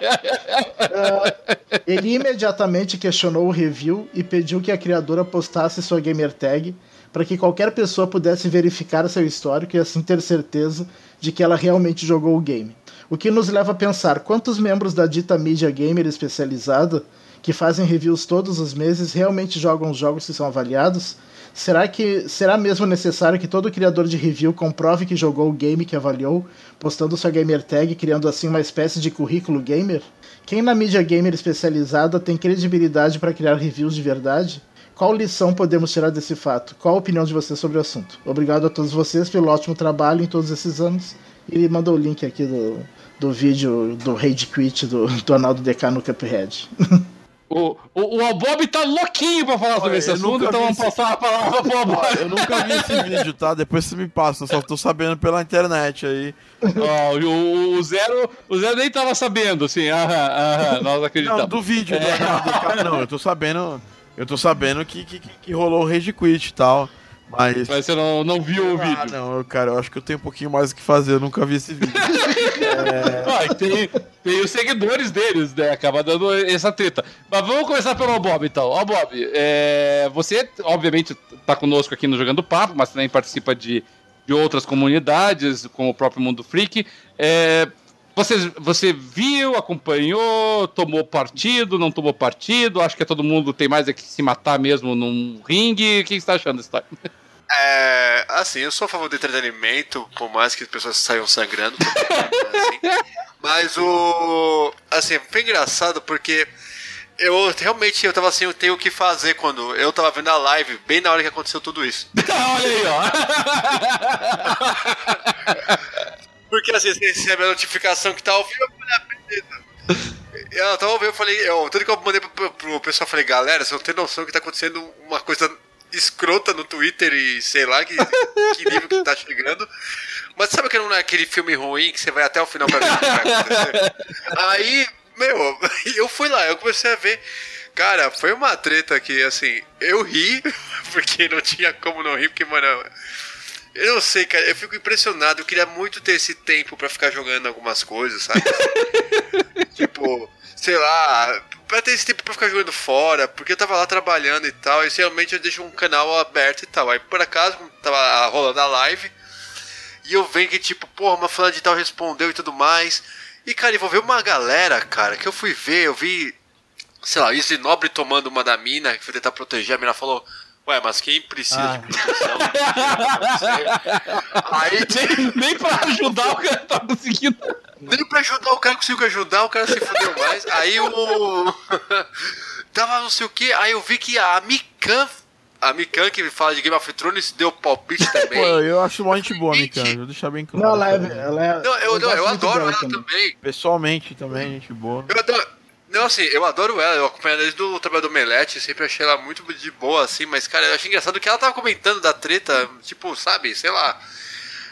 Uh, ele imediatamente questionou o review e pediu que a criadora postasse sua gamer tag para que qualquer pessoa pudesse verificar seu histórico e assim ter certeza de que ela realmente jogou o game. O que nos leva a pensar quantos membros da dita mídia gamer especializada, que fazem reviews todos os meses, realmente jogam os jogos que são avaliados? Será que será mesmo necessário que todo criador de review comprove que jogou o game que avaliou, postando sua gamer tag, criando assim uma espécie de currículo gamer? Quem na mídia gamer especializada tem credibilidade para criar reviews de verdade? Qual lição podemos tirar desse fato? Qual a opinião de vocês sobre o assunto? Obrigado a todos vocês pelo ótimo trabalho em todos esses anos. Ele mandou o link aqui do, do vídeo do Rage Quit do, do Arnaldo DK no Cuphead. O, o, o Bob tá louquinho pra falar sobre esse assunto, então vamos passar a palavra pro Bob. Eu nunca vi esse vídeo, tá? Depois você me passa, eu só tô sabendo pela internet aí. Ó, o, o, Zero, o Zero nem tava sabendo, assim, aham, aham, nós acreditamos. Não, do vídeo, é. do, não, eu tô sabendo, eu tô sabendo que, que, que rolou o Rage Quit e tal. Mas... Mas você não, não viu o ah, vídeo? Ah, não, cara, eu acho que eu tenho um pouquinho mais o que fazer, eu nunca vi esse vídeo. é... ah, tem, tem os seguidores deles, né? Acaba dando essa treta. Mas vamos começar pelo Bob, então. Ó, Bob, é... você, obviamente, tá conosco aqui no Jogando Papo, mas também participa de, de outras comunidades, como o próprio Mundo Freak. É... Você, você viu, acompanhou, tomou partido, não tomou partido? Acho que todo mundo tem mais é que se matar mesmo num ringue. O que você está achando da história? É, assim, eu sou a favor do entretenimento, por mais que as pessoas saiam sangrando. assim. Mas o. Assim, foi engraçado porque eu realmente eu tava assim, eu tenho o que fazer quando eu tava vendo a live, bem na hora que aconteceu tudo isso. Olha aí, ó. Porque assim, você recebe a notificação que tá ao vivo, eu falei, ah, beleza. Eu tava ouvindo, eu falei, eu, tudo que eu mandei pro, pro pessoal, falei, galera, você não tem noção que tá acontecendo uma coisa escrota no Twitter e sei lá que, que nível que tá chegando. Mas sabe que não é aquele filme ruim que você vai até o final pra ver o que vai acontecer? Aí, meu, eu fui lá, eu comecei a ver. Cara, foi uma treta que, assim, eu ri, porque não tinha como não rir, porque, mano, eu não sei, cara, eu fico impressionado. Eu queria muito ter esse tempo para ficar jogando algumas coisas, sabe? tipo, sei lá, pra ter esse tempo pra ficar jogando fora, porque eu tava lá trabalhando e tal, e realmente eu deixo um canal aberto e tal. Aí por acaso, tava rolando a live, e eu venho que tipo, porra, uma fulana de tal respondeu e tudo mais. E cara, envolveu uma galera, cara, que eu fui ver, eu vi, sei lá, Izzy Nobre tomando uma da mina, que foi tentar proteger, a mina falou. Ué, mas quem precisa ah. de proteção? Aí nem, nem pra ajudar o cara tá conseguindo. Nem pra ajudar o cara conseguiu ajudar, o cara se fudeu mais. Aí o. Tava não sei o que, aí eu vi que a Mikan. A Mikan que fala de Game of Thrones deu palpite também. Pô, eu acho uma gente boa, Mikan, vou deixar bem claro. Não, ela é. Ela é não, eu, eu, não, eu adoro ela também. também. Pessoalmente também, gente boa. Eu adoro. Não, assim, eu adoro ela, eu acompanho ela desde o trabalho do Melete, sempre achei ela muito de boa, assim, mas, cara, eu achei engraçado que ela tava comentando da treta, tipo, sabe, sei lá.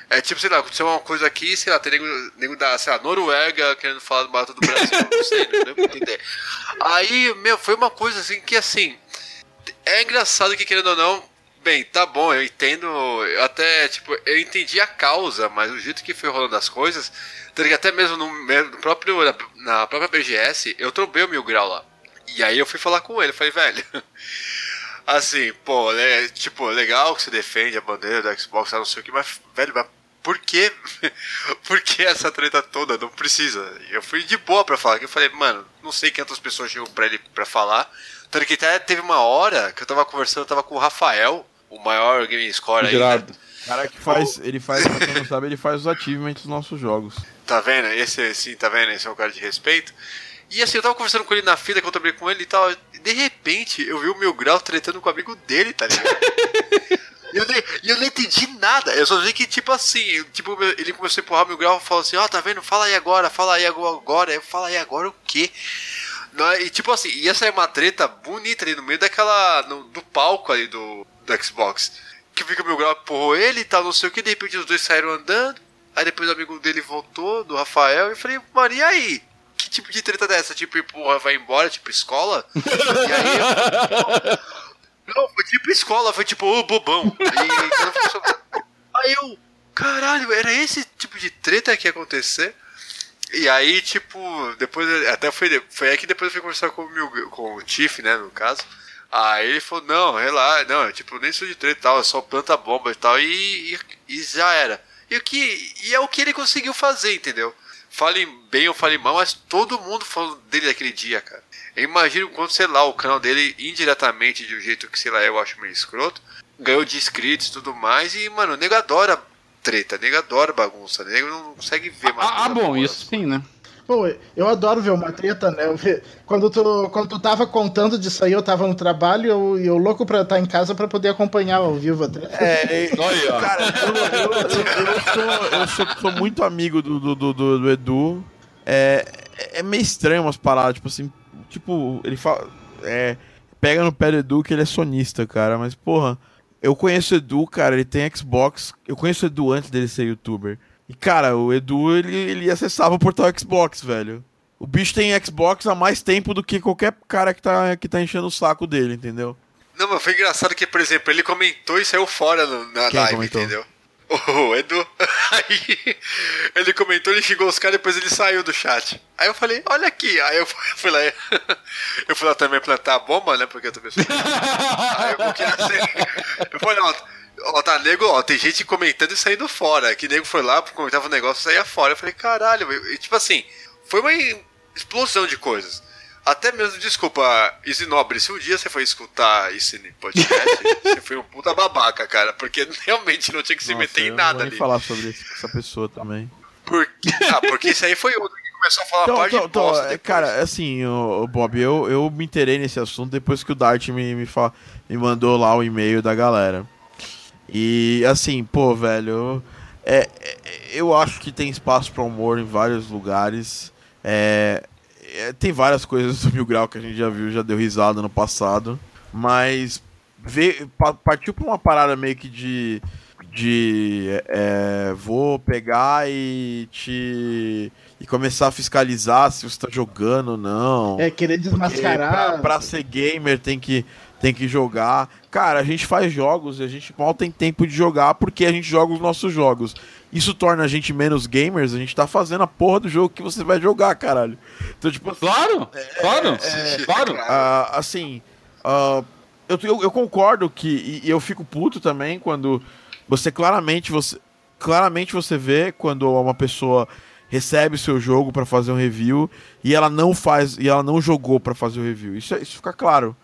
É tipo, sei lá, aconteceu uma coisa aqui, sei lá, tem nego, nego da, sei lá, Noruega querendo falar do barato do Brasil, não sei, não deu pra entender. Aí, meu, foi uma coisa assim que, assim, é engraçado que, querendo ou não, bem, tá bom, eu entendo, eu até, tipo, eu entendi a causa, mas o jeito que foi rolando as coisas que até mesmo no, no próprio, na, na, própria BGS, eu trombei o Mil Grau lá. E aí eu fui falar com ele, falei, velho. Assim, pô, é, tipo, legal que você defende a bandeira do Xbox, não sei o que, mas, velho, mas por que? por que essa treta toda? Não precisa. Eu fui de boa pra falar, que eu falei, mano, não sei quantas pessoas chegam pra ele pra falar. Tanto que até teve uma hora que eu tava conversando, eu tava com o Rafael, o maior game score aí. Né? cara que faz, ele faz, pra quem não sabe, ele faz os achievements dos nossos jogos. Tá vendo? Esse, sim, tá vendo? Esse é um cara de respeito. E assim, eu tava conversando com ele na fila, que eu também com ele e tal. E de repente, eu vi o Mil Grau tretando com o amigo dele, tá ligado? E eu, nem, eu não entendi nada. Eu só vi que, tipo assim, tipo, ele começou a empurrar o Mil Grau e falou assim: Ó, oh, tá vendo? Fala aí agora, fala aí agora. Eu falo aí agora o quê? E tipo assim, ia sair uma treta bonita ali no meio daquela. No, do palco ali do, do Xbox. Que fica o Mil Grau empurrou ele e tal, não sei o que. De repente os dois saíram andando. Aí depois o amigo dele voltou, do Rafael, e eu falei, mano, e aí? Que tipo de treta dessa? Tipo, porra, vai embora, tipo, escola? e aí eu... Não, foi tipo escola, foi tipo, ô, bobão. E... aí eu, caralho, era esse tipo de de treta que ia acontecer. E aí, tipo, depois. Até foi, foi aí que depois eu fui conversar com o, meu, com o Tiff, né, no caso. Aí ele falou, não, relaxa, não, tipo, nem sou de treta e tal, é só planta bomba e tal, e, e, e, já era. E, o que, e é o que ele conseguiu fazer, entendeu? Fale bem ou fale mal, mas todo mundo falou dele naquele dia, cara. Eu imagino quando, sei lá, o canal dele, indiretamente, de um jeito que, sei lá, eu acho meio escroto, ganhou de inscritos e tudo mais, e, mano, o nego adora treta, nego adora bagunça, nego não consegue ver mais. Ah, ah bom, isso sim, né? Pô, eu adoro ver uma treta, né? Quando tu, quando tu tava contando disso aí, eu tava no trabalho e eu, eu louco pra estar em casa pra poder acompanhar ao vivo a treta. É, olha, cara, eu, eu, eu, sou, eu sou, sou, muito amigo do, do, do, do Edu. É, é meio estranho umas paradas, tipo assim, tipo, ele fala. É, pega no pé do Edu que ele é sonista, cara, mas porra. Eu conheço o Edu, cara, ele tem Xbox. Eu conheço o Edu antes dele ser youtuber. E, cara, o Edu, ele, ele acessava o portal Xbox, velho. O bicho tem Xbox há mais tempo do que qualquer cara que tá, que tá enchendo o saco dele, entendeu? Não, mas foi engraçado que, por exemplo, ele comentou e saiu fora no, na Quem live, comentou? entendeu? O Edu. Aí ele comentou, ele xingou os caras, depois ele saiu do chat. Aí eu falei, olha aqui. Aí eu fui lá, eu fui lá também plantar a bomba, né? Porque eu tô pensando. Aí eu queria ser. Eu falei, ó, ó, tá, nego, ó, tem gente comentando e saindo fora. Que nego foi lá, comentava o um negócio e saía fora. Eu falei, caralho, e, tipo assim, foi uma explosão de coisas. Até mesmo, desculpa, Isinobre, se um dia você foi escutar esse podcast, você foi um puta babaca, cara, porque realmente não tinha que se Nossa, meter em nada ali. falar sobre isso com essa pessoa também. Por... Ah, porque isso aí foi outro que começou a falar então, parte então, de bosta então, Cara, assim, o, Bob, eu, eu me interei nesse assunto depois que o Dart me, me, fa... me mandou lá o e-mail da galera. E, assim, pô, velho, é, é, eu acho que tem espaço para humor em vários lugares. É, é, tem várias coisas do Mil Grau que a gente já viu, já deu risada no passado. Mas ver, partiu pra uma parada meio que de. De. É, vou pegar e te. E começar a fiscalizar se você tá jogando ou não. É, querer desmascarar. Pra, pra ser gamer tem que tem que jogar. Cara, a gente faz jogos e a gente mal tem tempo de jogar porque a gente joga os nossos jogos. Isso torna a gente menos gamers, a gente tá fazendo a porra do jogo que você vai jogar, caralho. Então, tipo, claro, é, claro, é, claro. Uh, assim, uh, eu, eu, eu, concordo que e eu fico puto também quando você claramente você claramente você vê quando uma pessoa recebe o seu jogo para fazer um review e ela não faz e ela não jogou para fazer o review. Isso, isso fica claro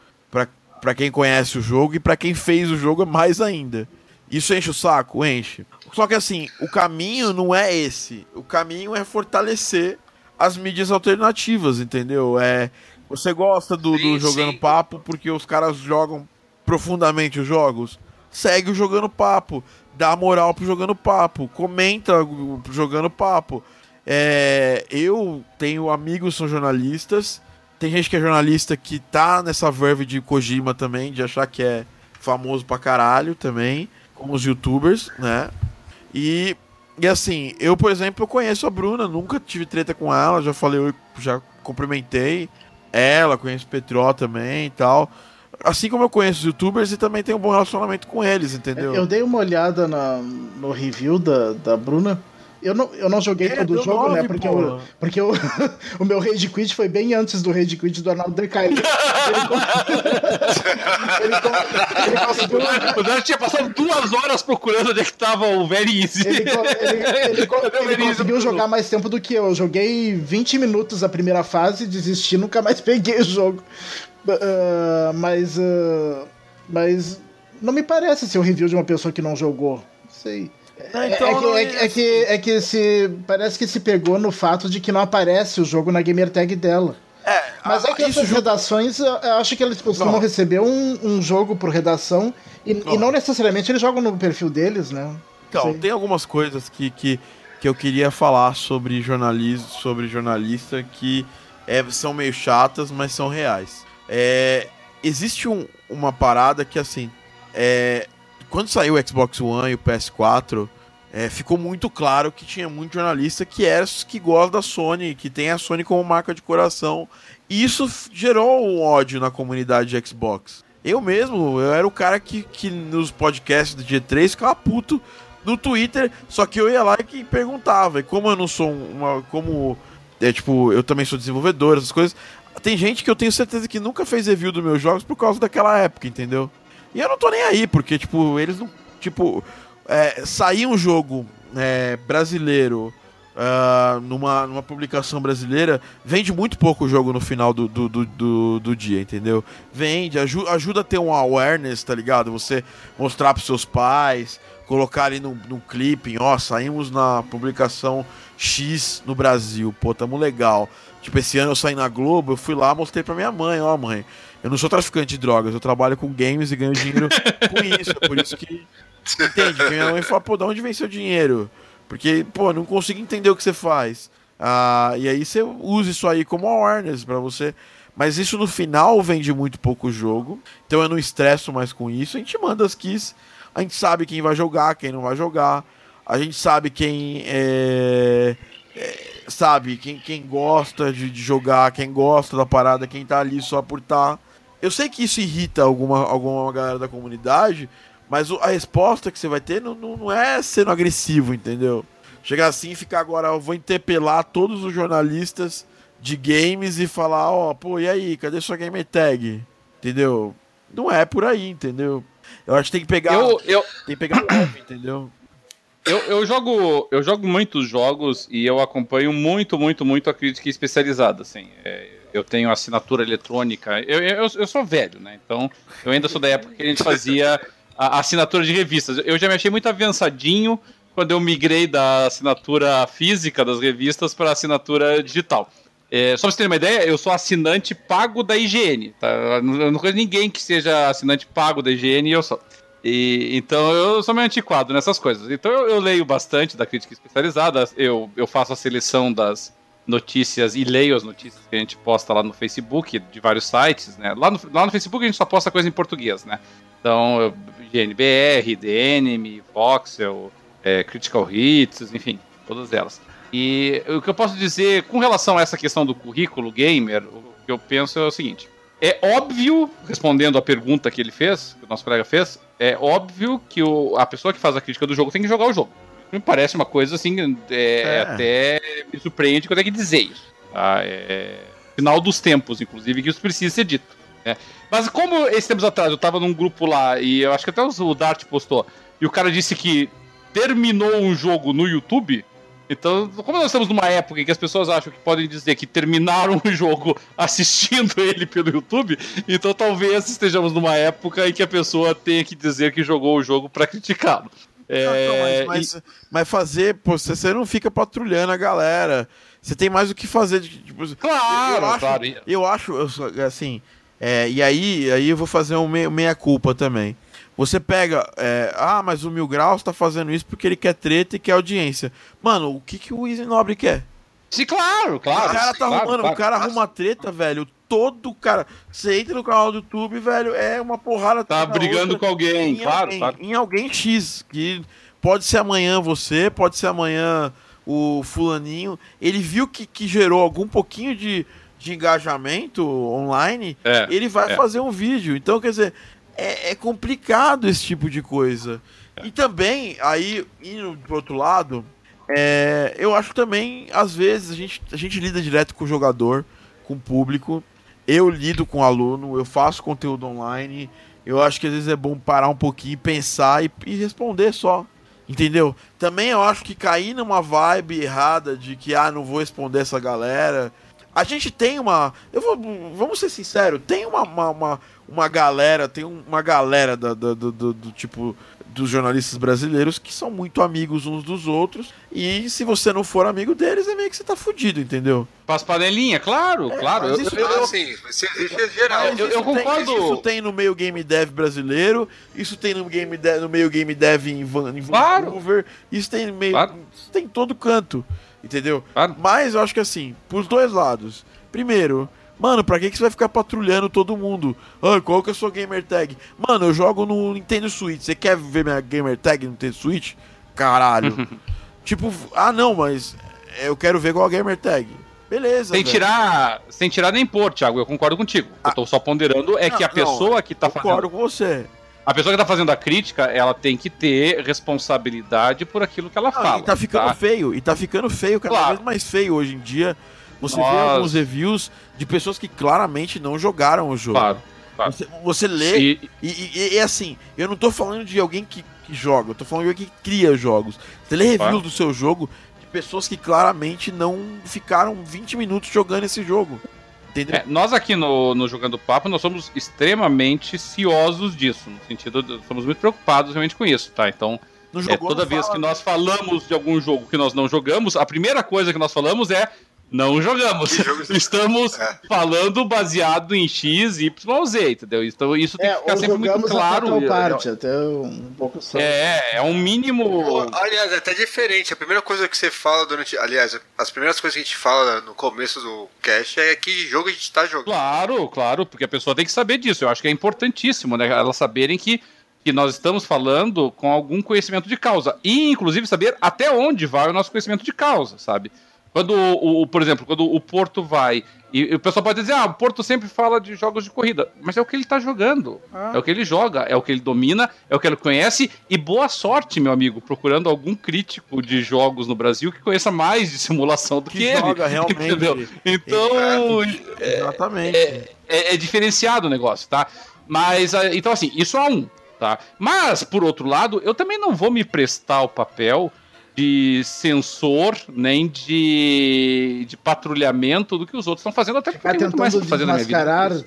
para quem conhece o jogo e para quem fez o jogo mais ainda. Isso enche o saco? Enche. Só que assim, o caminho não é esse. O caminho é fortalecer as mídias alternativas, entendeu? É, você gosta do, do Jogando Papo porque os caras jogam profundamente os jogos? Segue o Jogando Papo. Dá moral pro Jogando Papo. Comenta Jogando Papo. É, eu tenho amigos que são jornalistas tem gente que é jornalista que tá nessa verve de Kojima também, de achar que é famoso pra caralho também, como os youtubers, né? E, e assim, eu, por exemplo, conheço a Bruna, nunca tive treta com ela, já falei, já cumprimentei ela, conheço o Petró também e tal. Assim como eu conheço os youtubers e também tenho um bom relacionamento com eles, entendeu? Eu dei uma olhada na, no review da, da Bruna. Eu não, eu não joguei é, todo o jogo, nove, né? Porque, eu, porque eu, o meu Rage Quit foi bem antes do Rage Quit do Arnaldo Decai. Ele, ele, ele, conseguiu. O Dante tinha passado duas horas procurando onde é que tava o Very Easy. Ele, ele, ele conseguiu jogar mais tempo do que eu. Eu joguei 20 minutos a primeira fase, desisti, nunca mais peguei o jogo. Uh, mas. Uh, mas. Não me parece ser um review de uma pessoa que não jogou. Não sei. Não, então é, que, é, é, que, é que se. Parece que se pegou no fato de que não aparece o jogo na gamer tag dela. É, Mas é que essas redações, eu acho que eles costumam não. receber um, um jogo por redação e não. e não necessariamente eles jogam no perfil deles, né? Então, tem algumas coisas que, que, que eu queria falar sobre jornalismo, sobre jornalista que é, são meio chatas, mas são reais. É, existe um, uma parada que, assim, é, quando saiu o Xbox One e o PS4, é, ficou muito claro que tinha muito jornalista que é que gosta da Sony, que tem a Sony como marca de coração. E isso gerou um ódio na comunidade de Xbox. Eu mesmo, eu era o cara que, que nos podcasts do G3 ficava puto no Twitter, só que eu ia lá e perguntava. E como eu não sou uma. Como. É, tipo, eu também sou desenvolvedor, essas coisas. Tem gente que eu tenho certeza que nunca fez review dos meus jogos por causa daquela época, entendeu? E eu não tô nem aí, porque, tipo, eles não. Tipo, é, sair um jogo é, brasileiro uh, numa, numa publicação brasileira, vende muito pouco o jogo no final do, do, do, do, do dia, entendeu? Vende, aju ajuda a ter um awareness, tá ligado? Você mostrar pros seus pais, colocar ali no, no clipe, ó, saímos na publicação X no Brasil, pô, tamo legal. Tipo, esse ano eu saí na Globo, eu fui lá, mostrei pra minha mãe, ó, mãe. Eu não sou traficante de drogas, eu trabalho com games e ganho dinheiro com isso. É por isso que. Entende? Minha mãe fala, pô, de onde vem seu dinheiro? Porque, pô, não consigo entender o que você faz. Ah, e aí você usa isso aí como awareness para você. Mas isso no final vende muito pouco jogo. Então eu não estresso mais com isso. A gente manda as keys. A gente sabe quem vai jogar, quem não vai jogar. A gente sabe quem é, é sabe, quem, quem gosta de, de, jogar, quem gosta da parada, quem tá ali só por tá. Eu sei que isso irrita alguma, alguma galera da comunidade, mas a resposta que você vai ter não, não, não é sendo agressivo, entendeu? Chegar assim e ficar agora, eu vou interpelar todos os jornalistas de games e falar, ó, oh, pô, e aí, cadê sua gamer tag? Entendeu? Não é por aí, entendeu? Eu acho que tem que pegar. Eu, eu... Tem que pegar leve, entendeu? Eu, eu, jogo, eu jogo muitos jogos e eu acompanho muito, muito, muito a crítica especializada. Assim. É, eu tenho assinatura eletrônica. Eu, eu, eu, sou velho, né? Então eu ainda sou da época que a gente fazia a, a assinatura de revistas. Eu já me achei muito avançadinho quando eu migrei da assinatura física das revistas para assinatura digital. É, só pra você ter uma ideia, eu sou assinante pago da IGN. Tá? Eu não conheço ninguém que seja assinante pago da IGN e eu sou. E, então eu sou meio antiquado nessas coisas. Então eu, eu, leio bastante da crítica especializada, eu, eu faço a seleção das notícias e leio as notícias que a gente posta lá no Facebook, de vários sites, né? Lá no, lá no Facebook a gente só posta coisa em português, né? Então, GNBR, DNM, Voxel, é, Critical Hits, enfim, todas elas. E o que eu posso dizer com relação a essa questão do currículo gamer, o que eu penso é o seguinte: é óbvio, respondendo a pergunta que ele fez, que o nosso colega fez, é óbvio que o, a pessoa que faz a crítica do jogo tem que jogar o jogo. Me parece uma coisa assim, é, é. até me surpreende quando é que dizer isso. Tá? É, final dos tempos, inclusive, que isso precisa ser dito. Né? Mas como esses tempos atrás eu tava num grupo lá, e eu acho que até o Dart postou, e o cara disse que terminou um jogo no YouTube, então, como nós estamos numa época em que as pessoas acham que podem dizer que terminaram o jogo assistindo ele pelo YouTube, então talvez estejamos numa época em que a pessoa tenha que dizer que jogou o jogo para criticá-lo. É, mas, mas, mas, fazer, pô, você não fica patrulhando a galera. Você tem mais o que fazer. Tipo, claro, eu acho, claro. Eu acho, assim, é, e aí, aí eu vou fazer um meia-culpa também. Você pega, é, ah, mas o Mil Graus tá fazendo isso porque ele quer treta e quer audiência. Mano, o que, que o Easy Nobre quer? Sim, claro, claro. O cara tá claro, arrumando, claro, o cara arruma treta, velho. Todo cara. Você entra no canal do YouTube, velho, é uma porrada. Tá brigando outra, com alguém, em claro, alguém, claro. Em alguém X, que pode ser amanhã você, pode ser amanhã o fulaninho. Ele viu que, que gerou algum pouquinho de, de engajamento online, é, ele vai é. fazer um vídeo. Então, quer dizer, é, é complicado esse tipo de coisa. É. E também, aí, indo pro outro lado, é, eu acho também, às vezes, a gente, a gente lida direto com o jogador, com o público. Eu lido com o aluno, eu faço conteúdo online. Eu acho que às vezes é bom parar um pouquinho, pensar e, e responder só. Entendeu? Também eu acho que cair numa vibe errada de que, ah, não vou responder essa galera. A gente tem uma. Eu vou, vamos ser sinceros, tem uma, uma, uma, uma galera, tem uma galera da, do, do, do, tipo dos jornalistas brasileiros que são muito amigos uns dos outros. E se você não for amigo deles, é meio que você tá fudido, entendeu? Faz panelinha, claro, é, claro. Eu, isso, eu, eu, assim, isso é geral. Eu, eu concordo. Tem, isso tem no meio game dev brasileiro, isso tem no, game dev, no meio game dev em, Van, em Vancouver, claro. isso tem no meio. Claro. Isso tem em todo canto. Entendeu? Claro. Mas eu acho que assim, pros dois lados. Primeiro, Mano, pra que, que você vai ficar patrulhando todo mundo? Ah, qual que é a sua gamer tag? Mano, eu jogo no Nintendo Switch. Você quer ver minha gamer tag no Nintendo Switch? Caralho. tipo, ah não, mas eu quero ver qual a gamer tag. Beleza. Sem tirar, sem tirar nem pôr, Thiago, eu concordo contigo. Ah, eu tô só ponderando é não, que a pessoa que tá concordo fazendo. Concordo com você. a pessoa que tá fazendo a crítica, ela tem que ter responsabilidade por aquilo que ela ah, fala. E tá ficando tá? feio, e tá ficando feio, cada claro. vez mais feio hoje em dia. Você Nossa. vê alguns reviews de pessoas que claramente não jogaram o jogo. Claro. claro. Você, você lê e, e, e, e, assim, eu não tô falando de alguém que, que joga, eu tô falando de alguém que cria jogos. Você lê reviews claro. do seu jogo de pessoas que claramente não ficaram 20 minutos jogando esse jogo. É, nós aqui no, no Jogando Papo, nós somos extremamente ciosos disso, no sentido, de, somos muito preocupados realmente com isso, tá? Então, é, toda vez fala, que nós falamos de algum jogo que nós não jogamos, a primeira coisa que nós falamos é não jogamos. Estamos é. falando baseado em X, Y, Z, entendeu? Então isso tem é, que ficar sempre muito claro. Até parte, até um pouco só. É, é um mínimo. Aliás, é até diferente. A primeira coisa que você fala durante. Aliás, as primeiras coisas que a gente fala no começo do cast é que jogo a gente está jogando. Claro, claro, porque a pessoa tem que saber disso. Eu acho que é importantíssimo, né? Elas saberem que que nós estamos falando com algum conhecimento de causa. E, inclusive, saber até onde vai o nosso conhecimento de causa, sabe? Quando, o, o, por exemplo, quando o Porto vai. E, o pessoal pode dizer, ah, o Porto sempre fala de jogos de corrida. Mas é o que ele tá jogando. Ah. É o que ele joga, é o que ele domina, é o que ele conhece. E boa sorte, meu amigo, procurando algum crítico de jogos no Brasil que conheça mais de simulação do que, que joga, ele. Realmente. Entendeu? Então. É, Exatamente. É, é, é, diferenciado o negócio, tá? Mas, então, assim, isso é um. Tá? Mas, por outro lado, eu também não vou me prestar o papel de sensor, nem de, de patrulhamento do que os outros estão fazendo, até porque tem muito mais pra fazer na minha vida.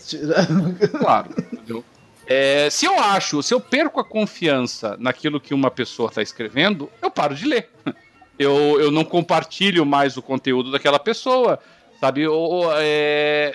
Claro, entendeu? É, se eu acho, se eu perco a confiança naquilo que uma pessoa está escrevendo, eu paro de ler. Eu, eu não compartilho mais o conteúdo daquela pessoa, sabe? Ou, é...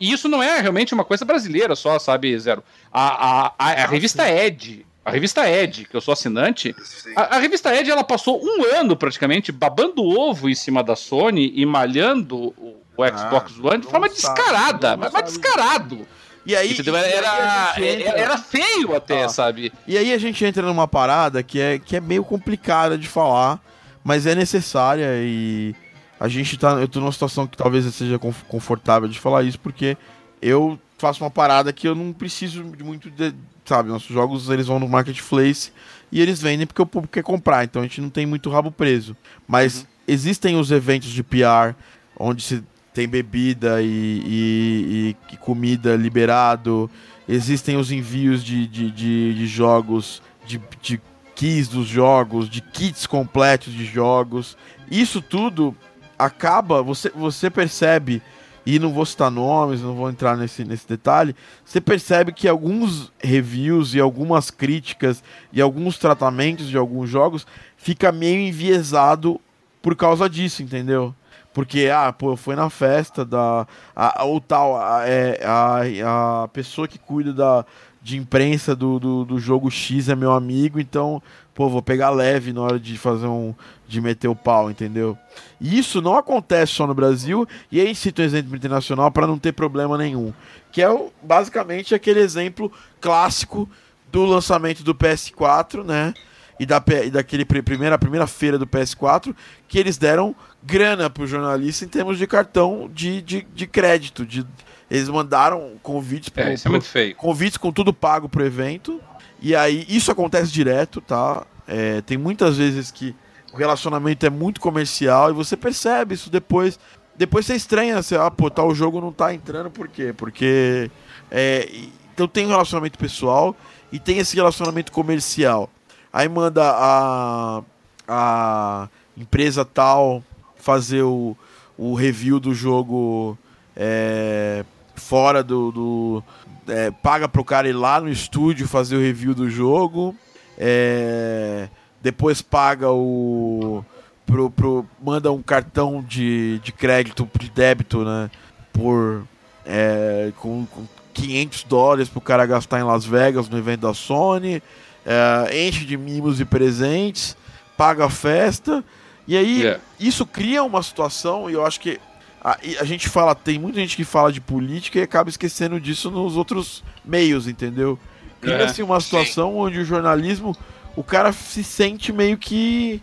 Isso não é realmente uma coisa brasileira só, sabe, Zero? A, a, a, a revista Ed, a revista Ed, que eu sou assinante, a, a, revista Ed ela passou um ano praticamente babando ovo em cima da Sony e malhando o, o ah, Xbox ah, One de forma sabe, descarada, mas, mas descarado. E aí, Entendeu? Era, aí entra... era feio até, sabe? E aí a gente entra numa parada que é, que é meio complicada de falar, mas é necessária e a gente tá. Eu tô numa situação que talvez seja confortável de falar isso, porque eu faço uma parada que eu não preciso de muito de, sabe, nossos jogos eles vão no marketplace e eles vendem porque o público quer comprar, então a gente não tem muito rabo preso. Mas uhum. existem os eventos de PR onde se tem bebida e, e, e comida liberado, existem os envios de, de, de, de jogos, de, de keys dos jogos, de kits completos de jogos. Isso tudo acaba, você, você percebe e não vou citar nomes, não vou entrar nesse, nesse detalhe, você percebe que alguns reviews e algumas críticas e alguns tratamentos de alguns jogos fica meio enviesado por causa disso, entendeu? Porque, ah, pô, foi na festa da. A, ou tal, a, é, a, a pessoa que cuida da, de imprensa do, do, do, jogo X é meu amigo, então, pô, vou pegar leve na hora de fazer um. de meter o pau, entendeu? E isso não acontece só no Brasil, e aí cito um exemplo internacional para não ter problema nenhum. Que é o, basicamente aquele exemplo clássico do lançamento do PS4, né? E, da, e daquele primeira, primeira feira do PS4, que eles deram grana pro jornalista em termos de cartão de, de, de crédito, de eles mandaram convites pro, é, isso é muito feio. convites com tudo pago pro evento. E aí isso acontece direto, tá? É, tem muitas vezes que o relacionamento é muito comercial e você percebe isso depois. Depois você estranha, você, ah, pô, tal jogo não tá entrando, por quê? Porque. É, então tem um relacionamento pessoal e tem esse relacionamento comercial. Aí manda a, a empresa tal fazer o, o review do jogo é, fora do. do é, paga pro cara ir lá no estúdio fazer o review do jogo. É, depois paga o. Pro, pro, manda um cartão de, de crédito, de débito, né? Por. É, com, com 500 dólares pro cara gastar em Las Vegas no evento da Sony. É, enche de mimos e presentes. Paga a festa. E aí, yeah. isso cria uma situação, e eu acho que a, a, gente fala, tem muita gente que fala de política e acaba esquecendo disso nos outros meios, entendeu? Cria-se é, uma situação sim. onde o jornalismo, o cara se sente meio que.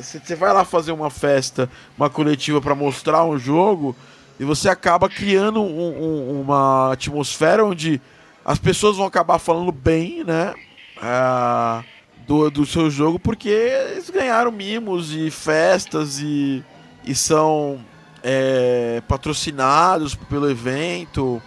Você é, vai lá fazer uma festa, uma coletiva para mostrar um jogo, e você acaba criando um, um, uma atmosfera onde as pessoas vão acabar falando bem, né? Uh, do, do seu jogo porque eles ganharam mimos e festas e, e são é, patrocinados pelo evento.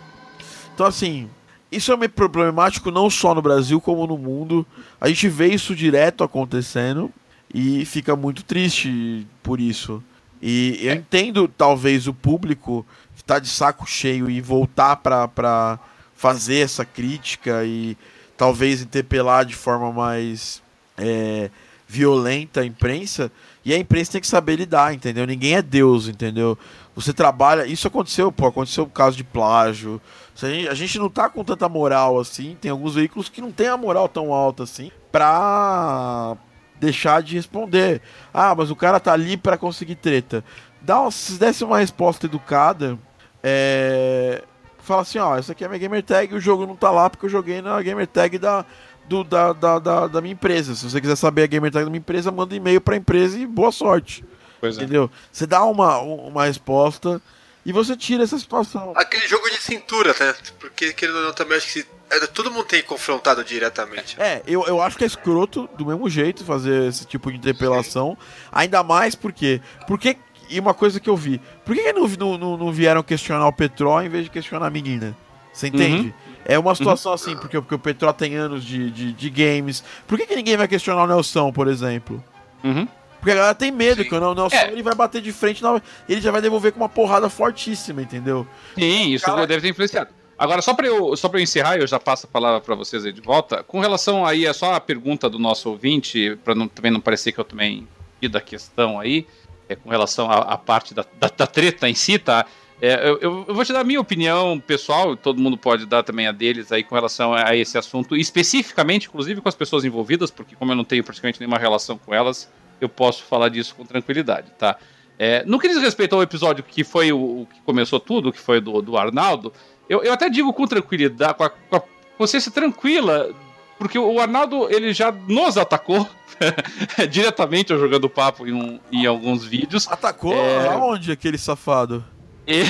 Então, assim, isso é meio problemático não só no Brasil como no mundo. A gente vê isso direto acontecendo e fica muito triste por isso. E eu entendo, talvez, o público que está de saco cheio e voltar para fazer essa crítica e talvez interpelar de forma mais é, violenta a imprensa. E a imprensa tem que saber lidar, entendeu? Ninguém é Deus, entendeu? Você trabalha. Isso aconteceu, pô, aconteceu o caso de plágio. A gente, a gente não tá com tanta moral assim. Tem alguns veículos que não tem a moral tão alta assim pra deixar de responder. Ah, mas o cara tá ali para conseguir treta. Dá, se desse uma resposta educada, é... fala assim, ó, essa aqui é minha gamer tag o jogo não tá lá porque eu joguei na gamer tag da, do, da, da, da, da, minha empresa. Se você quiser saber a gamer tag da minha empresa, manda um e-mail pra empresa e boa sorte. Pois é. Entendeu? É. Você dá uma, uma resposta e você tira essa situação. Aquele jogo de cintura, né? Porque, querendo ou não, também acho que se, é, todo mundo tem confrontado diretamente. É, eu, eu acho que é escroto do mesmo jeito fazer esse tipo de interpelação. Sim. Ainda mais porque. Porque. E uma coisa que eu vi. Por que, que não, não, não vieram questionar o Petró em vez de questionar a menina? Você entende? Uhum. É uma situação uhum. assim, porque, porque o Petró tem anos de, de, de, games. Por que, que ninguém vai questionar o Nelson, por exemplo? Uhum. Porque a galera tem medo Sim. que o Nelson é. ele vai bater de frente e ele já vai devolver com uma porrada fortíssima, entendeu? Sim, isso Cara... deve ter influenciado. Agora, só para eu, só eu encerrar, eu já passo a palavra para vocês aí de volta. Com relação aí, é só a pergunta do nosso ouvinte, para também não parecer que eu também da questão aí, é, com relação à, parte da, da, da, treta em si, tá? É, eu, eu, vou te dar a minha opinião pessoal, todo mundo pode dar também a deles aí com relação a, esse assunto, especificamente, inclusive com as pessoas envolvidas, porque como eu não tenho praticamente nenhuma relação com elas, eu posso falar disso com tranquilidade, tá? É, no que diz respeito ao episódio que foi o, o que começou tudo, que foi do, do Arnaldo, eu, eu até digo com tranquilidade, com a, com a consciência tranquila, porque o Arnaldo ele já nos atacou diretamente jogando papo em, um, em alguns vídeos. Atacou? É... Aonde aquele safado? E...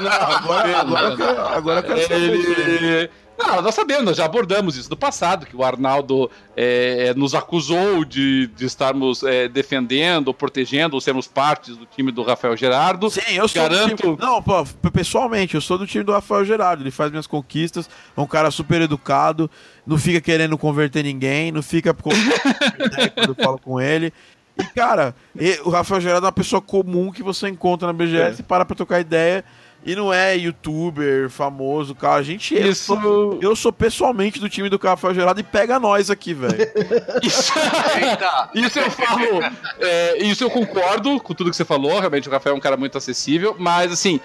não, agora, agora, agora eu quero saber. Ele... Não, nós sabemos, nós já abordamos isso no passado, que o Arnaldo é, nos acusou de, de estarmos é, defendendo, protegendo, ou sermos partes do time do Rafael Gerardo. Sim, eu sou Garanto... Time... Não, pô, pessoalmente, eu sou do time do Rafael Gerardo. Ele faz minhas conquistas, é um cara super educado, não fica querendo converter ninguém, não fica quando eu falo com ele. E, cara, o Rafael Gerardo é uma pessoa comum que você encontra na BGS é. e para pra trocar ideia e não é youtuber famoso, cara. A gente. Isso... Eu, sou, eu sou pessoalmente do time do Rafael Gerado e pega nós aqui, velho. isso... isso eu falo. É, isso eu concordo com tudo que você falou. Realmente, o Rafael é um cara muito acessível. Mas, assim,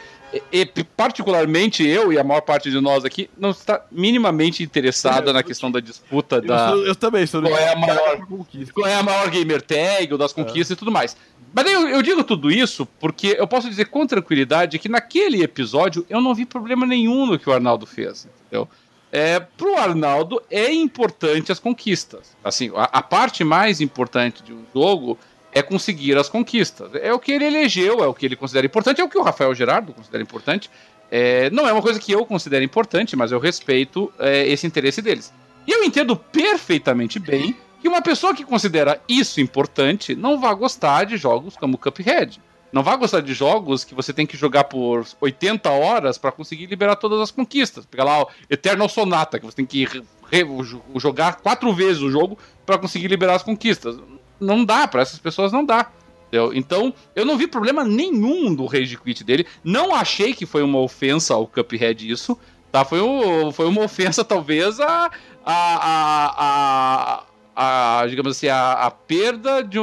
e, particularmente eu e a maior parte de nós aqui não está minimamente interessada na questão da disputa eu da. Sou, eu, também sou qual é a maior Qual é a maior gamer tag, ou das conquistas é. e tudo mais. Mas eu, eu, digo tudo isso porque eu posso dizer com tranquilidade que naquele episódio eu não vi problema nenhum no que o Arnaldo fez, entendeu? É, pro Arnaldo é importante as conquistas. Assim, a, a, parte mais importante de um jogo é conseguir as conquistas. É o que ele elegeu, é o que ele considera importante, é o que o Rafael Gerardo considera importante. É, não é uma coisa que eu considero importante, mas eu respeito é, esse interesse deles. E eu entendo perfeitamente bem que uma pessoa que considera isso importante não vai gostar de jogos como Cuphead. Não vai gostar de jogos que você tem que jogar por 80 horas para conseguir liberar todas as conquistas. Pega lá o Eternal Sonata, que você tem que jogar quatro vezes o jogo para conseguir liberar as conquistas. Não dá, para essas pessoas não dá. Entendeu? Então, eu não vi problema nenhum do Rage Quit dele. Não achei que foi uma ofensa ao Cuphead isso. Tá? Foi, um, foi uma ofensa, talvez, a, a, a, a, digamos assim, a, a perda de,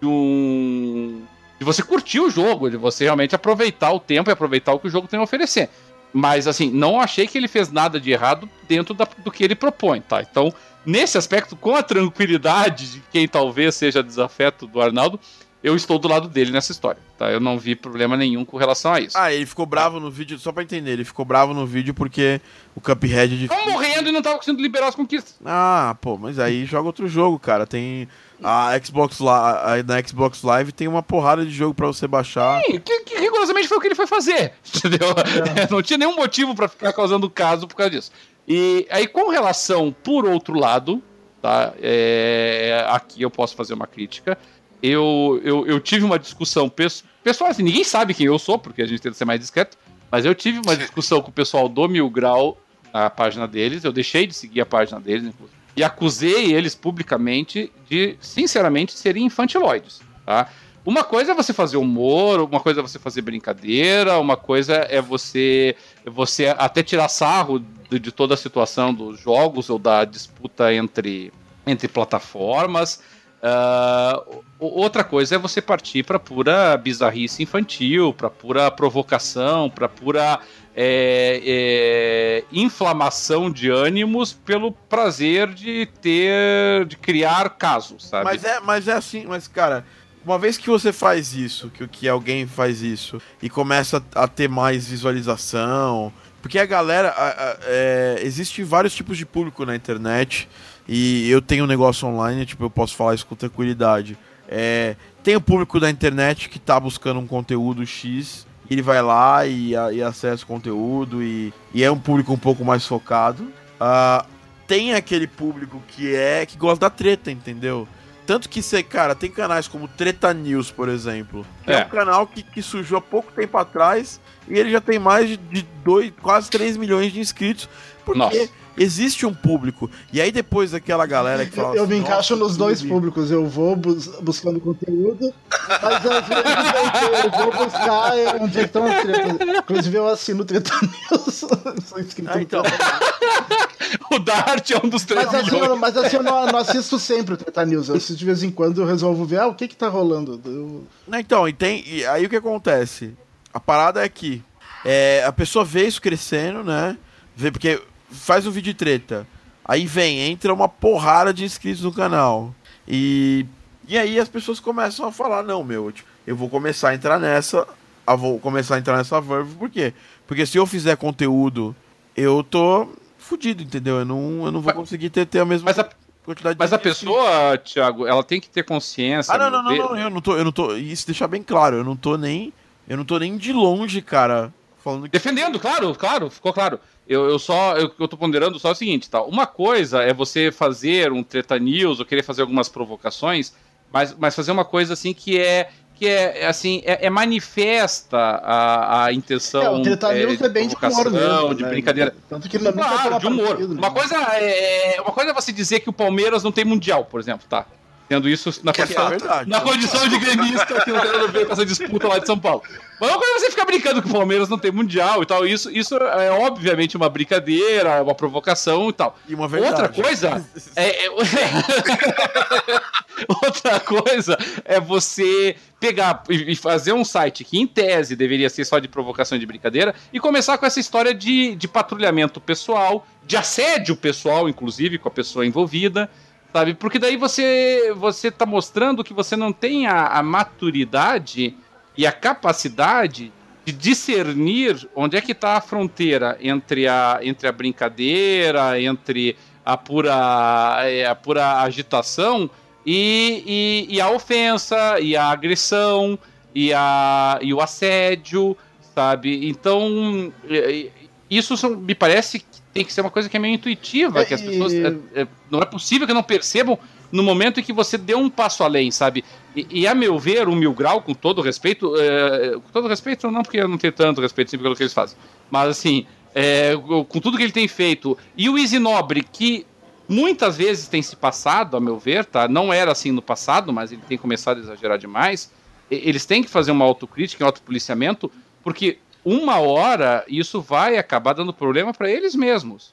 de um. de você curtir o jogo, de você realmente aproveitar o tempo e aproveitar o que o jogo tem a oferecer. Mas, assim, não achei que ele fez nada de errado dentro da, do que ele propõe, tá? Então, nesse aspecto, com a tranquilidade de quem talvez seja desafeto do Arnaldo, eu estou do lado dele nessa história, tá? Eu não vi problema nenhum com relação a isso. Ah, ele ficou bravo no vídeo, só pra entender, ele ficou bravo no vídeo porque o Cuphead... De... Tava morrendo e não tava conseguindo liberar as conquistas. Ah, pô, mas aí joga outro jogo, cara. Tem... A Xbox Live, na Xbox Live tem uma porrada de jogo para você baixar. Sim, que, que, rigorosamente foi o que ele foi fazer. Entendeu? É. Não tinha nenhum motivo para ficar causando caso por causa disso. E aí, com relação, por outro lado, tá? É, aqui eu posso fazer uma crítica eu, eu, eu tive uma discussão pessoal, assim, ninguém sabe quem eu sou, porque a gente tenta ser mais discreto, mas eu tive uma discussão com o pessoal do Mil Grau na página deles, eu deixei de seguir a página deles, inclusive, e acusei eles publicamente de, sinceramente, serem infantiloides, tá? Uma coisa é você fazer humor, uma coisa é você fazer brincadeira, uma coisa é você, você até tirar sarro de, de toda a situação dos jogos ou da disputa entre, entre plataformas. Uh, outra coisa é você partir para pura bizarrice infantil, para pura provocação, para pura é, é, inflamação de ânimos pelo prazer de ter, de criar casos, sabe? Mas é, mas é assim, mas cara, uma vez que você faz isso, que, que alguém faz isso e começa a ter mais visualização, porque a galera, a, a, é, existe vários tipos de público na internet e eu tenho um negócio online, tipo, eu posso falar isso com tranquilidade. É, tem o público da internet que está buscando um conteúdo X, ele vai lá e, e acessa o conteúdo e, e, é um público um pouco mais focado. Uh, tem aquele público que é que gosta da treta, entendeu? Tanto que você, cara, tem canais como Treta News, por exemplo. É, é um canal que, que surgiu há pouco tempo atrás e ele já tem mais de, dois, quase 3 milhões de inscritos. Porque Nossa existe um público. E aí depois daquela galera que fala Eu, eu me encaixo nos dois públicos. Eu vou bus buscando conteúdo, mas às vezes eu, vou buscar onde é que estão as tretas. Inclusive eu assino Treta News. Sou inscrito ah, então. O Dart é um dos três mas, assim, eu, mas assim, eu não, não, assisto sempre o Treta News. Eu assisto de vez em quando, eu resolvo ver ah, o que que tá rolando. Eu... Então, e, tem, e aí o que acontece? A parada é que é, a pessoa vê isso crescendo, né? Vê, porque faz um vídeo de treta. Aí vem, entra uma porrada de inscritos no canal. E, e aí as pessoas começam a falar, não, meu, tipo, eu vou começar a entrar nessa. Eu vou começar a entrar nessa verve, por quê? Porque se eu fizer conteúdo, eu tô fudido, entendeu? Eu não, eu não vou conseguir ter, ter a mesma mas a, quantidade Mas a pessoa, Thiago, ela tem que ter consciência. Ah, não, não, não, não, eu não tô, eu não tô. Isso deixar bem claro, eu não tô nem. Eu não tô nem de longe, cara, falando que... Defendendo, claro, claro, ficou claro. Eu, eu só, eu, eu tô ponderando só o seguinte, tá? Uma coisa é você fazer um treta news ou querer fazer algumas provocações, mas, mas fazer uma coisa assim que é que é assim é, é manifesta a, a intenção é, o Treta é, é bem de humor mesmo, de né? brincadeira tanto que ele claro, de humor partido, uma né? coisa é uma coisa é você dizer que o Palmeiras não tem mundial por exemplo tá Tendo isso na, que condição, é verdade, na condição de gremista que não tem nada a ver com essa disputa lá de São Paulo. Mas uma coisa é você ficar brincando que o Palmeiras não tem mundial e tal. Isso, isso é obviamente uma brincadeira, uma provocação e tal. E uma verdade. Outra coisa é, é Outra coisa é você pegar e fazer um site que, em tese, deveria ser só de provocação e de brincadeira, e começar com essa história de, de patrulhamento pessoal, de assédio pessoal, inclusive, com a pessoa envolvida Sabe? Porque daí você você tá mostrando que você não tem a, a maturidade e a capacidade de discernir onde é que está a fronteira entre a, entre a brincadeira, entre a pura, é, a pura agitação e, e, e, a ofensa, e a agressão, e, a, e o assédio, sabe? Então, isso me parece tem que ser uma coisa que é meio intuitiva, é, que as pessoas. É, é, não é possível que não percebam no momento em que você deu um passo além, sabe? E, e a meu ver, o Mil Grau, com todo respeito, é, com todo respeito, não porque eu não tenho tanto respeito sempre pelo que eles fazem, mas assim, é, com tudo que ele tem feito, e o Easy Nobre, que muitas vezes tem se passado, a meu ver, tá? Não era assim no passado, mas ele tem começado a exagerar demais. Eles têm que fazer uma autocrítica, um autopoliciamento, porque uma hora isso vai acabar dando problema para eles mesmos.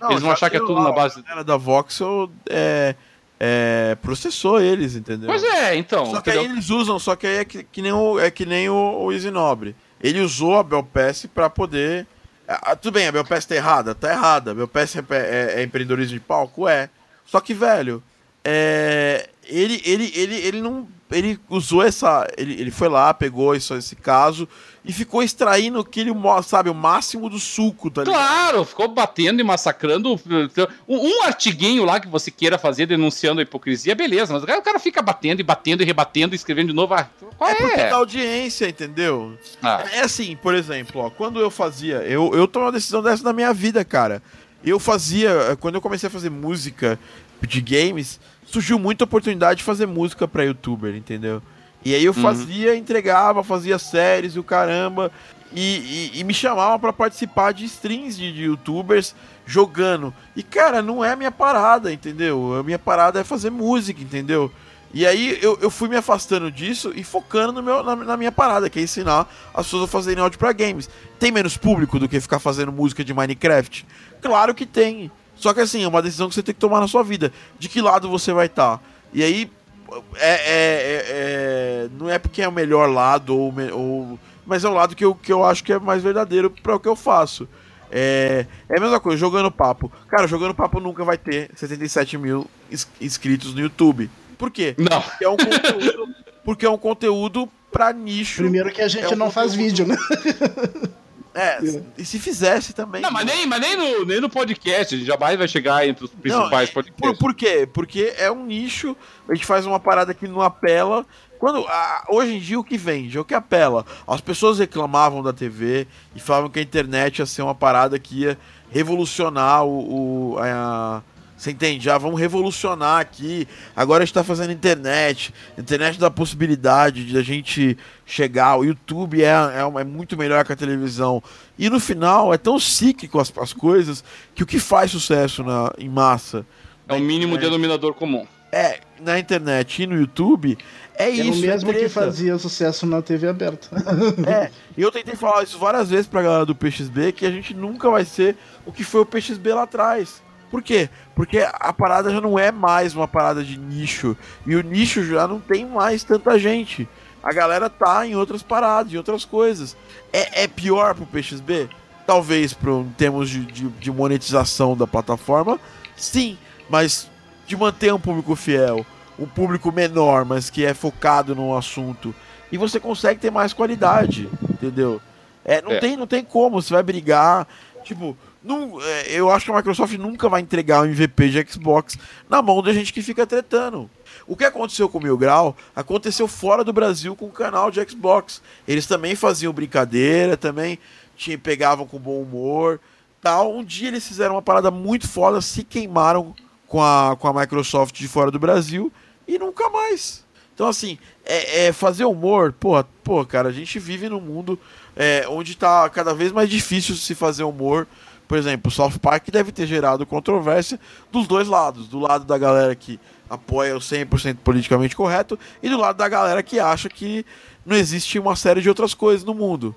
Não, eles vão achar que é tudo na base. A da Voxel é, é, processou eles, entendeu? Pois é, então. Só que entendeu? aí eles usam, só que aí é que, que nem o, é que nem o, o Easy Nobre. Ele usou a Belpass para poder. Ah, tudo bem, a Belpass tá errada? Tá errada. A Belpass é, é, é empreendedorismo de palco? É. Só que, velho, é, ele, ele, ele, ele não. Ele usou essa. Ele, ele foi lá, pegou isso, esse caso e ficou extraindo aquele, sabe, o máximo do suco, tá ligado? Claro, ficou batendo e massacrando. Um, artiguinho lá que você queira fazer denunciando a hipocrisia, beleza, mas o cara fica batendo e batendo e rebatendo e escrevendo de novo. Ah, qual é? É porque dá audiência, entendeu? Ah. É assim, por exemplo, ó, quando eu fazia. Eu, eu tomei uma decisão dessa na minha vida, cara. Eu fazia. Quando eu comecei a fazer música de games surgiu muita oportunidade de fazer música para youtuber, entendeu? E aí eu uhum. fazia, uhum. entregava, fazia séries e o caramba. E, e, e me chamava para participar de streams de, de, youtubers jogando. E cara, não é a minha parada, entendeu? A minha parada é fazer música, entendeu? E aí eu, eu fui me afastando disso e focando no meu, na, na minha parada, que é ensinar as pessoas a fazerem áudio para games. Tem menos público do que ficar fazendo música de Minecraft? Claro que tem. Só que assim, é uma decisão que você tem que tomar na sua vida. De que lado você vai estar. Tá. E aí, é, é, é, é, não é porque é o melhor lado, ou, ou, mas é o lado que eu, que eu acho que é mais verdadeiro para o que eu faço. É, é a mesma coisa, jogando papo. Cara, jogando papo nunca vai ter 77 mil inscritos no YouTube. Por quê? Não. Porque é um conteúdo, porque é um conteúdo pra nicho. Primeiro que a gente é um não conteúdo... faz vídeo, né? É, e se fizesse também. Não, mas, nem, mas nem, no, nem no podcast, a gente jamais vai chegar entre os principais não, podcasts. Por, por quê? Porque é um nicho, a gente faz uma parada que não apela. Quando, hoje em dia o que vende, é o que apela. As pessoas reclamavam da TV e falavam que a internet ia ser uma parada que ia revolucionar o, o a, você entende? Já vamos revolucionar aqui. Agora a gente está fazendo internet. internet dá a possibilidade de a gente chegar. O YouTube é, é, é, muito melhor que a televisão. E no final é tão cíclico as, as coisas que o que faz sucesso na, em massa. É o mínimo internet, denominador comum. É, na internet e no YouTube é, é isso. É o mesmo que fazia sucesso na TV aberta. é, e eu tentei falar isso várias vezes pra galera do PXB que a gente nunca vai ser o que foi o PXB lá atrás. Por quê? Porque a parada já não é mais uma parada de nicho. E o nicho já não tem mais tanta gente. A galera tá em outras paradas, em outras coisas. É, é pior pro PXB? Talvez pro, em termos de, de, de monetização da plataforma, sim. Mas de manter um público fiel, um público menor, mas que é focado no assunto. E você consegue ter mais qualidade, entendeu? É, não, é. Tem, não tem como, você vai brigar. Tipo, não, é, eu acho que a Microsoft nunca vai entregar o MVP de Xbox na mão da gente que fica tretando. O que aconteceu com o Mil Grau aconteceu fora do Brasil com o canal de Xbox. Eles também faziam brincadeira, também tinha, pegavam com bom humor. tal. Um dia eles fizeram uma parada muito foda, se queimaram com a, com a Microsoft de fora do Brasil e nunca mais. Então, assim, é, é fazer humor, pô, pô, cara, a gente vive num mundo é, onde tá cada vez mais difícil se fazer humor por exemplo, o South Park deve ter gerado controvérsia dos dois lados. Do lado da galera que apoia o 100% politicamente correto e do lado da galera que acha que não existe uma série de outras coisas no mundo.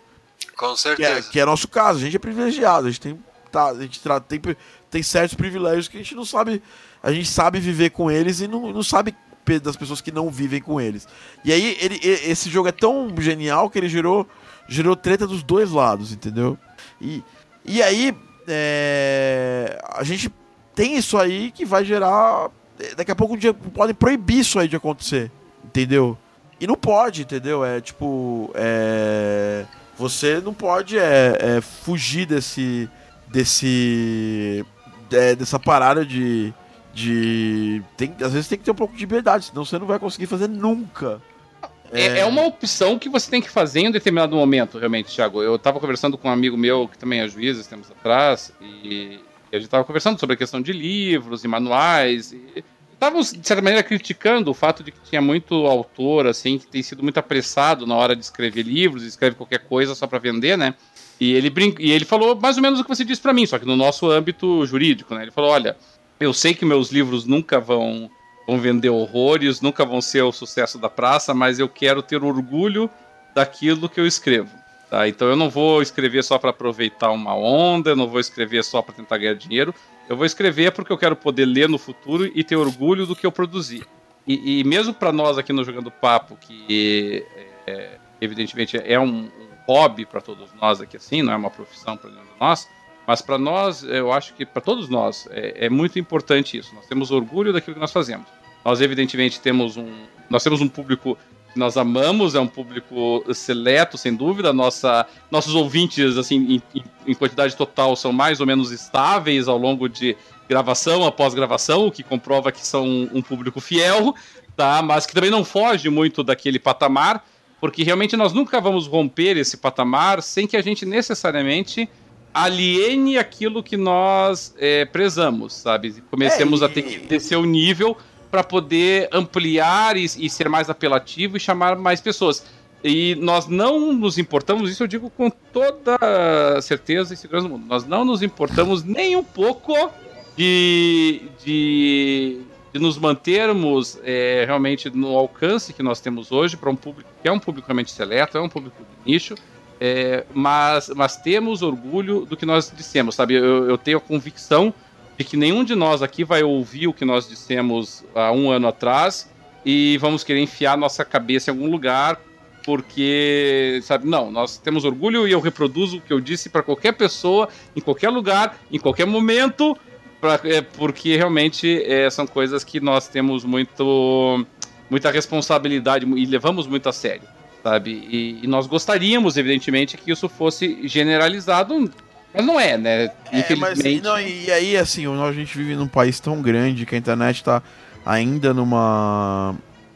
Com certeza. Que é, que é nosso caso. A gente é privilegiado. A gente tem, tá, a gente tem, tem certos privilégios que a gente não sabe. A gente sabe viver com eles e não, não sabe das pessoas que não vivem com eles. E aí, ele, esse jogo é tão genial que ele gerou, gerou treta dos dois lados, entendeu? E, e aí, é, a gente tem isso aí que vai gerar. Daqui a pouco um dia podem proibir isso aí de acontecer. Entendeu? E não pode, entendeu? É tipo. É, você não pode é, é fugir desse. desse. É, dessa parada de. de tem, às vezes tem que ter um pouco de liberdade, senão você não vai conseguir fazer nunca. É, é, uma opção que você tem que fazer em um determinado momento, realmente, Thiago. Eu estava conversando com um amigo meu que também é juiz, tempos atrás, e, a gente estava conversando sobre a questão de livros e manuais. E estávamos, de certa maneira, criticando o fato de que tinha muito autor, assim, que tem sido muito apressado na hora de escrever livros, escreve qualquer coisa só para vender, né? E ele, brinca, e ele falou mais ou menos o que você disse para mim, só que no nosso âmbito jurídico, né? Ele falou: olha, eu sei que meus livros nunca vão vão vender horrores, nunca vão ser o sucesso da praça, mas eu quero ter orgulho daquilo que eu escrevo. Tá? Então eu não vou escrever só para aproveitar uma onda, eu não vou escrever só para tentar ganhar dinheiro. Eu vou escrever porque eu quero poder ler no futuro e ter orgulho do que eu produzi. E, e mesmo para nós aqui no Jogando Papo, que é, evidentemente é um, um hobby para todos nós aqui assim, não é uma profissão para nós, mas para nós, eu acho que para todos nós é, é, muito importante isso. Nós temos orgulho daquilo que nós fazemos. Nós, evidentemente, temos um. Nós temos um público que nós amamos, é um público seleto, sem dúvida. Nossa, nossos ouvintes, assim, em, em quantidade total, são mais ou menos estáveis ao longo de gravação após gravação, o que comprova que são um público fiel, tá? Mas que também não foge muito daquele patamar, porque realmente nós nunca vamos romper esse patamar sem que a gente necessariamente aliene aquilo que nós é, prezamos, sabe? Comecemos é, e... a ter que descer o nível para poder ampliar e, e, ser mais apelativo e chamar mais pessoas. E nós não nos importamos, isso eu digo com toda certeza e segurança do mundo, nós não nos importamos nem um pouco de, de, de nos mantermos é, realmente no alcance que nós temos hoje para um público que é um público realmente seleto, é um público de nicho, é, mas, mas temos orgulho do que nós dissemos, sabe? Eu, eu tenho a convicção de que nenhum de nós aqui vai ouvir o que nós dissemos há um ano atrás e vamos querer enfiar nossa cabeça em algum lugar porque, sabe, não, nós temos orgulho e eu reproduzo o que eu disse para qualquer pessoa, em qualquer lugar, em qualquer momento, pra, é, porque realmente é, são coisas que nós temos muito, muita responsabilidade e levamos muito a sério, sabe? E, e nós gostaríamos, evidentemente, que isso fosse generalizado mas não é, né? É, mas, não, e aí, assim, a gente vive num país tão grande que a internet tá ainda numa.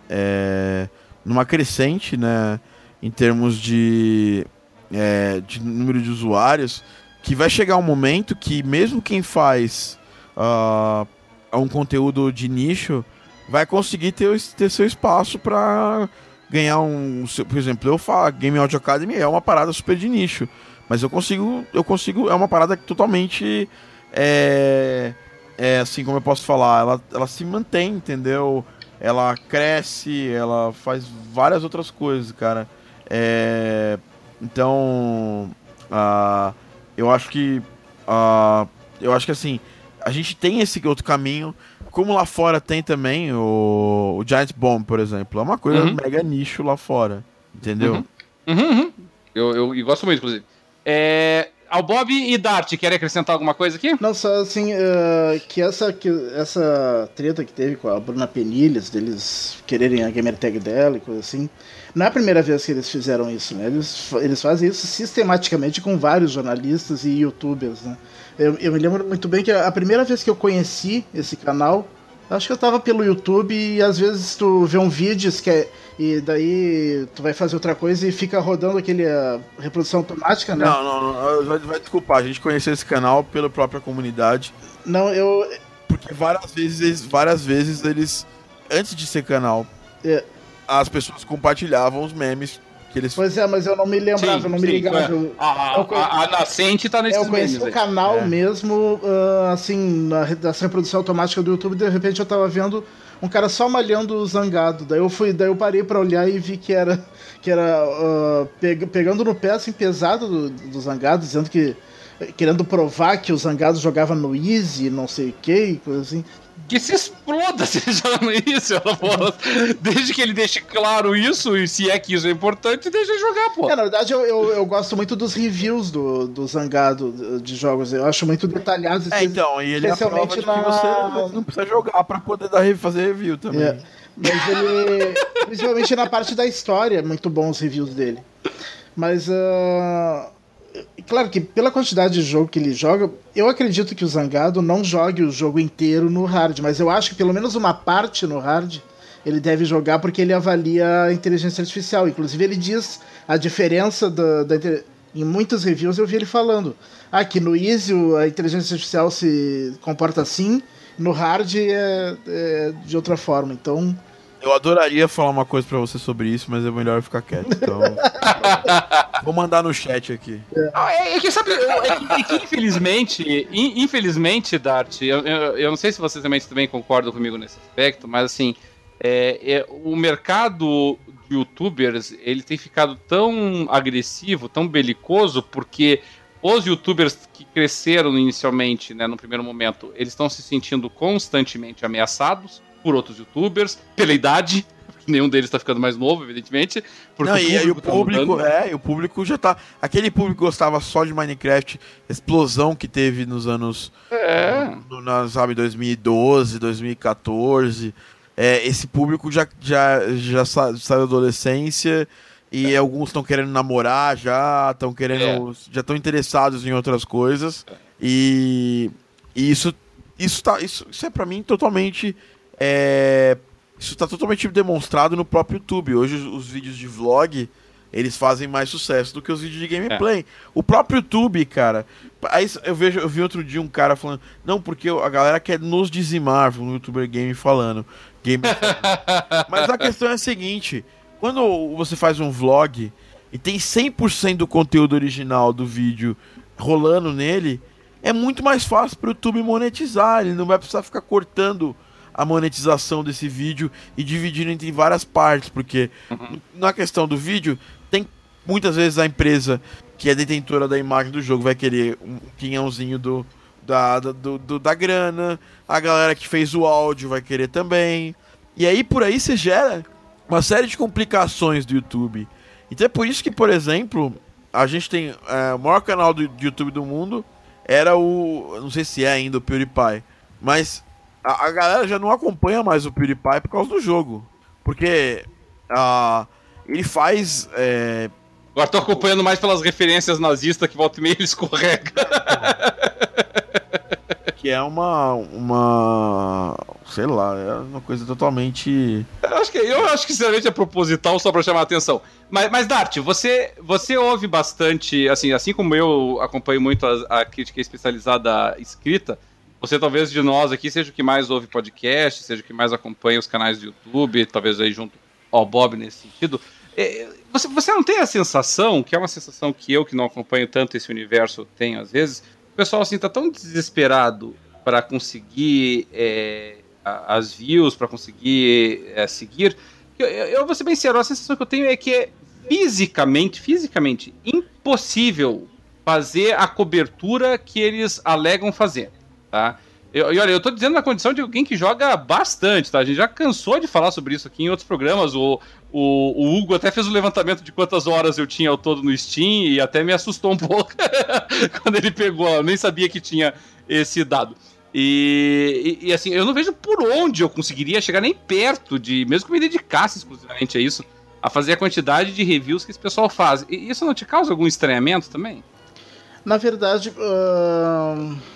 É, numa crescente, né? Em termos de, é, de número de usuários, que vai chegar um momento que, mesmo quem faz uh, um conteúdo de nicho, vai conseguir ter, ter seu espaço para ganhar um. Por exemplo, eu falo, Game Audio Academy é uma parada super de nicho. Mas eu consigo, eu consigo, é uma parada que totalmente é, é assim como eu posso falar, ela, ela se mantém, entendeu? Ela cresce, ela faz várias outras coisas, cara. É, então, uh, eu acho que, uh, eu acho que assim, a gente tem esse outro caminho, como lá fora tem também o, o Giant Bomb, por exemplo, é uma coisa uhum. mega nicho lá fora, entendeu? Uhum. Uhum, uhum. eu, eu, eu gosto muito, inclusive. É, ao Bob e Dart, querem acrescentar alguma coisa aqui? Não, só assim, uh, que, essa, que essa treta que teve com a Bruna Penilhas, deles quererem a gamer tag dela e coisa assim, não é a primeira vez que eles fizeram isso, né? Eles, eles fazem isso sistematicamente com vários jornalistas e youtubers, né? Eu, eu me lembro muito bem que a primeira vez que eu conheci esse canal, acho que eu tava pelo YouTube e às vezes tu vê um vídeo que é e daí tu vai fazer outra coisa e fica rodando aquele reprodução automática, né? Não, não, não vai, vai desculpar, a gente conheceu esse canal pela própria comunidade. Não, eu. Porque várias vezes, várias vezes eles, antes de ser canal, é. as pessoas compartilhavam os memes que eles... Pois é, mas eu não me lembrava, sim, eu não me ligava. É. A, a, a, a, nascente tá nesse Eu conheci o canal é. mesmo, uh, assim, na, nessa reprodução automática do YouTube, de repente eu tava vendo um cara só malhando o zangado. Daí eu fui, daí eu parei para olhar e vi que era que era uh, pegando no pé assim pesado do, do zangado, dizendo que querendo provar que o zangado jogava no easy, não sei o que, coisa assim que se exploda se ele joga isso. Ela fala, desde que ele deixe claro isso, e se é que isso é importante, deixa ele jogar, pô. É, na verdade, eu, eu, eu, gosto muito dos reviews do, do Zangado de jogos. Eu acho muito detalhados. É, então, e ele especialmente é na... você não precisa jogar pra poder dar, fazer review também. É. Mas ele. principalmente na parte da história, muito bom os reviews dele. Mas. Uh, claro que pela quantidade de jogo que ele joga, eu acredito que o Zangado não jogue o jogo inteiro no hard, mas eu acho que pelo menos uma parte no hard ele deve jogar porque ele avalia a inteligência artificial. Inclusive ele diz a diferença da, da em muitas reviews eu vi ele falando ah, que no easy a inteligência artificial se comporta assim, no hard é, é de outra forma. Então eu adoraria falar uma coisa para você sobre isso, mas é melhor ficar quieto. Então. Vou mandar no chat aqui. É, é que, sabe, é que, é que infelizmente, infelizmente, Dart, eu, eu, eu, não sei se vocês também, também concordam comigo nesse aspecto, mas assim, é, é, o mercado de youtubers, ele tem ficado tão agressivo, tão belicoso, porque os youtubers que cresceram inicialmente, né, no primeiro momento, eles estão se sentindo constantemente ameaçados por outros youtubers, pela idade, nenhum deles está ficando mais novo, evidentemente. Porque Não, o e, o público, tá é, o público já tá. Aquele público que gostava só de Minecraft, explosão que teve nos anos. É. No, na, sabe, 2012, 2014. é, esse público já, já, já saiu da adolescência e é. alguns estão querendo namorar já, estão querendo. É. já estão interessados em outras coisas. É. E, e, isso, isso, tá, isso, isso é para mim totalmente. É, isso está totalmente demonstrado no próprio YouTube. Hoje os, os, vídeos de vlog eles fazem mais sucesso do que os vídeos de gameplay. É. O próprio YouTube, cara. Aí eu vejo, eu vi outro dia um cara falando, não, porque a galera quer nos dizimar, um youtuber game falando. Game Mas a questão é a seguinte: quando você faz um vlog e tem 100% do conteúdo original do vídeo rolando nele, é muito mais fácil para o YouTube monetizar. Ele não vai precisar ficar cortando a monetização desse vídeo e dividindo entre várias partes, porque uhum. na questão do vídeo, tem muitas vezes a empresa que é detentora da imagem do jogo vai querer um quinhãozinho do, da, do, do, da grana, a galera que fez o áudio vai querer também. E aí por aí você gera uma série de complicações do YouTube. Então é por isso que, por exemplo, a gente tem é, o maior canal do, do YouTube do mundo era o. Não sei se é ainda o PewDiePie. Mas a, a, galera já não acompanha mais o PewDiePie por causa do jogo. Porque uh, ele faz. É... Agora tô acompanhando mais pelas referências nazistas que volta e meia ele escorrega. que é uma. uma. sei lá, é uma coisa totalmente. Eu acho que, eu acho que sinceramente é proposital só pra chamar a atenção. Mas, mas Dart, você, você ouve bastante, assim, assim como eu acompanho muito a, a crítica especializada escrita. Você talvez de nós aqui seja o que mais ouve podcast, seja o que mais acompanha os canais do YouTube, talvez aí junto ao Bob nesse sentido. É, você, você não tem a sensação, que é uma sensação que eu que não acompanho tanto esse universo tenho às vezes, o pessoal assim tá tão desesperado para conseguir é, as views, para conseguir é, seguir, eu, eu vou ser bem sincero, a sensação que eu tenho é que é fisicamente, fisicamente impossível fazer a cobertura que eles alegam fazer tá? E olha, eu tô dizendo na condição de alguém que joga bastante, tá? A gente já cansou de falar sobre isso aqui em outros programas. O, o, o Hugo até fez o levantamento de quantas horas eu tinha ao todo no Steam e até me assustou um pouco quando ele pegou. Eu nem sabia que tinha esse dado. E, e, e, assim, eu não vejo por onde eu conseguiria chegar nem perto de, mesmo que me dedicasse exclusivamente a isso, a fazer a quantidade de reviews que esse pessoal faz. E isso não te causa algum estranhamento também? Na verdade, uh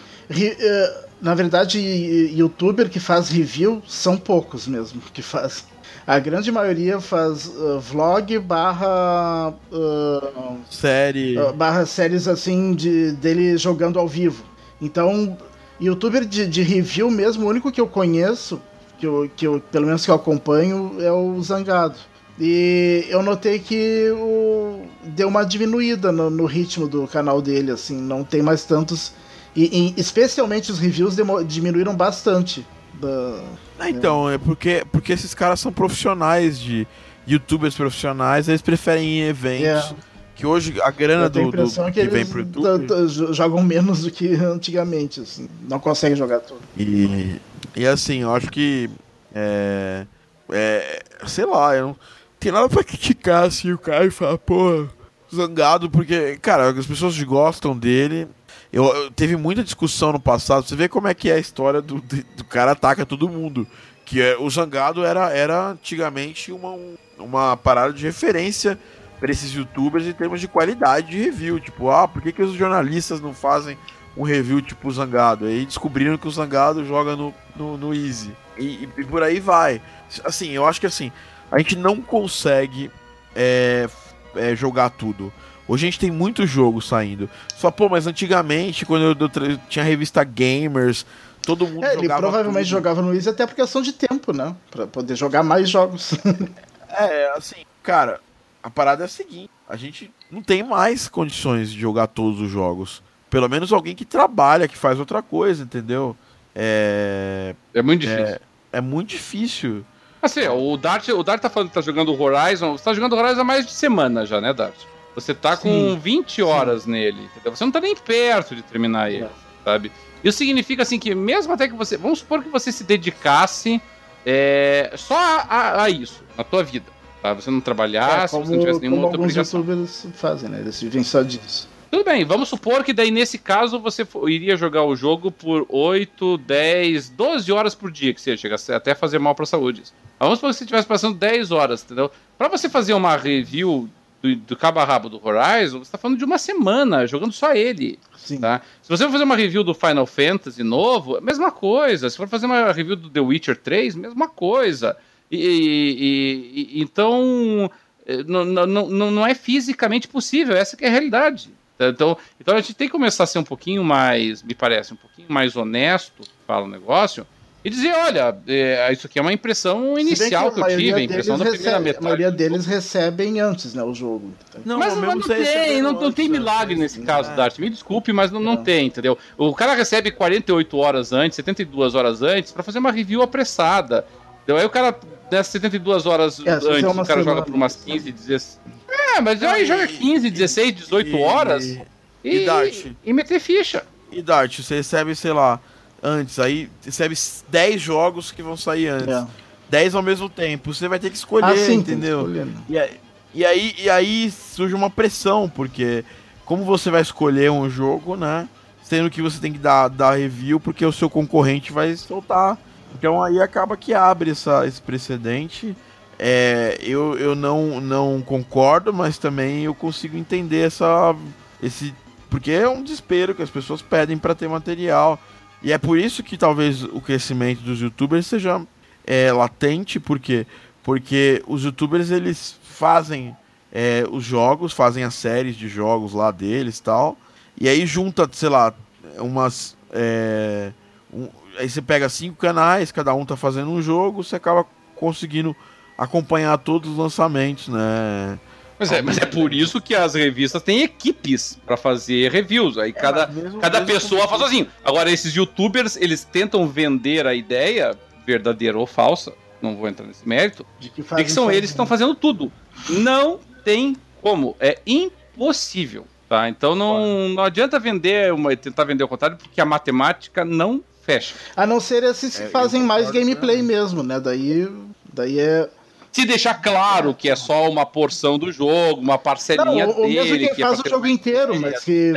na verdade, youtuber que faz review são poucos mesmo que faz. A grande maioria faz uh, vlog barra. Uh, Série. Uh, barra séries assim de, dele jogando ao vivo. Então, youtuber de, de, review mesmo, o único que eu conheço, que eu, que eu, pelo menos que eu acompanho, é o Zangado. E eu notei que o, deu uma diminuída no, no ritmo do canal dele, assim, não tem mais tantos e, e especialmente os reviews diminuíram bastante. Da, ah, então, é porque, porque esses caras são profissionais de youtubers profissionais, eles preferem ir em eventos. É. Que hoje a grana do, do que, que vem pro YouTube. Jogam menos do que antigamente, assim. Não conseguem jogar tudo. E, e assim, eu acho que. É, é, sei lá, eu não tem nada pra criticar assim o cara e falar, pô, zangado, porque, cara, as pessoas gostam dele. Eu, eu, teve muita discussão no passado. Você vê como é que é a história do, do, cara ataca todo mundo. Que é, o Zangado era, era antigamente uma, uma parada de referência para esses youtubers em termos de qualidade de review. Tipo, ah, por que, que os jornalistas não fazem um review tipo Zangado? Aí descobriram que o Zangado joga no, no, no Easy. E, e, por aí vai. Assim, eu acho que assim, a gente não consegue é, é, jogar tudo. Hoje a gente tem muitos jogos saindo. Só, pô, mas antigamente, quando eu, eu tinha a revista Gamers, todo mundo é, jogava. Ele provavelmente tudo. jogava no Easy até por questão de tempo, né? Pra poder jogar mais jogos. é, assim, cara, a parada é a seguinte: a gente não tem mais condições de jogar todos os jogos. Pelo menos alguém que trabalha, que faz outra coisa, entendeu? É. É muito difícil. É, é muito difícil. Assim, o Dart, o Dart tá falando que tá jogando o Horizon. Você tá jogando Horizon há mais de semana já, né, Dart? Você tá com 20 horas sim. nele, entendeu? Você não tá nem perto de terminar ele, é. sabe? Isso significa assim que mesmo até que você. Vamos supor que você se dedicasse é, só a, a, isso, na tua vida. Tá? Você não trabalhasse, é, como, você não tivesse nenhuma outra obrigação. youtubers fazem, né? Eles vivem só disso. Tudo bem, vamos supor que daí nesse caso você iria jogar o jogo por 8, 10, 12 horas por dia, que seja, chega até fazer mal para a saúde. Vamos supor que você estivesse passando 10 horas, entendeu? Para você fazer uma review do, do cabo a rabo do Horizon, você está falando de uma semana, jogando só ele. Sim. Tá? Se você for fazer uma review do Final Fantasy novo, mesma coisa. Se for fazer uma review do The Witcher 3, mesma coisa. E, e, e então eh, não, não, não é fisicamente possível, essa é a realidade. Então, então a gente tem que começar a ser um pouquinho mais, me parece, um pouquinho mais honesto, fala o negócio, e dizer, olha, é, isso aqui é uma impressão inicial que, que, eu tive, a impressão da primeira metade. A maioria deles recebem antes, né, o jogo. Não, mas, mas não, tem, não, não, tem milagre nesse caso, é. Dart. Me desculpe, mas não, não, não tem, entendeu? O cara recebe 48 horas antes, 72 horas antes, para fazer uma review apressada. Então aí o cara, nessas 72 horas é, antes, o cara semana, joga por umas 15, 16. É, mas aí joga 15, 16, 18 e, horas e, e, Dart. e meter ficha. E Dart, você recebe, sei lá, antes, aí recebe 10 jogos que vão sair antes. É. 10 ao mesmo tempo. Você vai ter que escolher, ah, entendeu? Escolher, né? e, aí, e, aí, e aí surge uma pressão, porque como você vai escolher um jogo, né? Sendo que você tem que dar, dar review porque o seu concorrente vai soltar. Então aí acaba que abre essa, esse precedente. É, eu eu não, não concordo, mas também eu consigo entender essa, esse. Porque é um desespero que as pessoas pedem para ter material. E é por isso que talvez o crescimento dos youtubers seja é, latente, porque porque os youtubers eles fazem é, os jogos, fazem as séries de jogos lá deles tal, e aí junta, sei lá, umas. É, um, aí você pega cinco canais, cada um tá fazendo um jogo, você acaba conseguindo acompanhar todos os lançamentos, né? Mas é, mas é por isso que as revistas têm equipes para fazer reviews. Aí é, cada, mesmo, cada mesmo pessoa faz sozinho. Agora, esses youtubers, eles tentam vender a ideia, verdadeira ou falsa, não vou entrar nesse mérito, de que, de que são eles que estão fazendo tudo. Não tem como. É impossível. Tá? Então não, não adianta vender uma, tentar vender o contrário, porque a matemática não fecha. A não ser esses que é, fazem mais gameplay mesmo, né? Daí, daí é se deixar claro que é só uma porção do jogo, uma parcelinha não, dele. Mesmo quem que é faz é o jogo inteiro, mas que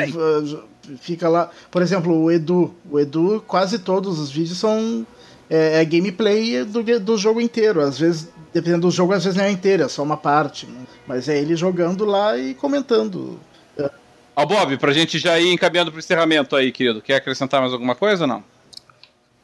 fica lá. Por exemplo, o Edu. O Edu, quase todos os vídeos são é, é gameplay do, do jogo inteiro. Às vezes, dependendo do jogo, às vezes não é inteiro, é só uma parte. Né? Mas é ele jogando lá e comentando. Ó, oh, Bob, pra gente já ir encaminhando pro encerramento aí, querido. Quer acrescentar mais alguma coisa ou não?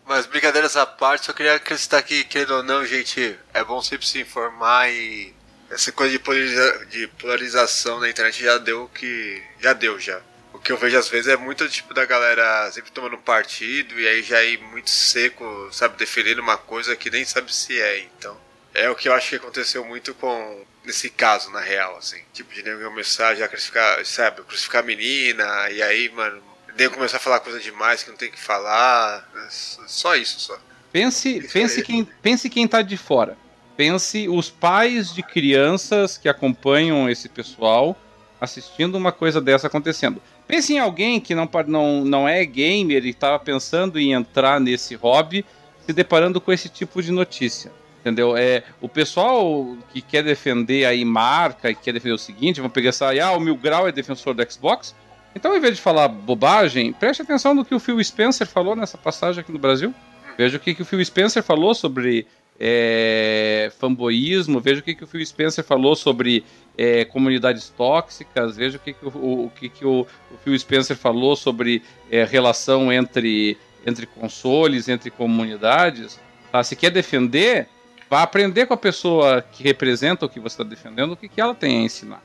Mas brincadeiras à parte, só queria acrescentar que, querendo ou não, gente, é bom sempre se informar e essa coisa de, polariza de polarização na internet já deu que. já deu já. O que eu vejo às vezes é muito tipo da galera sempre tomando partido e aí já ir muito seco, sabe, defendendo uma coisa que nem sabe se é, então. É o que eu acho que aconteceu muito com. nesse caso, na real, assim. Tipo, de nego começar já a crucificar, sabe, crucificar a menina, e aí, mano, Devo começar a falar coisa demais que não tem que falar. É só isso, só. Pense, pense, quem, pense quem tá de fora. Pense os pais de crianças que acompanham esse pessoal assistindo uma coisa dessa acontecendo. Pense em alguém que não, não, não é gamer e estava pensando em entrar nesse hobby, se deparando com esse tipo de notícia. Entendeu? É, o pessoal que quer defender aí marca e quer defender o seguinte, vão pegar essa, ah, o Mil Grau é defensor do Xbox. Então, ao invés de falar bobagem, preste atenção no que o Phil Spencer falou nessa passagem aqui no Brasil. Veja o que, que o Phil Spencer falou sobre é, fanboísmo, veja o que, que o Phil Spencer falou sobre é, comunidades tóxicas, veja o que, que, o, o, que, que o, o Phil Spencer falou sobre é, relação entre, entre consoles, entre comunidades. Tá? Se quer defender, vá aprender com a pessoa que representa o que você está defendendo, o que, que ela tem a ensinar.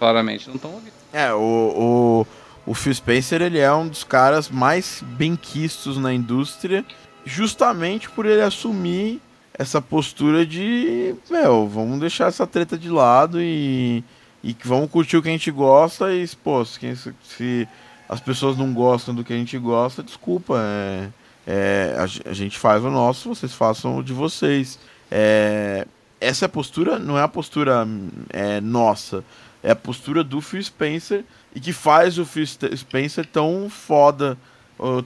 Claramente, não estão ouvindo. É, o, o o Phil Spencer ele é um dos caras mais benquistos na indústria, justamente por ele assumir essa postura de, meu, vamos deixar essa treta de lado e, e vamos curtir o que a gente gosta e, pô, se, se as pessoas não gostam do que a gente gosta, desculpa, é, é a, a, gente faz o nosso, vocês façam o de vocês. É, essa é postura não é a postura é, nossa, é a postura do Phil Spencer e que faz o Phil Spencer tão foda,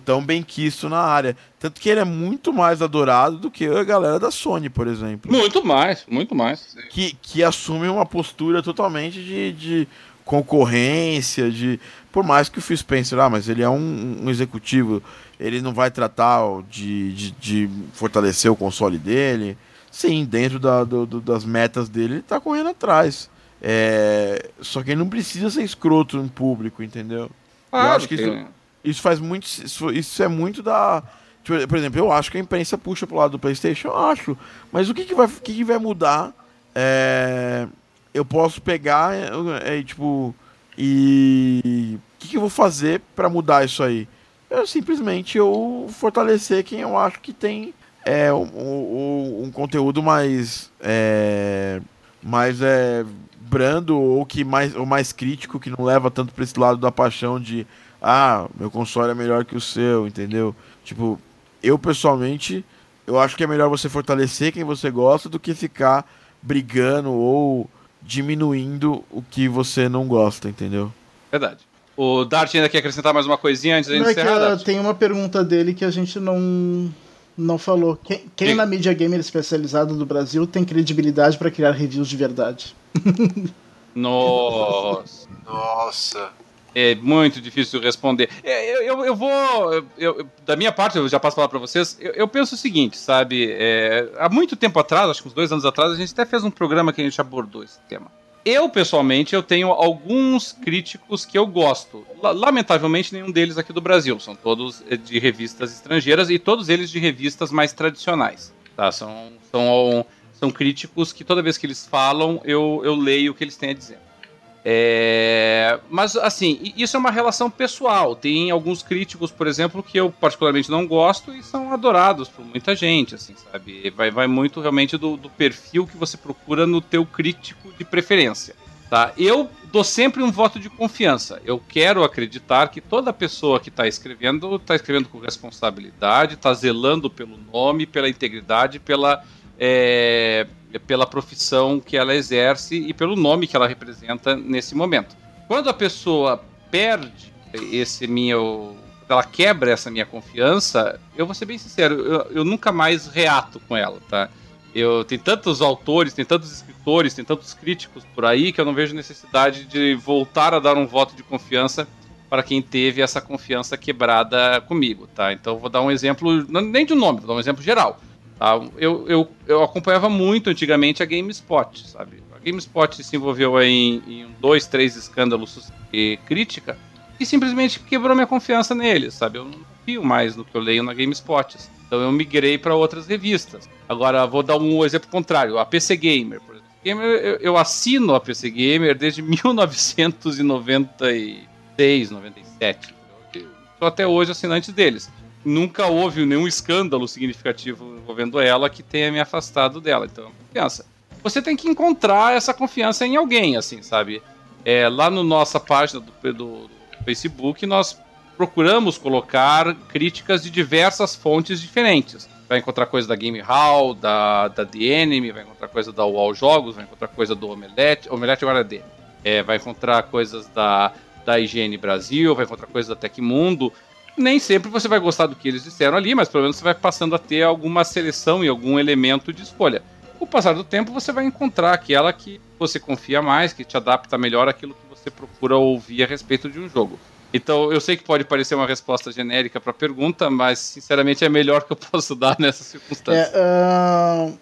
tão bem quisto na área. Tanto que ele é muito mais adorado do que a galera da Sony, por exemplo. Muito mais, muito mais. Que, que assume uma postura totalmente de, de concorrência, de por mais que o Phil Spencer, ah, mas ele é um, um executivo, ele não vai tratar de, de, de, fortalecer o console dele. Sim, dentro da, do, do, das metas dele, ele tá correndo atrás. É, só que ele não precisa ser escroto em público, entendeu? Claro, eu acho que isso, isso faz muito. Isso, isso é muito da. Tipo, por exemplo, eu acho que a imprensa puxa pro lado do PlayStation, eu acho. Mas o que, que, vai, que, que vai mudar? É, eu posso pegar é, é, tipo e o que, que, eu vou fazer para mudar isso aí? Eu simplesmente eu fortalecer quem eu acho que tem é, um, um, um conteúdo mais é, mais é, brando ou que mais ou mais crítico que não leva tanto para esse lado da paixão de ah meu console é melhor que o seu, entendeu? Tipo eu pessoalmente eu acho que é melhor você fortalecer quem você gosta do que ficar brigando ou diminuindo o que você não gosta, entendeu? Verdade. O Dart ainda quer acrescentar mais uma coisinha antes de não, encerrar? É tem uma pergunta dele que a gente não, não falou. Quem, quem na mídia gamer especializada do Brasil tem credibilidade para criar reviews de verdade? Nossa. Nossa. É muito difícil responder. É, eu, eu, eu vou. Eu, da minha parte, eu já passo a falar para vocês. Eu, eu, penso o seguinte, sabe? É, há muito tempo atrás, acho que uns dois anos atrás, a gente até fez um programa que a gente abordou esse tema. Eu, pessoalmente, eu tenho alguns críticos que eu gosto. Lamentavelmente, nenhum deles aqui do Brasil. São todos eh, de revistas estrangeiras e todos eles de revistas mais tradicionais. Tá? São, são, são críticos que toda vez que eles falam, eu, eu leio o que eles têm a dizer. É, mas, assim, isso é uma relação pessoal. Tem alguns críticos, por exemplo, que eu particularmente não gosto e são adorados por muita gente, assim, sabe? Vai, vai muito realmente do, do perfil que você procura no teu crítico de preferência, tá? Eu dou sempre um voto de confiança. Eu quero acreditar que toda pessoa que está escrevendo está escrevendo com responsabilidade, está zelando pelo nome, pela integridade, pela é, pela profissão que ela exerce e pelo nome que ela representa nesse momento. Quando a pessoa perde esse meu. Ela quebra essa minha confiança, eu vou ser bem sincero, eu, eu nunca mais reato com ela, tá? Eu, tem tantos autores, tem tantos escritores, tem tantos críticos por aí que eu não vejo necessidade de voltar a dar um voto de confiança para quem teve essa confiança quebrada comigo, tá? Então vou dar um exemplo, nem de um nome, vou dar um exemplo geral. Tá? Eu, eu, eu acompanhava muito antigamente a GameSpot, sabe? A GameSpot se envolveu em, em dois, três escândalos de crítica e simplesmente quebrou minha confiança neles, sabe? Eu não confio mais no que eu leio na GameSpot. Então eu migrei para outras revistas. Agora vou dar um exemplo contrário, a PC Gamer, por exemplo. Eu, eu assino a PC Gamer desde 1996, 97. Estou até hoje assinante deles nunca houve nenhum escândalo significativo envolvendo ela que tenha me afastado dela. Então, confiança. Você tem que encontrar essa confiança em alguém, assim, sabe? É, lá na no nossa página do, do, Facebook, nós procuramos colocar críticas de diversas fontes diferentes. Vai encontrar coisa da Game Hall, da, da The Enemy, vai encontrar coisa da UOL Jogos, vai encontrar coisa do Omelete, Omelete agora é D. É, vai encontrar coisas da, da IGN Brasil, vai encontrar coisas da Tecmundo nem sempre você vai gostar do que eles disseram ali, mas pelo menos você vai passando a ter alguma seleção e algum elemento de escolha. Com o passar do tempo, você vai encontrar aquela que você confia mais, que te adapta melhor àquilo que você procura ouvir a respeito de um jogo. Então, eu sei que pode parecer uma resposta genérica para a pergunta, mas sinceramente é melhor que eu posso dar nessas circunstâncias. É, uh,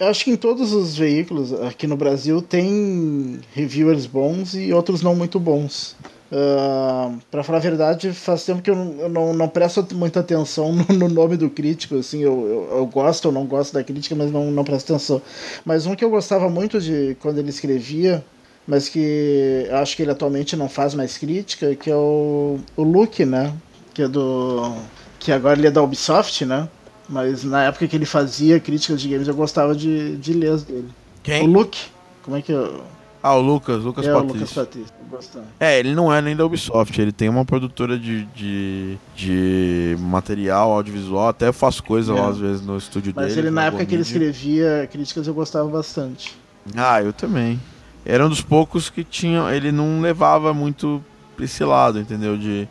eu acho que em todos os veículos aqui no Brasil tem reviewers bons e outros não muito bons. Uh, pra falar a verdade, faz tempo que eu não, eu não, não presto muita atenção no, no, nome do crítico, assim, eu, eu, eu, gosto ou não gosto da crítica, mas não, não presto atenção. Mas um que eu gostava muito de quando ele escrevia, mas que acho que ele atualmente não faz mais crítica, que é o, o Luke, né? Que é do. que agora ele é da Ubisoft, né? Mas na época que ele fazia críticas de games eu gostava de, de ler dele. Quem? O Luke. Como é que eu. Ah, o Lucas, Lucas é, Patrício. O Lucas Patrício. É, ele não é nem da Ubisoft, ele tem uma produtora de, de, de material audiovisual, até faço coisa é. lá às vezes no estúdio Mas dele. Mas ele, na época que ele escrevia críticas, eu gostava bastante. Ah, eu também. Era um dos poucos que tinha. Ele não levava muito pra esse lado, entendeu? De,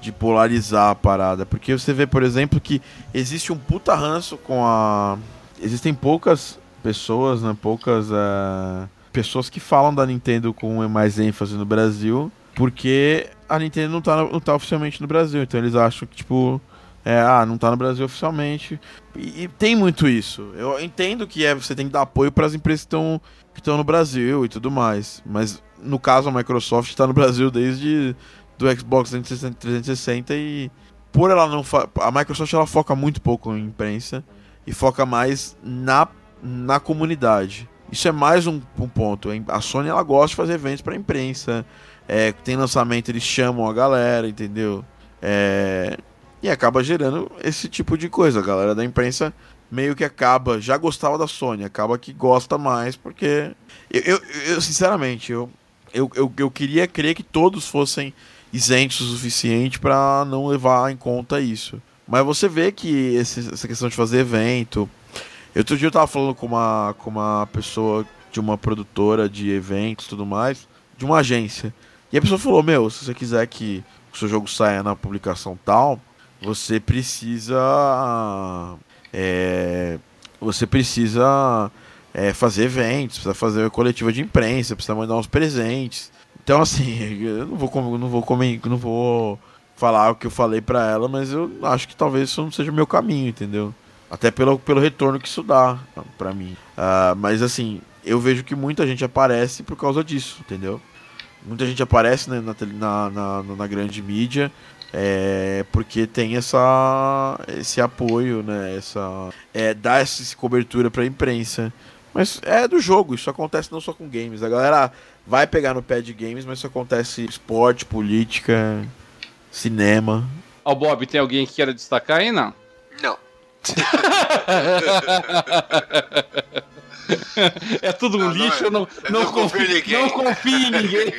de polarizar a parada. Porque você vê, por exemplo, que existe um puta ranço com a. Existem poucas pessoas, né? Poucas. Uh pessoas que falam da Nintendo com mais ênfase no Brasil porque a Nintendo não tá, não tá oficialmente no Brasil. Então eles acham que, tipo, é, ah, não tá no Brasil oficialmente. E, e tem muito isso. Eu entendo que é, você tem que dar apoio para as empresas que estão no Brasil e tudo mais. Mas no caso a Microsoft está no Brasil desde do Xbox 360 e por ela não a Microsoft ela foca muito pouco em imprensa e foca mais na, na comunidade. Isso é mais um, um ponto. A Sony ela gosta de fazer eventos para imprensa. É, tem lançamento, eles chamam a galera, entendeu? É, e acaba gerando esse tipo de coisa. A galera da imprensa meio que acaba, já gostava da Sony, acaba que gosta mais, porque. Eu, eu, eu sinceramente, eu, eu, eu, eu, queria crer que todos fossem isentos o suficiente para não levar em conta isso. Mas você vê que esse, essa questão de fazer evento. Outro dia eu tava falando com uma, com uma pessoa de uma produtora de eventos tudo mais, de uma agência. E a pessoa falou: Meu, se você quiser que o seu jogo saia na publicação tal, você precisa. É, você precisa é, fazer eventos, precisa fazer coletiva de imprensa, precisa mandar uns presentes. Então, assim, eu não vou, não vou, comer, não vou falar o que eu falei para ela, mas eu acho que talvez isso não seja o meu caminho, entendeu? Até pelo, pelo retorno que isso dá para mim. Uh, mas, assim, eu vejo que muita gente aparece por causa disso, entendeu? Muita gente aparece né, na, na, na, na grande mídia é, porque tem essa, esse apoio, né? Essa, é, dá essa cobertura para a imprensa. Mas é do jogo, isso acontece não só com games. A galera vai pegar no pé de games, mas isso acontece esporte, política, cinema. Ó, oh, Bob, tem alguém que queira destacar aí, não? Não. é tudo um não, lixo, eu não, não, não, confio, confio, ninguém. não confio em ninguém.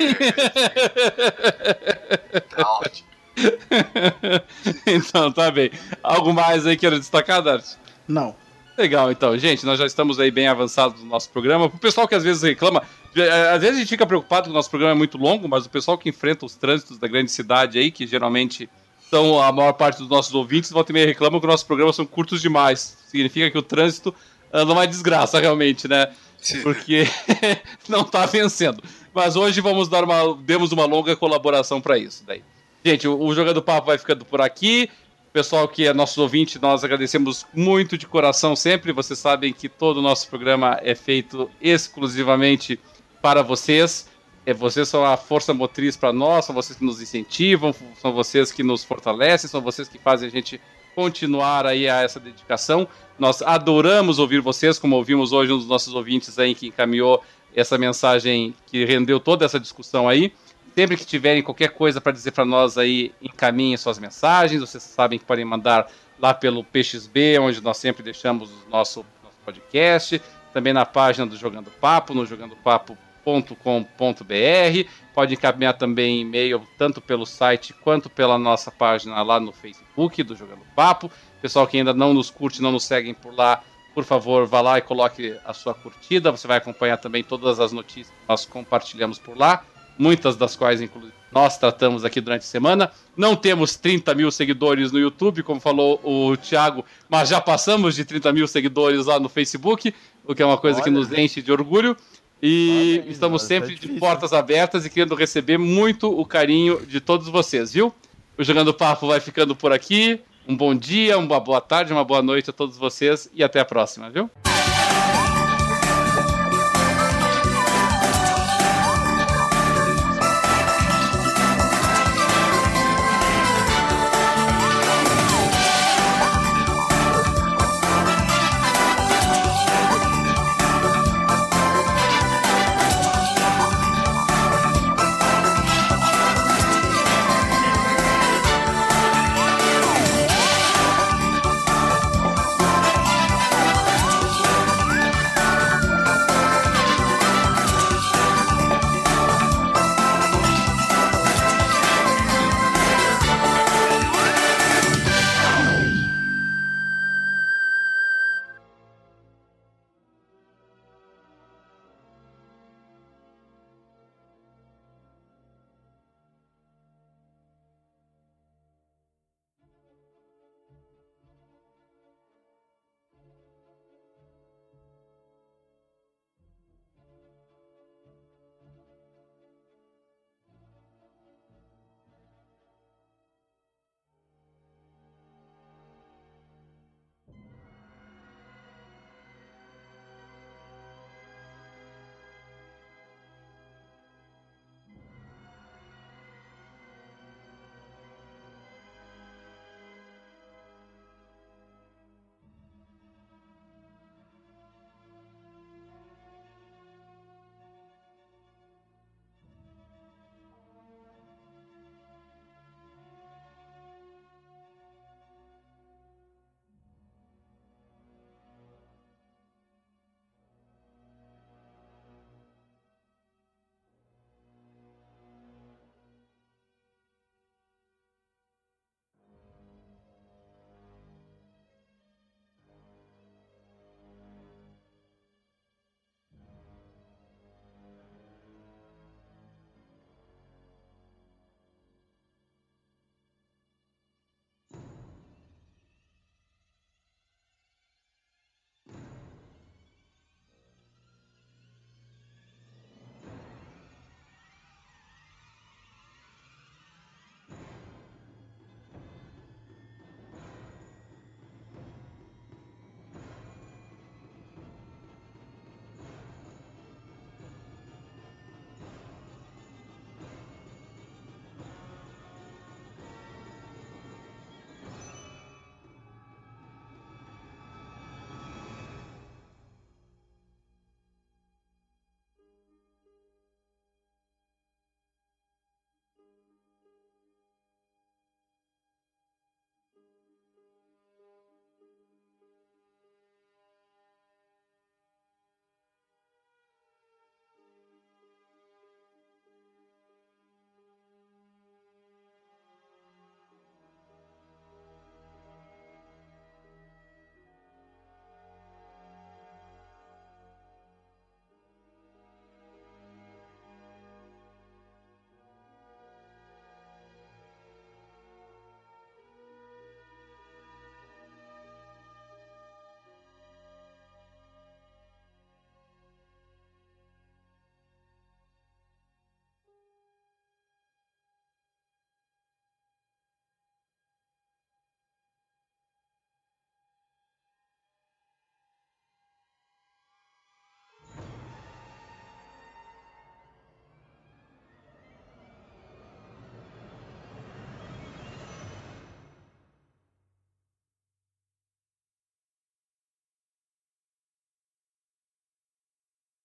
tá ótimo. então, tá bem. Algo mais aí queira destacar, Dart? Não. Legal, então. Gente, nós já estamos aí bem avançados no nosso programa. Pro pessoal que às vezes reclama, é, às vezes a gente fica preocupado que o nosso programa é muito longo, mas o pessoal que enfrenta os trânsitos da grande cidade aí, que geralmente são a maior parte dos nossos ouvintes, volta e meia reclamam que os nossos programas são curtos demais. Significa que o trânsito anda uma desgraça, realmente, né? Sim. Porque não tá vencendo. Mas hoje vamos dar uma. Demos uma longa colaboração para isso. Daí. Gente, o, o Jogando Papo vai ficando por aqui. Pessoal que é nosso ouvinte, nós agradecemos muito de coração sempre. Vocês sabem que todo o nosso programa é feito exclusivamente para vocês. É, vocês são a força motriz para nós, são vocês que nos incentivam, são vocês que nos fortalecem, são vocês que fazem a gente continuar aí a essa dedicação. Nós adoramos ouvir vocês, como ouvimos hoje um dos nossos ouvintes aí que encaminhou essa mensagem que rendeu toda essa discussão aí. Sempre que tiverem qualquer coisa para dizer para nós aí, encaminhem suas mensagens. Vocês sabem que podem mandar lá pelo PXB, onde nós sempre deixamos o nosso, nosso podcast. Também na página do Jogando Papo, no jogandopapo.com.br. Pode encaminhar também e-mail tanto pelo site quanto pela nossa página lá no Facebook do Jogando Papo. Pessoal que ainda não nos curte, não nos seguem por lá, por favor, vá lá e coloque a sua curtida. Você vai acompanhar também todas as notícias que nós compartilhamos por lá muitas das quais, inclusive, nós tratamos aqui durante a semana. Não temos 30 mil seguidores no YouTube, como falou o Thiago, mas já passamos de 30 mil seguidores lá no Facebook, o que é uma coisa Olha. que nos enche de orgulho. E Olha, estamos sempre tá de portas abertas e querendo receber muito o carinho de todos vocês, viu? O Jogando Papo vai ficando por aqui. Um bom dia, uma boa tarde, uma boa noite a todos vocês e até a próxima, viu?